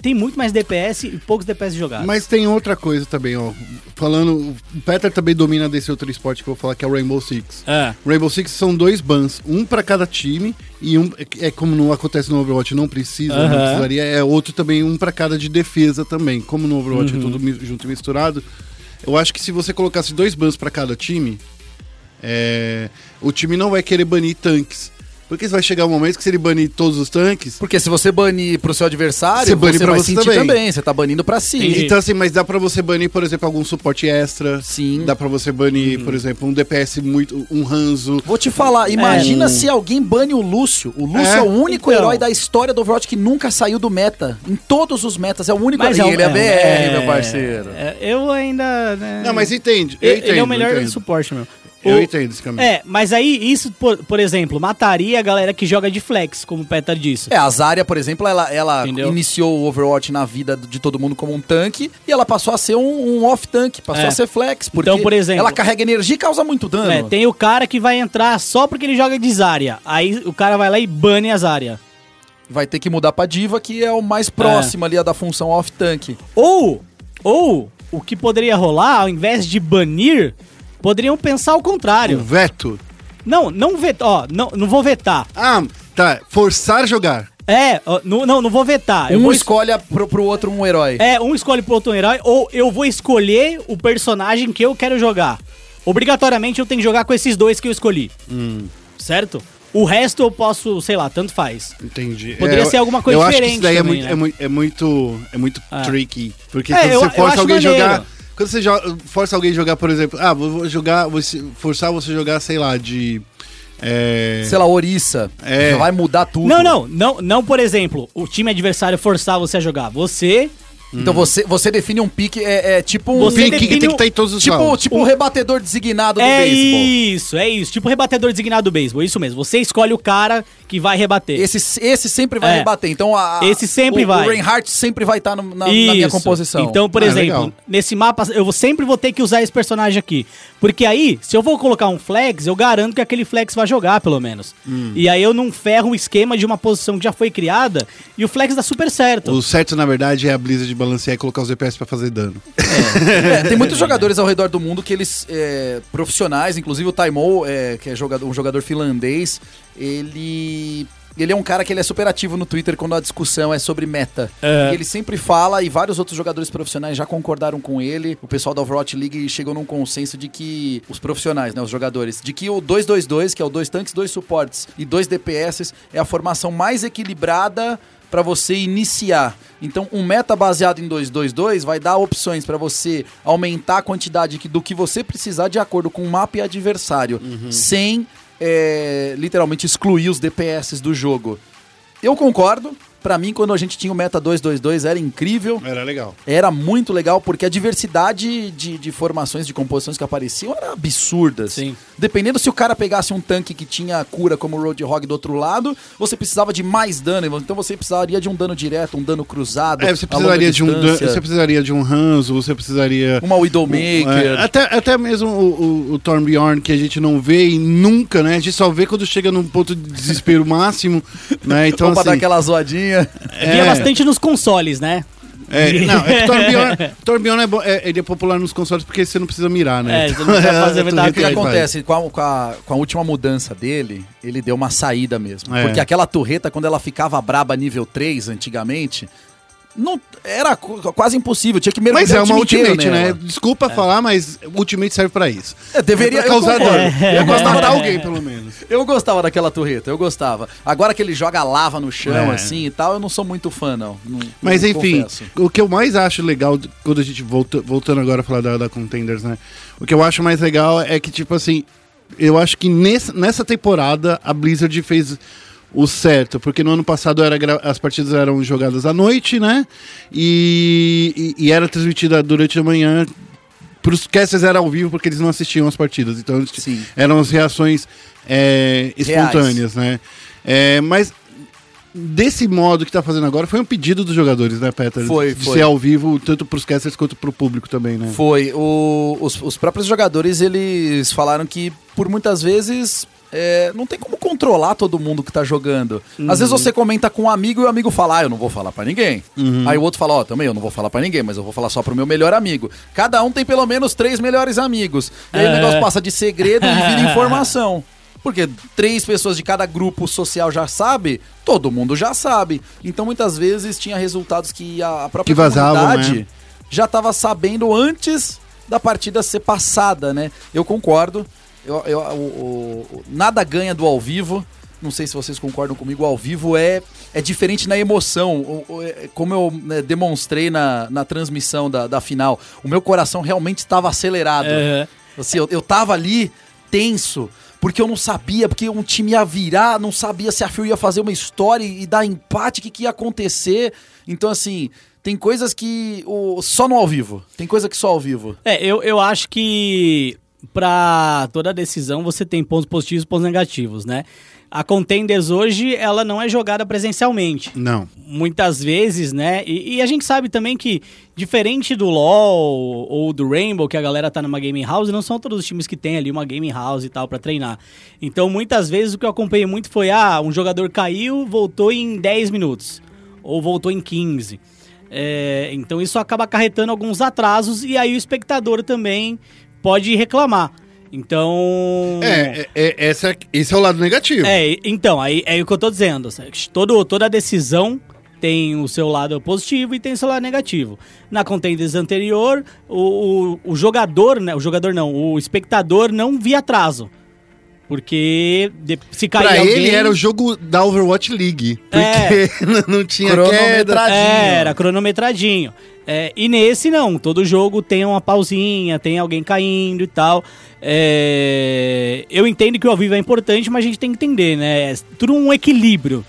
tem muito mais DPS e poucos DPS jogados. Mas tem outra coisa também, ó. Falando, o Peter também domina desse outro esporte que eu vou falar, que é o Rainbow Six. É. Rainbow Six são dois bans, um pra cada time e um é como não acontece no Overwatch, não precisa, não Aham. precisaria, é outro também um pra cada de defesa também. Como no Overwatch Uhum. é tudo junto e misturado, eu acho que se você colocasse dois bans pra cada time, é, o time não vai querer banir tanques. Porque vai chegar um momento que se ele banir todos os tanques, Porque se você banir pro seu adversário, Você bane pra vai você sentir também. também. Você tá banindo pra si. Entendi. Então, assim, mas dá pra você banir, por exemplo, algum suporte extra. Sim. Dá pra você banir, por exemplo, um DPS muito. um Hanzo. Vou te falar, imagina É. se alguém bane o Lúcio. O Lúcio é, É, o único então. herói da história do Overwatch que nunca saiu do meta. Em todos os metas, é o único Mas herói. E ele é BR, é- meu parceiro. é, eu ainda. né, Não, mas entende. Eu Ele, entendo, ele é o melhor entendo. suporte, meu. Eu O- entendo esse caminho. É, mas aí isso, por, por exemplo, mataria a galera que joga de flex, como o Peter disse. É, a Zarya, por exemplo, ela, ela Entendeu? iniciou o Overwatch na vida de todo mundo como um tanque e ela passou a ser um, um off-tank, passou É. a ser flex. Porque Então, por exemplo- ela carrega energia e causa muito dano. É, tem o cara que vai entrar só porque ele joga de Zarya. Aí o cara vai lá e bane a Zarya. Vai ter que mudar pra Diva, que é o mais próximo ali da função off-tank. Ou, ou, o que poderia rolar, ao invés de banir, poderiam pensar o O contrário. veto. Não, não vetar, ó, não, não vou vetar. Ah, tá. Forçar jogar. É, não, não, não vou vetar. Eu um vou es- escolhe pro, pro outro um herói. É, um escolhe pro outro um herói, ou eu vou escolher o personagem que eu quero jogar. Obrigatoriamente eu tenho que jogar com esses dois que eu escolhi. Certo? O resto eu posso, sei lá, tanto faz. Entendi. Poderia eu- ser alguma coisa eu acho que diferente isso daí também, é, né? muito, é muito, é muito, é muito tricky. Porque É, quando eu- você força alguém a maneiro. jogar. Quando você jo- força alguém a jogar, por exemplo, ah, vou jogar, vou forçar você a jogar, sei lá, de. É, Sei lá, Orissa. É. Vai mudar tudo. Não, não, não, não, por exemplo, o time adversário forçar você a jogar. Você Então você, você define um pique, é, é tipo um. Você pique que tem o- que estar em todos os Tipo, rounds. tipo um rebatedor designado do é beisebol. isso, é isso. Tipo o rebatedor designado do beisebol, isso mesmo. Você escolhe o cara que vai rebater. Esse, esse sempre vai É. rebater. Então a, Esse sempre o, vai. O Reinhardt sempre vai estar na, na minha composição. Então, por Ah, exemplo, legal. nesse mapa eu vou- sempre vou ter que usar esse personagem aqui. Porque aí, se eu vou colocar um flex, eu garanto que aquele flex vai jogar, pelo menos. Hum. E aí eu não ferro o esquema de uma posição que já foi criada e o flex dá super certo. O certo, na verdade, é a Blizzard balancear e colocar os DPS pra fazer dano. É, tem muitos jogadores ao redor do mundo que eles, é, profissionais, inclusive o Taimou, é, que é jogador, um jogador finlandês, ele ele é um cara que ele é super ativo no Twitter quando a discussão é sobre meta. É. E ele sempre fala, e vários outros jogadores profissionais já concordaram com ele. O pessoal da Overwatch League chegou num consenso de que os profissionais, né, os jogadores, de que o 2-2-2, que é o dois tanques, dois suportes e dois DPS, é a formação mais equilibrada para você iniciar. Então, um meta baseado em 2-2-2 vai dar opções para você aumentar a quantidade do que você precisar de acordo com o mapa e adversário, sem é, literalmente excluir os DPS do jogo. Eu concordo. Pra mim, quando a gente tinha o meta 2-2-2, era incrível. Era legal. Era muito legal, porque a diversidade de, de formações, de composições que apareciam era absurda. Sim. Dependendo se o cara pegasse um tanque que tinha cura como o Roadhog do outro lado, você precisava de mais dano. Então você precisaria de um dano direto, um dano cruzado. É, você precisaria de um você precisaria de um Hanzo, você precisaria uma Widowmaker. É, até, até mesmo o, o, o Torbjorn, que a gente não vê e nunca, né? A gente só vê quando chega num ponto de desespero máximo, né? Então, Então, pra dar assim, aquela zoadinha. Via bastante nos consoles, né? é, não, é que Torbjorn, Torbjorn é, bom- é- ele é popular nos consoles porque você não precisa mirar, né? É, você não precisa fazer É, verdade O que acontece? Com a, com, a, com a última mudança dele, ele deu uma saída mesmo. É. Porque aquela torreta, quando ela ficava braba nível 3 antigamente, não, era qu- quase impossível. Tinha que mergulhar Mas é uma time inteiro Ultimate, né? nela. Desculpa falar, mas Ultimate serve pra isso. É, deveria É pra causar gosto de alguém, pelo menos. Eu gostava daquela torreta, eu gostava. Agora que ele joga lava no chão, É. assim e tal, eu não sou muito fã, não. Não- Mas não enfim, confesso. o que eu mais acho legal, quando a gente volta, voltando agora a falar da, da Contenders, né? O que eu acho mais legal é que, tipo assim, eu acho que nesse, nessa temporada a Blizzard fez o certo, porque no ano passado era as partidas eram jogadas à noite, né? E, e, e era transmitida durante a manhã. Para os casters era ao vivo porque eles não assistiam as partidas, então Sim. eram as reações é, espontâneas, né? É, mas desse modo que tá fazendo agora foi um pedido dos jogadores, né, Peter? Foi, de foi. ser ao vivo, tanto pros casters quanto pro público também, né? Foi. O- os, os próprios jogadores, eles falaram que, por muitas vezes, é, não tem como controlar todo mundo que tá jogando. Às vezes você comenta com um amigo e o amigo fala, ah, eu não vou falar pra ninguém. Aí o outro fala, ó, também eu não vou falar pra ninguém, mas eu vou falar só pro meu melhor amigo. Cada um tem pelo menos três melhores amigos. E aí o É. negócio passa de segredo e vira informação. Porque três pessoas de cada grupo social já sabe, todo mundo já sabe. Então muitas vezes tinha resultados que a a própria Que vazavam, comunidade né? já estava sabendo antes da partida ser passada, né? Eu concordo. Eu, eu- o- o- nada ganha do ao vivo. Não sei se vocês concordam comigo. Ao vivo é, é diferente na emoção. É- como eu né, demonstrei na, na transmissão da, da final, o meu coração realmente estava acelerado. Aham. Assim, eu, eu tava ali tenso, porque eu não sabia, porque um time ia virar, não sabia se a Fio ia fazer uma história e dar empate, o que, que ia acontecer. Então, assim, tem coisas que. O, só no ao vivo. Tem coisa que só ao vivo. É, eu, eu acho que pra toda decisão você tem pontos positivos e pontos negativos, né? A Contenders hoje, ela não é jogada presencialmente. Não. Muitas vezes, né? E, e a gente sabe também que, diferente do LoL ou do Rainbow, que a galera tá numa gaming house, não são todos os times que tem ali uma gaming house e tal pra treinar. Então, muitas vezes, o que eu acompanhei muito foi, ah, um jogador caiu, voltou em 10 minutos. Ou voltou em 15. É, então, isso acaba acarretando alguns atrasos e aí o espectador também pode reclamar. Então... É, é, é- essa, é- esse é o lado negativo. É, então, aí é o que eu tô dizendo. Todo, toda decisão tem o seu lado positivo e tem o seu lado negativo. Na Contenders anterior, o, o, o jogador, né? O jogador não, o espectador não via atraso. Porque de- se cair Pra alguém... ele era o jogo da Overwatch League. Porque não tinha queda. É, era cronometradinho. É, e nesse não, todo jogo tem uma pausinha, tem alguém caindo e tal. É, eu entendo que o ao vivo é importante, mas a gente tem que entender, né? É tudo um equilíbrio.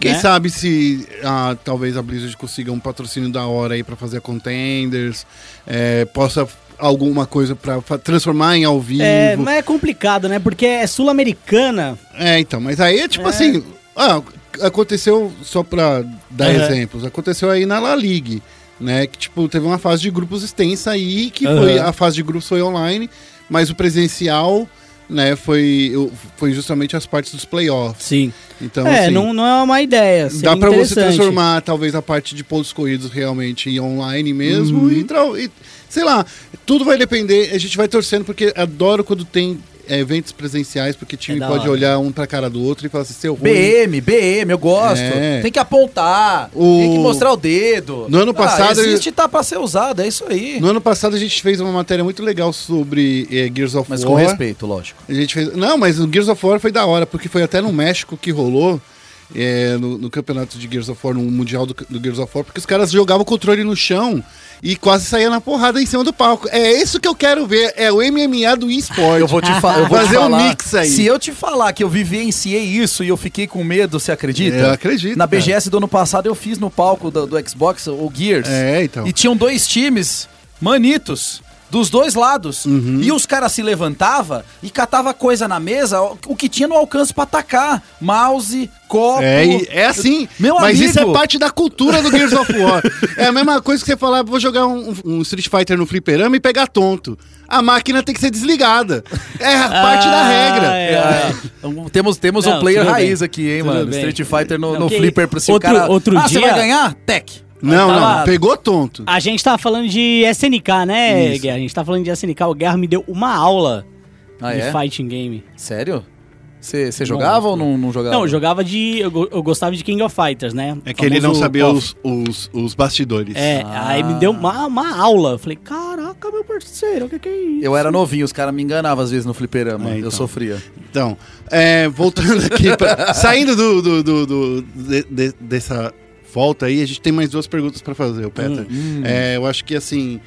Quem né? sabe se ah, talvez a Blizzard consiga um patrocínio da hora aí pra fazer a Contenders, é, possa alguma coisa pra fa- transformar em ao vivo. É, mas é complicado, né? Porque é sul-americana. É, então, mas aí é tipo assim, ah, aconteceu, só pra dar Aham. exemplos, aconteceu aí na La Liga, né, que tipo, teve uma fase de grupos extensa aí, que Aham. foi, a fase de grupos foi online, mas o presencial, né, foi, foi justamente as partes dos playoffs. Sim. Então, é, assim, não, não é uma ideia. dá seria pra você transformar talvez a parte de pontos corridos realmente em online mesmo Uhum. e, e, sei lá, tudo vai depender, a gente vai torcendo porque adoro quando tem é, eventos presenciais, porque o time É pode hora. olhar um pra cara do outro e falar assim, seu ruim. BM, BM, eu gosto. É. Tem que apontar, O- tem que mostrar o dedo. No ano passado- Ah, existe, tá pra ser usado, é isso aí. No ano passado a gente fez uma matéria muito legal sobre eh, Gears of Mas War. com respeito, lógico. A gente fez... Não, mas o Gears of War foi da hora, porque foi até no México que rolou. É, no, no campeonato de Gears of War, no Mundial do, do Gears of War, porque os caras jogavam o controle no chão e quase saía na porrada em cima do palco. É isso que eu quero ver, é o MMA do esporte. Eu vou te, fa eu vou te Fazer um falar. mix aí. Se eu te falar que eu vivenciei isso e eu fiquei com medo, você acredita? Eu acredito, Na cara. BGS do ano passado eu fiz no palco do, do Xbox o Gears. É, então. E tinham dois times manitos. Dos dois lados. Uhum. E os caras se levantava e catava coisa na mesa, o que tinha no alcance pra atacar. Mouse, copo. É, é assim. Meu mas amigo. isso é parte da cultura do Gears of War. é a mesma coisa que você falar, vou jogar um, um Street Fighter no fliperama e pegar tonto. A máquina tem que ser desligada. É a parte da Ah, regra. é. É, então, temos temos Não, um player tudo bem. raiz aqui, hein, Tudo mano? bem. Street Fighter no, Não, no flipper pra se outro- o cara... outro ah, você dia- vai ganhar? Tech. Não, tava- não, pegou tonto. A gente tava falando de SNK, né, Isso. Guerra? A gente tava falando de SNK. O Guerra me deu uma aula Ah, de é? fighting game. Sério? Você jogava ou não, não jogava? Não, eu jogava de. Eu, eu gostava de King of Fighters, né? É que ele não sabia os, os, os bastidores. É, aí me deu uma, uma aula. Eu falei, caraca, meu parceiro, o que, que é isso? Eu era novinho, os caras me enganavam às vezes no fliperama. É, então. Eu sofria. Então, é, voltando aqui, pra- saindo do, do, do- do- de- de- dessa volta aí, a gente tem mais duas perguntas pra fazer, o Peter. É, eu acho que assim,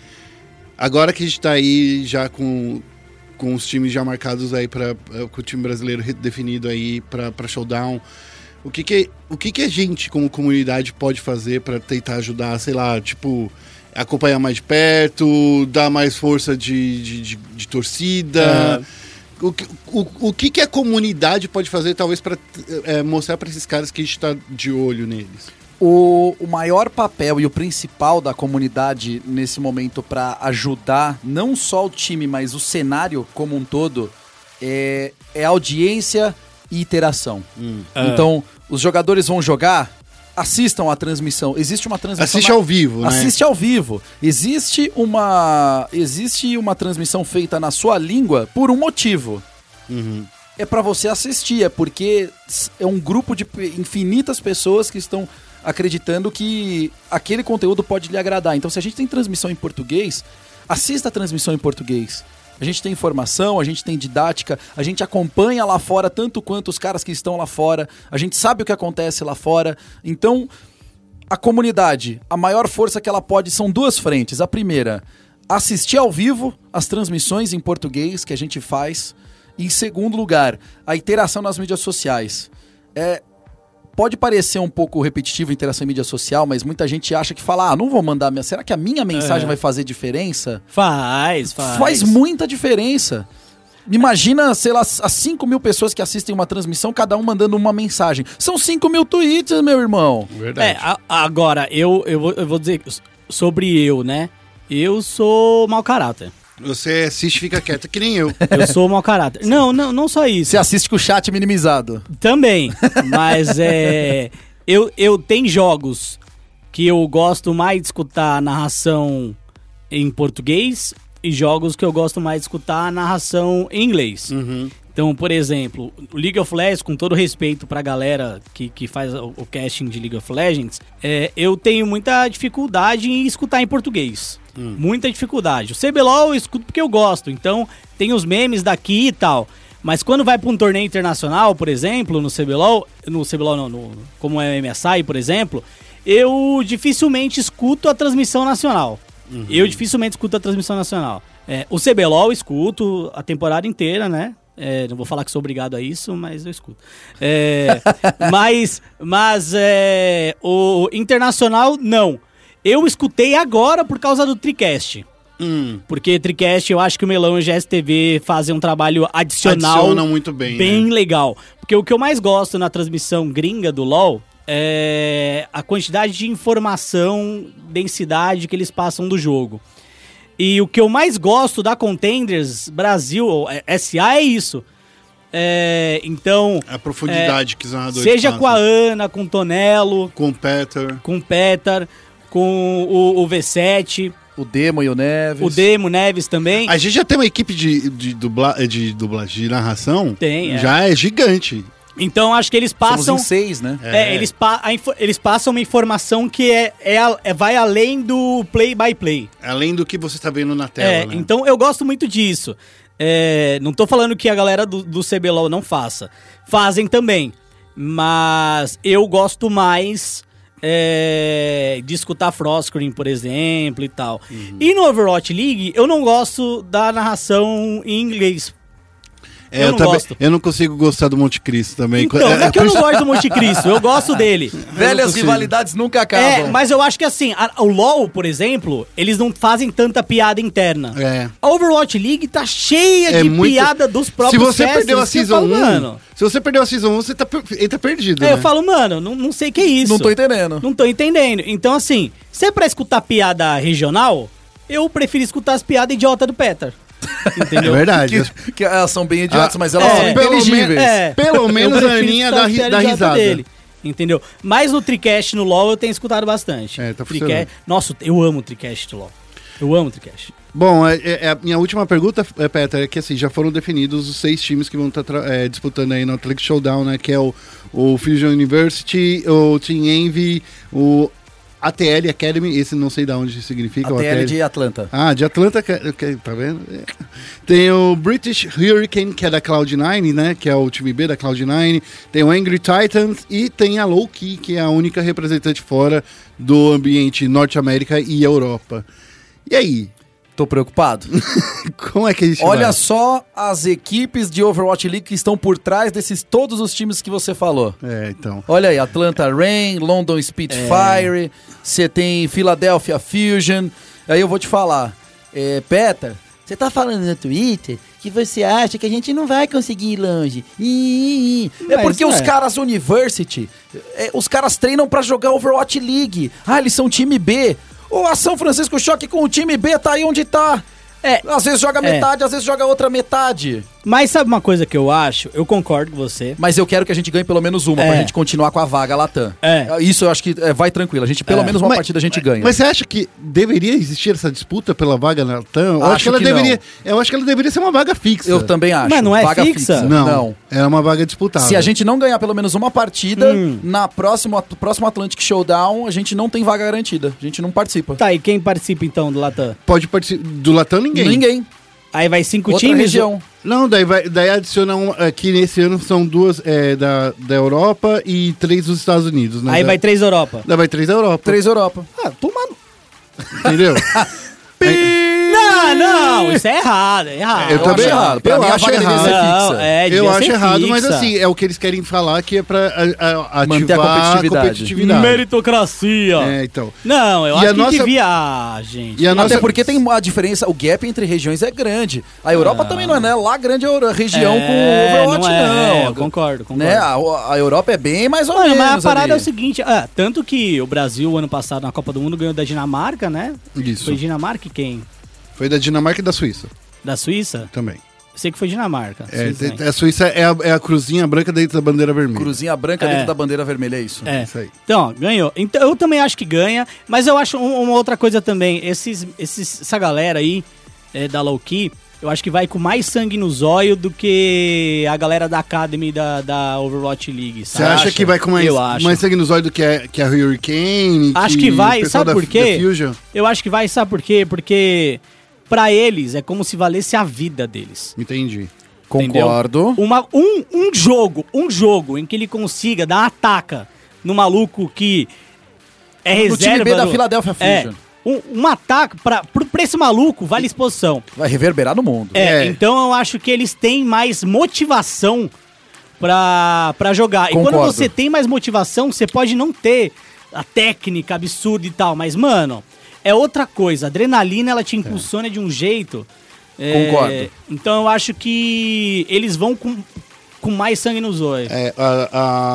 agora que a gente tá aí já com, com os times já marcados aí para com o time brasileiro definido aí pra showdown, o que que o que que a gente como comunidade pode fazer pra tentar ajudar, sei lá, tipo acompanhar mais de perto, dar mais força de, de, de- de torcida. O, que- o, o que, que a comunidade pode fazer, talvez, para mostrar para esses caras que a gente tá de olho neles? O, o maior papel e o principal da comunidade nesse momento pra ajudar não só o time, mas o cenário como um todo é, é audiência e iteração. Então, os jogadores vão jogar, assistam a transmissão. Existe uma transmissão. Assiste na- ao vivo, né? Assiste ao vivo. Existe uma existe uma transmissão feita na sua língua por um motivo. Uhum. É pra você assistir, é porque é um grupo de infinitas pessoas que estão acreditando que aquele conteúdo pode lhe agradar. Então, se a gente tem transmissão em português, assista a transmissão em português. A gente tem informação, a gente tem didática, a gente acompanha lá fora tanto quanto os caras que estão lá fora, a gente sabe o que acontece lá fora. Então, a comunidade, a maior força que ela pode são duas frentes. A primeira, assistir ao vivo as transmissões em português que a gente faz. Em segundo lugar, a interação nas mídias sociais. É, pode parecer um pouco repetitivo a interação em mídia social, mas muita gente acha que fala, ah, não vou mandar minha. Será que a minha mensagem É. vai fazer diferença? Faz, faz. Faz muita diferença. Imagina, sei lá, as 5 mil pessoas que assistem uma transmissão, cada um mandando uma mensagem. São 5 mil tweets, meu irmão. É, a- agora, eu, eu, vou, eu vou dizer sobre eu, né? Eu sou mau caráter. Você assiste e fica quieto, que nem eu. Eu sou mau caráter. Não, não, não só isso. Você assiste com o chat minimizado. Também. Mas é. Eu, eu tenho jogos que eu gosto mais de escutar a narração em português e jogos que eu gosto mais de escutar a narração em inglês. Então, por exemplo, o League of Legends, com todo respeito pra galera que, que faz o, o casting de League of Legends, é, eu tenho muita dificuldade em escutar em português. Muita dificuldade. O CBLOL eu escuto porque eu gosto, então tem os memes daqui e tal. Mas quando vai pra um torneio internacional, por exemplo, no CBLOL, no CBLOL não, no, como é o MSI, por exemplo, eu dificilmente escuto a transmissão nacional. Eu dificilmente escuto a transmissão nacional. É, o CBLOL eu escuto a temporada inteira, né? É, não vou falar que sou obrigado a isso, mas eu escuto. É, mas mas é, o internacional, não. Eu escutei agora por causa do Tricast. Hum, Porque Tricast, eu acho que o Melão e o GSTV fazem um trabalho adicional adicionam muito bem, bem né? legal. Porque o que eu mais gosto na transmissão gringa do LoL é a quantidade de informação, densidade que eles passam do jogo. E o que eu mais gosto da Contenders Brasil, ou, é, SA, é isso. É, então, A profundidade que os narradores seja com a Ana, com o Tonelo, Com o Peter. com o Petar, com o, o V7. O Demo e o Neves. O Demo, Neves também. A gente já tem uma equipe de, de, dubla, de dublagem, de narração. Tem, é. Já é gigante. Então acho que eles Somos passam. em seis, né? É, eles, pa- eles passam uma informação que é, é, é- vai além do play by play. Além do que você está vendo na tela, É, né? então eu gosto muito disso. É, não tô falando que a galera do, do CBLOL não faça. Fazem também. Mas eu gosto mais é, de escutar Frostgreen, por exemplo, e tal. Uhum. E no Overwatch League, eu não gosto da narração em inglês. É, eu não também- gosto. eu não consigo gostar do Monte Cristo também. Então, não é que eu não gosto do Monte Cristo, eu gosto dele. Velhas rivalidades nunca acabam. É, mas eu acho que assim, a- o LoL, por exemplo, eles não fazem tanta piada interna. É. A Overwatch League tá cheia É de muito- piada dos Se próprios você casters, perdeu a eu Season falo, 1, mano. se você perdeu a Season 1, você tá, per- entra perdido, Aí né? eu falo, mano, não, não sei o que é isso. Não tô entendendo. Não tô entendendo. Então, assim, se é pra escutar piada regional, eu prefiro escutar as piadas idiota do Peter. É Entendeu? verdade. Que, que elas são bem idiotas, Ah, mas elas é, são pelo inteligíveis. menos- É, Pelo menos a piadas dá idiota risada. Entendeu? Mas no Tricast no LoL eu tenho escutado bastante. É, tá. Nossa, eu amo o Tricast do LoL. Eu amo o Tricast. Bom, é, é- é a minha última pergunta, é, Peter, é que assim, já foram definidos os seis times que vão estar disputando aí no Atlantic Showdown, né? Que é o, o Fusion University, o Team Envy, o ATL Academy, esse não sei de onde significa. A o TL de Atlanta. Ah, de Atlanta, tá vendo? É. Tem o British Hurricane, que é da Cloud9, né? Que é o time B da Cloud9. Tem o Angry Titans e tem a Loki, que é a única representante fora do ambiente Norte América e Europa. E aí? Tô preocupado. Como é que a gente Olha vai? só as equipes de Overwatch League que estão por trás desses todos os times que você falou. É, então. Olha aí, Atlanta Rain, London Spitfire, você tem Philadelphia Fusion. Aí eu vou te falar, é, Peter, você tá falando no Twitter que você acha que a gente não vai conseguir ir longe. Ih, ih, ih. É porque é. os caras University, é, os caras treinam pra jogar Overwatch League. Ah, eles são time B. Ou a São Francisco Shock com o time B tá aí onde tá. É, Às vezes joga É. metade, às vezes joga outra metade. Mas sabe uma coisa que eu acho? Eu concordo com você. Mas eu quero que a gente ganhe pelo menos uma É. pra gente continuar com a vaga Latam. É. Isso eu acho que é, vai tranquilo. A gente, pelo É. menos uma Mas- partida a gente ganha. Mas você acha que deveria existir essa disputa pela vaga na TAM? Eu Acho acho que ela que deveria. Eu acho que ela deveria ser uma vaga fixa. eu também acho. Mas não é Vaga fixa? Não, Não. É uma vaga disputada. Se a gente não ganhar pelo menos uma partida, Hum. na próxima, próximo Atlantic Showdown, a gente não tem vaga garantida. A gente não participa. Tá, e quem participa então do Latam? pode participar do Latam ninguém. Ninguém. Aí vai cinco Outra times? região. Não, daí, vai, daí adiciona um, aqui nesse ano são duas é, da, da Europa e três dos Estados Unidos, né? Aí Da- vai três Europa. Daí vai três da Europa. Três Europa. Ah, toma no... Entendeu? Não, não, isso é errado, é errado. Eu Eu também- acho errado. Pra eu mim, a acho devia errado. ser Não, fixa. é, devia Eu acho errado, mas fixa. assim, é o que eles querem falar que é pra a, a, Manter a ativar competitividade. competitividade. Meritocracia. É, então. Não, eu E acho a que nossa- devia... Ah, gente. E a Até nossa- porque tem a diferença, o gap entre regiões é grande. A Europa também não é, né? Lá grande é a região com Overwatch, é, não. é, eu concordo, concordo. Né? A, a Europa é bem mais ou Mano, menos. mas a parada ali. é o seguinte, ah, tanto que o Brasil, ano passado, na Copa do Mundo, ganhou da Dinamarca, né? Isso. Foi Dinamarca e quem? Foi da Dinamarca e da Suíça Da Suíça? também. Eu sei que foi Dinamarca. É, Suíça, tem- a Suíça é a, é a cruzinha branca dentro da bandeira vermelha. Cruzinha branca É. dentro da bandeira vermelha, é isso? É. Isso aí. Então, ganhou. Então, eu também acho que ganha, mas eu acho um- uma outra coisa também. Esses, esses, essa galera aí é, da Low Key, eu acho que vai com mais sangue no zóio do que a galera da Academy da, da Overwatch League. Você sabe? acha que vai com mais, Eu acho. mais sangue nos olhos do que a, que a Hurricane? Acho que vai, o pessoal sabe da, por quê? Eu acho que vai, sabe por quê? Porque pra eles é como se valesse a vida deles. Entendi. Concordo. Uma, um, um jogo, um jogo em que ele consiga dar ataca no maluco que é No reserva... time B da do- Philadelphia É, Fusion. um, um ataque pra, pro- pra esse maluco vale exposição. Vai reverberar no mundo. É, É. então eu acho que eles têm mais motivação pra, pra jogar. E quando Concordo. você tem mais motivação, você pode não ter a técnica absurda e tal, mas, mano, é outra coisa. A adrenalina, ela te impulsiona de um jeito. é, Concordo. então eu acho que eles vão com, com mais sangue nos olhos. É, a-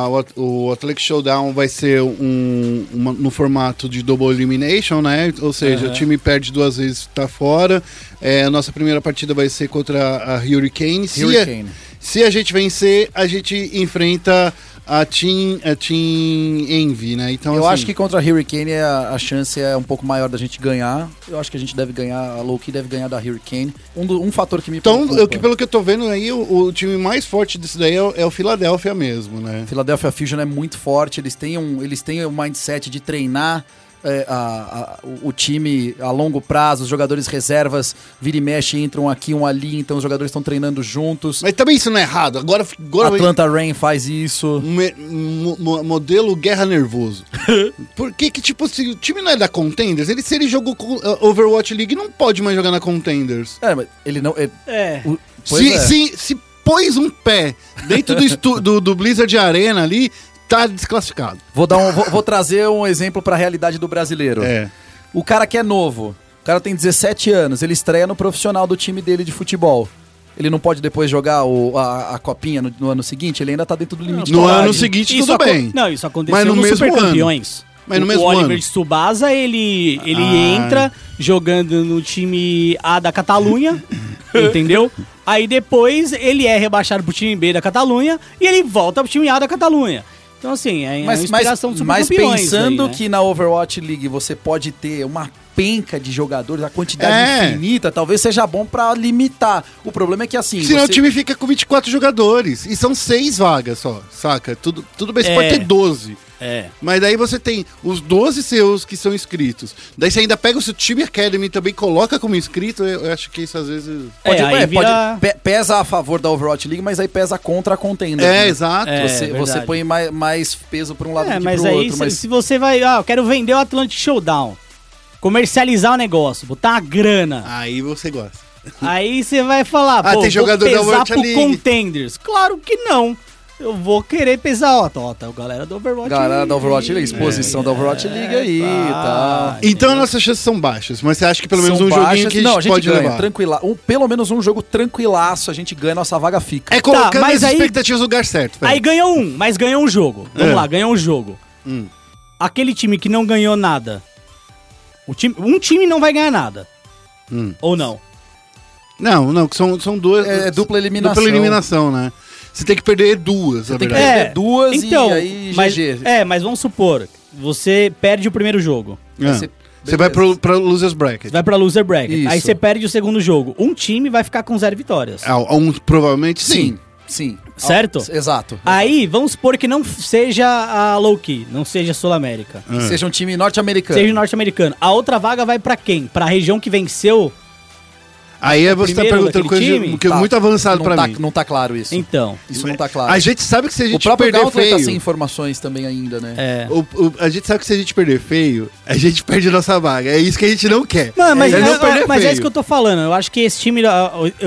a- o, At- o Athletic Showdown vai ser um, uma- no formato de double elimination, né? Ou seja, o time perde duas vezes, tá fora. É, a nossa primeira partida vai ser contra a Hurricane. Se, Hurricane. A, se a gente vencer, a gente enfrenta a Team, a team Envy, né? Então, eu assim, acho que contra a Hurricane a, a chance é um pouco maior da gente ganhar. Eu acho que a gente deve ganhar, a Loki deve ganhar da Hurricane. Um, do- um fator que me Então, preocupa- eu, que- pelo que eu tô vendo aí, o, o time mais forte disso daí é, o- é o Philadelphia mesmo, né? Philadelphia Fusion é muito forte, eles têm um, eles têm um mindset de treinar é, a- a- o, time a longo prazo, os jogadores reservas vira e mexe, entram aqui, um ali, então os jogadores estão treinando juntos. Mas também isso não é errado. Agora, agora Atlanta Rain faz isso. Me- mo- mo- modelo guerra nervoso. Por que que, tipo, se o time não é da Contenders, ele, se ele jogou com uh, Overwatch League, não pode mais jogar na Contenders. É, mas ele não. é- É. o- Se, é. se, se pôs um pé dentro do, do, do Blizzard Arena ali, tá desclassificado. Vou, dar um, vou, vou trazer um exemplo pra realidade do brasileiro. É. O cara que é novo, o cara tem 17 anos, ele estreia no profissional do time dele de futebol. Ele não pode depois jogar o- a, a copinha no, no ano seguinte? Ele ainda tá dentro do limite. No ano seguinte, Isso tudo bem. Não, isso aconteceu Mas no no mesmo Super ano. Mas no O- mesmo o Oliver ano. de Tsubasa, ele, ele Ah. entra jogando no time A da Catalunha, entendeu? Aí depois ele é rebaixado pro time B da Catalunha e ele volta pro time A da Catalunha. Então, assim, é Mas, uma mas, inspiração do Super mas Campeões pensando aí, né? que na Overwatch League você pode ter uma penca de jogadores, a quantidade É. infinita, talvez seja bom pra limitar. O problema é que assim. Senão você- o time fica com 24 jogadores. E são seis vagas só, saca? Tudo, tudo bem, você É. pode ter 12. É. Mas daí você tem os 12 seus que são inscritos. Daí você ainda pega o seu time Academy e também coloca como inscrito. Eu, acho que isso às vezes. Pode, É, aí é, vira- pode- pe- pesa a favor da Overwatch League, mas aí pesa contra a Contender. É, né? exato. É, você, verdade. você põe mais, mais peso pra um lado É, do que mas pro aí outro. se, Mas se você vai, ah, eu quero vender o Atlantic Showdown, comercializar o negócio, botar uma grana, Aí você gosta. aí você vai falar, Ah, pô, tem vou jogador da pesar pro League. Contenders. Claro que não. Eu vou querer pesar, ó, ó, tá, o galera do Overwatch galera da Overwatch League, É, exposição da Overwatch League aí e tal. Então as nossas chances são baixas. Mas você acha que pelo menos São um joguinho baixas. que a não, gente, a gente pode ganha, levar? tranquila. Um, pelo menos um jogo tranquilaço, a gente ganha, nossa vaga fica. É colocando Tá, mas as aí- expectativas no lugar certo. velho. Aí ganhou um, mas ganhou um jogo. Vamos É. lá, ganhou um jogo. Hum. Aquele time que não ganhou nada. O time, um time não vai ganhar nada. Hum. Ou não? Não, não, que são, são duas. É, dupla eliminação. Dupla eliminação, né? Você tem que perder duas, na tem que verdade. perder duas e então, aí mas, GG. É, mas vamos supor, você perde o primeiro jogo. É. Você- Você vai pro, pra Losers Bracket. Você vai pra loser bracket. Isso. Aí você perde o segundo jogo. Um time vai ficar com zero vitórias. Ah, um, provavelmente sim. Sim, sim. Certo? Ah, Exato. Aí, vamos supor que não seja a low key, não seja Sul América. Ah. Seja um time norte-americano. Seja o norte-americano. A outra vaga vai pra quem? Pra região que venceu? Aí é você tá perguntando coisa de- time? que é Tá. muito avançado pra tá, mim. Não tá claro isso. Então. Isso não tá claro. A gente sabe que se a o gente próprio perder tá feio... sem informações também ainda, né? É. o- o- a gente sabe que se a gente perder feio, a gente perde nossa vaga. É isso que a gente não quer. Mano, mas, é é, não perder mas é isso que eu tô falando. Eu acho que esse time,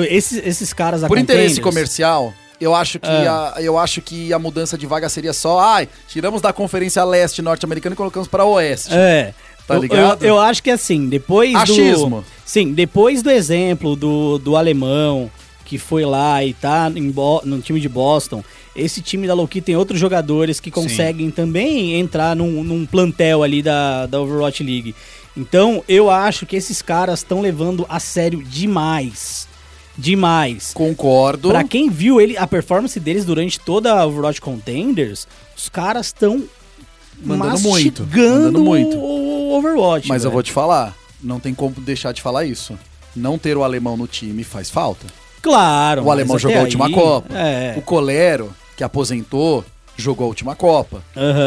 esses, esses caras da Por interesse comercial, eu acho que, É. a, eu acho que a mudança de vaga seria só, ai, tiramos da Conferência Leste norte-americana e colocamos pra Oeste. É. Tá Eu- ligado? Eu, eu acho que assim, depois Achismo. do... Sim, depois do exemplo do, do alemão que foi lá e tá em Bo- no time de Boston, esse time da Loki tem outros jogadores que conseguem também entrar num, num plantel ali da, da Overwatch League. Então, eu acho que esses caras estão levando a sério demais. Demais. Concordo. Pra quem viu ele, a performance deles durante toda a Overwatch Contenders, os caras estão Mandando muito, mandando muito. o Overwatch. Mas eu vou te falar, não tem como deixar de falar isso. Não ter o alemão no time faz falta. Claro. O alemão jogou a aí, última Copa. É. O Colero, que aposentou, jogou a última Copa.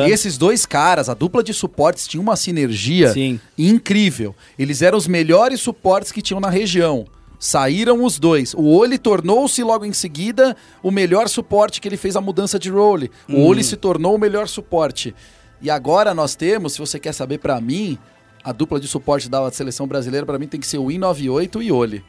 E esses dois caras, a dupla de suportes, tinha uma sinergia Sim. incrível. Eles eram os melhores suportes que tinham na região. Saíram os dois. O Oli tornou-se logo em seguida o melhor suporte que ele fez a mudança de role. O Hum. Oli se tornou o melhor suporte. E agora nós temos, se você quer saber pra mim, a dupla de suporte da seleção brasileira pra mim tem que ser o Win98 e Oli.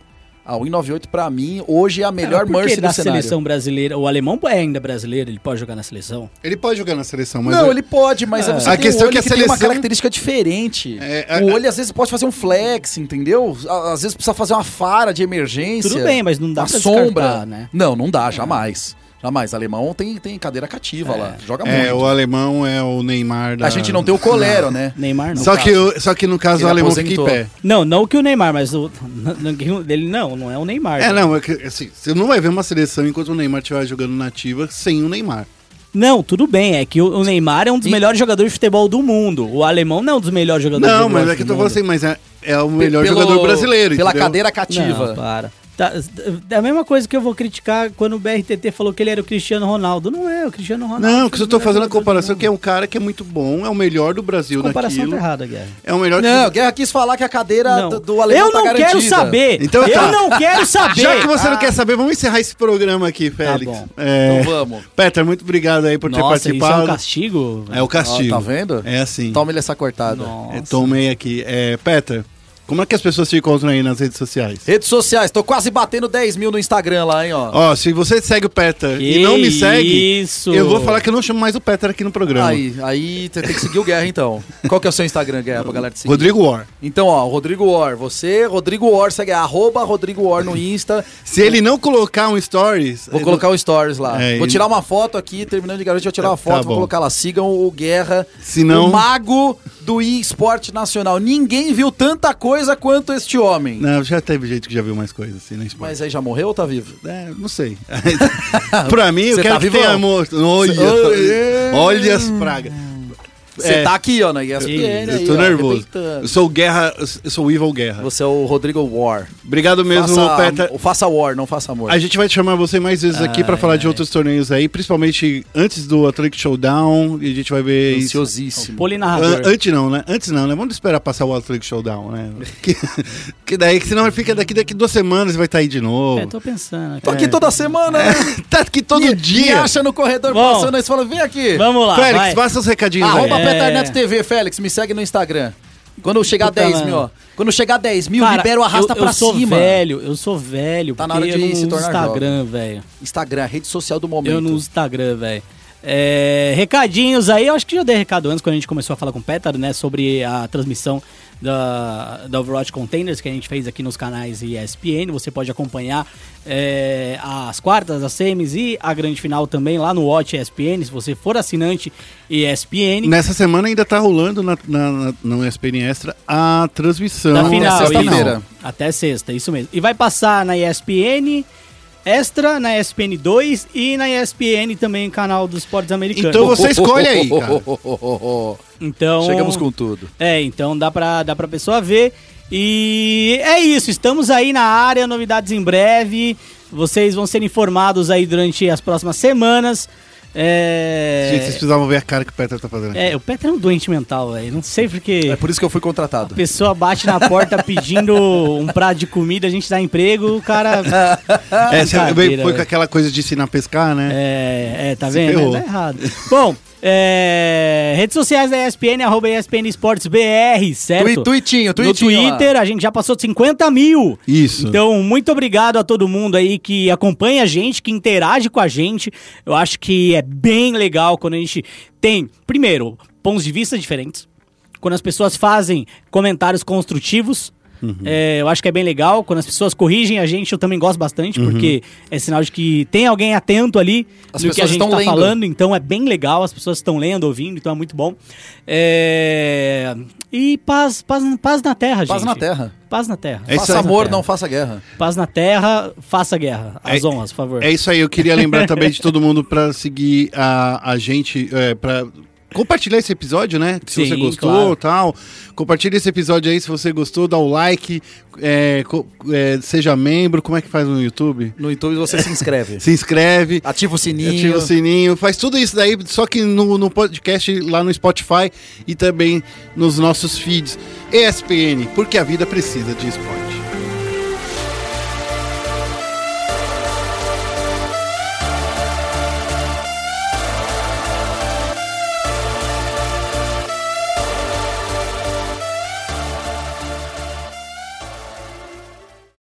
A Win98 pra mim hoje é a melhor que Mercy da seleção brasileira, o alemão é ainda brasileiro, ele pode jogar na seleção? Ele pode jogar na seleção, mas... não, eu- ele pode, mas É. você A tem questão é que a que tem uma seleção- característica diferente. É, a- o olho às vezes pode fazer um flex, entendeu? Às vezes precisa fazer uma fara de emergência. Tudo bem, mas não dá uma pra sombra. né? Não, não dá, jamais. Jamais. Alemão tem, tem cadeira cativa lá. Joga É, muito. o alemão é o Neymar da... A gente não tem o Colero, né? Neymar não. Só que, o- só que no caso Ele o alemão fica em aposentou. pé. Não, não que o Neymar, mas o dele não, não é o Neymar. É, não, é que, assim, você não vai ver uma seleção enquanto o Neymar estiver jogando nativa sem o Neymar. Não, tudo bem, é que o Neymar é um dos E- melhores jogadores de futebol do mundo. O alemão não é um dos melhores jogadores Não, de mas futebol é que eu do tô mundo. falando assim, mas é, é o melhor Pelo- jogador brasileiro, Pela entendeu? cadeira cativa. Não, para. Tá, é a mesma coisa que eu vou criticar quando o BRTT falou que ele era o Cristiano Ronaldo. Não é o Cristiano Ronaldo. Não, que eu tô Melhor fazendo a comparação que é um cara que é muito bom, é o melhor do Brasil A comparação naquilo. tá errada, Guerra. É o melhor Não, que... Guerra quis falar que a cadeira Não. do, do alemão eu tá não garantida. quero saber. Então eu tá. não quero saber. Já que você não Ah, quer saber, vamos encerrar esse programa aqui, Félix. bom. É... Então vamos. Peter, muito obrigado aí por ter Nossa, isso é participado. um castigo? É o castigo. Ó, tá vendo? É assim. Toma-lhe essa cortada. Nossa. É, tomei aqui. É, Peter, como é que as pessoas te encontram aí nas redes sociais? Redes sociais, tô quase batendo 10 mil no Instagram lá, hein, ó. Ó, se você segue o Peter e não me segue, isso. eu vou falar que eu não chamo mais o Peter aqui no programa. Aí, aí você tem que seguir o Guerra, então. Qual que é o seu Instagram, Guerra, pra galera te seguir? Rodrigo War. Então, ó, Rodrigo War. Você, Rodrigo War, segue arroba Rodrigo War no Insta. Se ele não colocar um stories... Vou colocar o stories lá. É, vou tirar uma foto aqui, terminando de garoto, vou tirar uma Tá foto, vou bom. colocar lá. Sigam o Guerra, Se o mago do esporte nacional. Ninguém viu tanta coisa quanto este homem. Não, já teve gente que já viu mais coisas assim na esporte. Mas aí já morreu ou tá vivo? É, não sei. pra mim, eu quero tá que vivão? tenha amor. Olha, olha as pragas. Você É. tá aqui, ó, na ESPN. Eu aí, tô ó, nervoso. arrebentando. Eu sou o Guerra, eu sou o Evil Guerra. Você é o Rodrigo War. Obrigado mesmo, faça, Peter. faça War, não faça amor. A gente vai chamar você mais vezes aqui pra falar de outros torneios aí, principalmente antes do Atlantic Showdown, e a gente vai ver isso. Ansiosíssimo. Polinarrador. An- Antes não, né? Antes não, né? Vamos esperar passar o Atlantic Showdown, né? que, que daí, que senão fica daqui daqui duas semanas vai estar aí de novo. É, tô pensando. Tô aqui. aqui toda semana, né? Tá aqui todo Me- Me dia. acha no corredor Bom. passando aí, você fala, vem aqui. Vamos lá, Félix, vai. passa os recadinhos aí. Arroba É. Petarnet TV, Félix, me segue no Instagram. Quando chegar Puta, 10 mano. mil, ó. Quando chegar 10 mil, Cara, libera o arrasta eu, pra eu sou cima. velho, eu sou velho. Tá na hora de eu se tornar Instagram, velho. Instagram, rede social do momento. Eu não uso Instagram, velho. É, recadinhos aí, eu acho que já dei recado antes quando a gente começou a falar com o Petar, né, sobre a transmissão da, da Overwatch Containers que a gente fez aqui nos canais ESPN. Você pode acompanhar é, as quartas, as semis e a grande final também lá no Watch ESPN, se você for assinante ESPN. Nessa semana ainda tá rolando na, na, na, no ESPN Extra a transmissão. da final, sexta-feira. Até sexta, isso mesmo. E vai passar na ESPN Extra, na ESPN 2 e na ESPN também, canal dos esportes americanos. Então você escolhe aí, cara. Então, Chegamos com tudo. É, então dá pra, dá pra pessoa ver. E é isso, estamos aí na área, novidades em breve. Vocês vão ser informados aí durante as próximas semanas. É, Gente, vocês precisavam ver a cara que o Peter tá fazendo aqui. é o Peter é um doente mental, velho. Não sei porque É por isso que eu fui a contratado. pessoa bate na porta pedindo um prato de comida, a gente dá emprego, o cara. É, foi com velho. aquela coisa de ensinar a pescar, né? É, é tá Se vendo? ferrou. Tá errado. Bom, é, redes sociais da ESPN, arroba ESPN Esportes BR, certo? Tui- Tuitinho, No tuitinho. lá. Twitter, a gente já passou de 50 mil. Isso. Então, muito obrigado a todo mundo aí que acompanha a gente, que interage com a gente. Eu acho que é bem legal quando a gente tem, primeiro, pontos de vista diferentes. Quando as pessoas fazem comentários construtivos. Uhum. É, eu acho que é bem legal. Quando as pessoas corrigem a gente, eu também gosto bastante, Uhum. porque é sinal de que tem alguém atento ali As no que a pessoas gente estão tá lendo. falando. Então é bem legal, as pessoas estão lendo, ouvindo, então é muito bom. É, E paz, paz, paz na terra, Paz gente. na terra. Paz na terra. É isso Faça aí. amor, Paz na não terra. faça guerra. Paz na terra, faça guerra. As É- honras, por favor. É isso aí, eu queria lembrar também de todo mundo pra seguir a, a gente, é, pra compartilhar esse episódio, né? Se Sim, você gostou claro. tal. Compartilha esse episódio aí se você gostou, dá o like, é, é, seja membro, como é que faz no YouTube? No YouTube você se inscreve. Se inscreve. Ativa o sininho. Ativa o sininho, faz tudo isso daí, só que no, no podcast lá no Spotify e também nos nossos feeds ESPN, porque a vida precisa de esporte.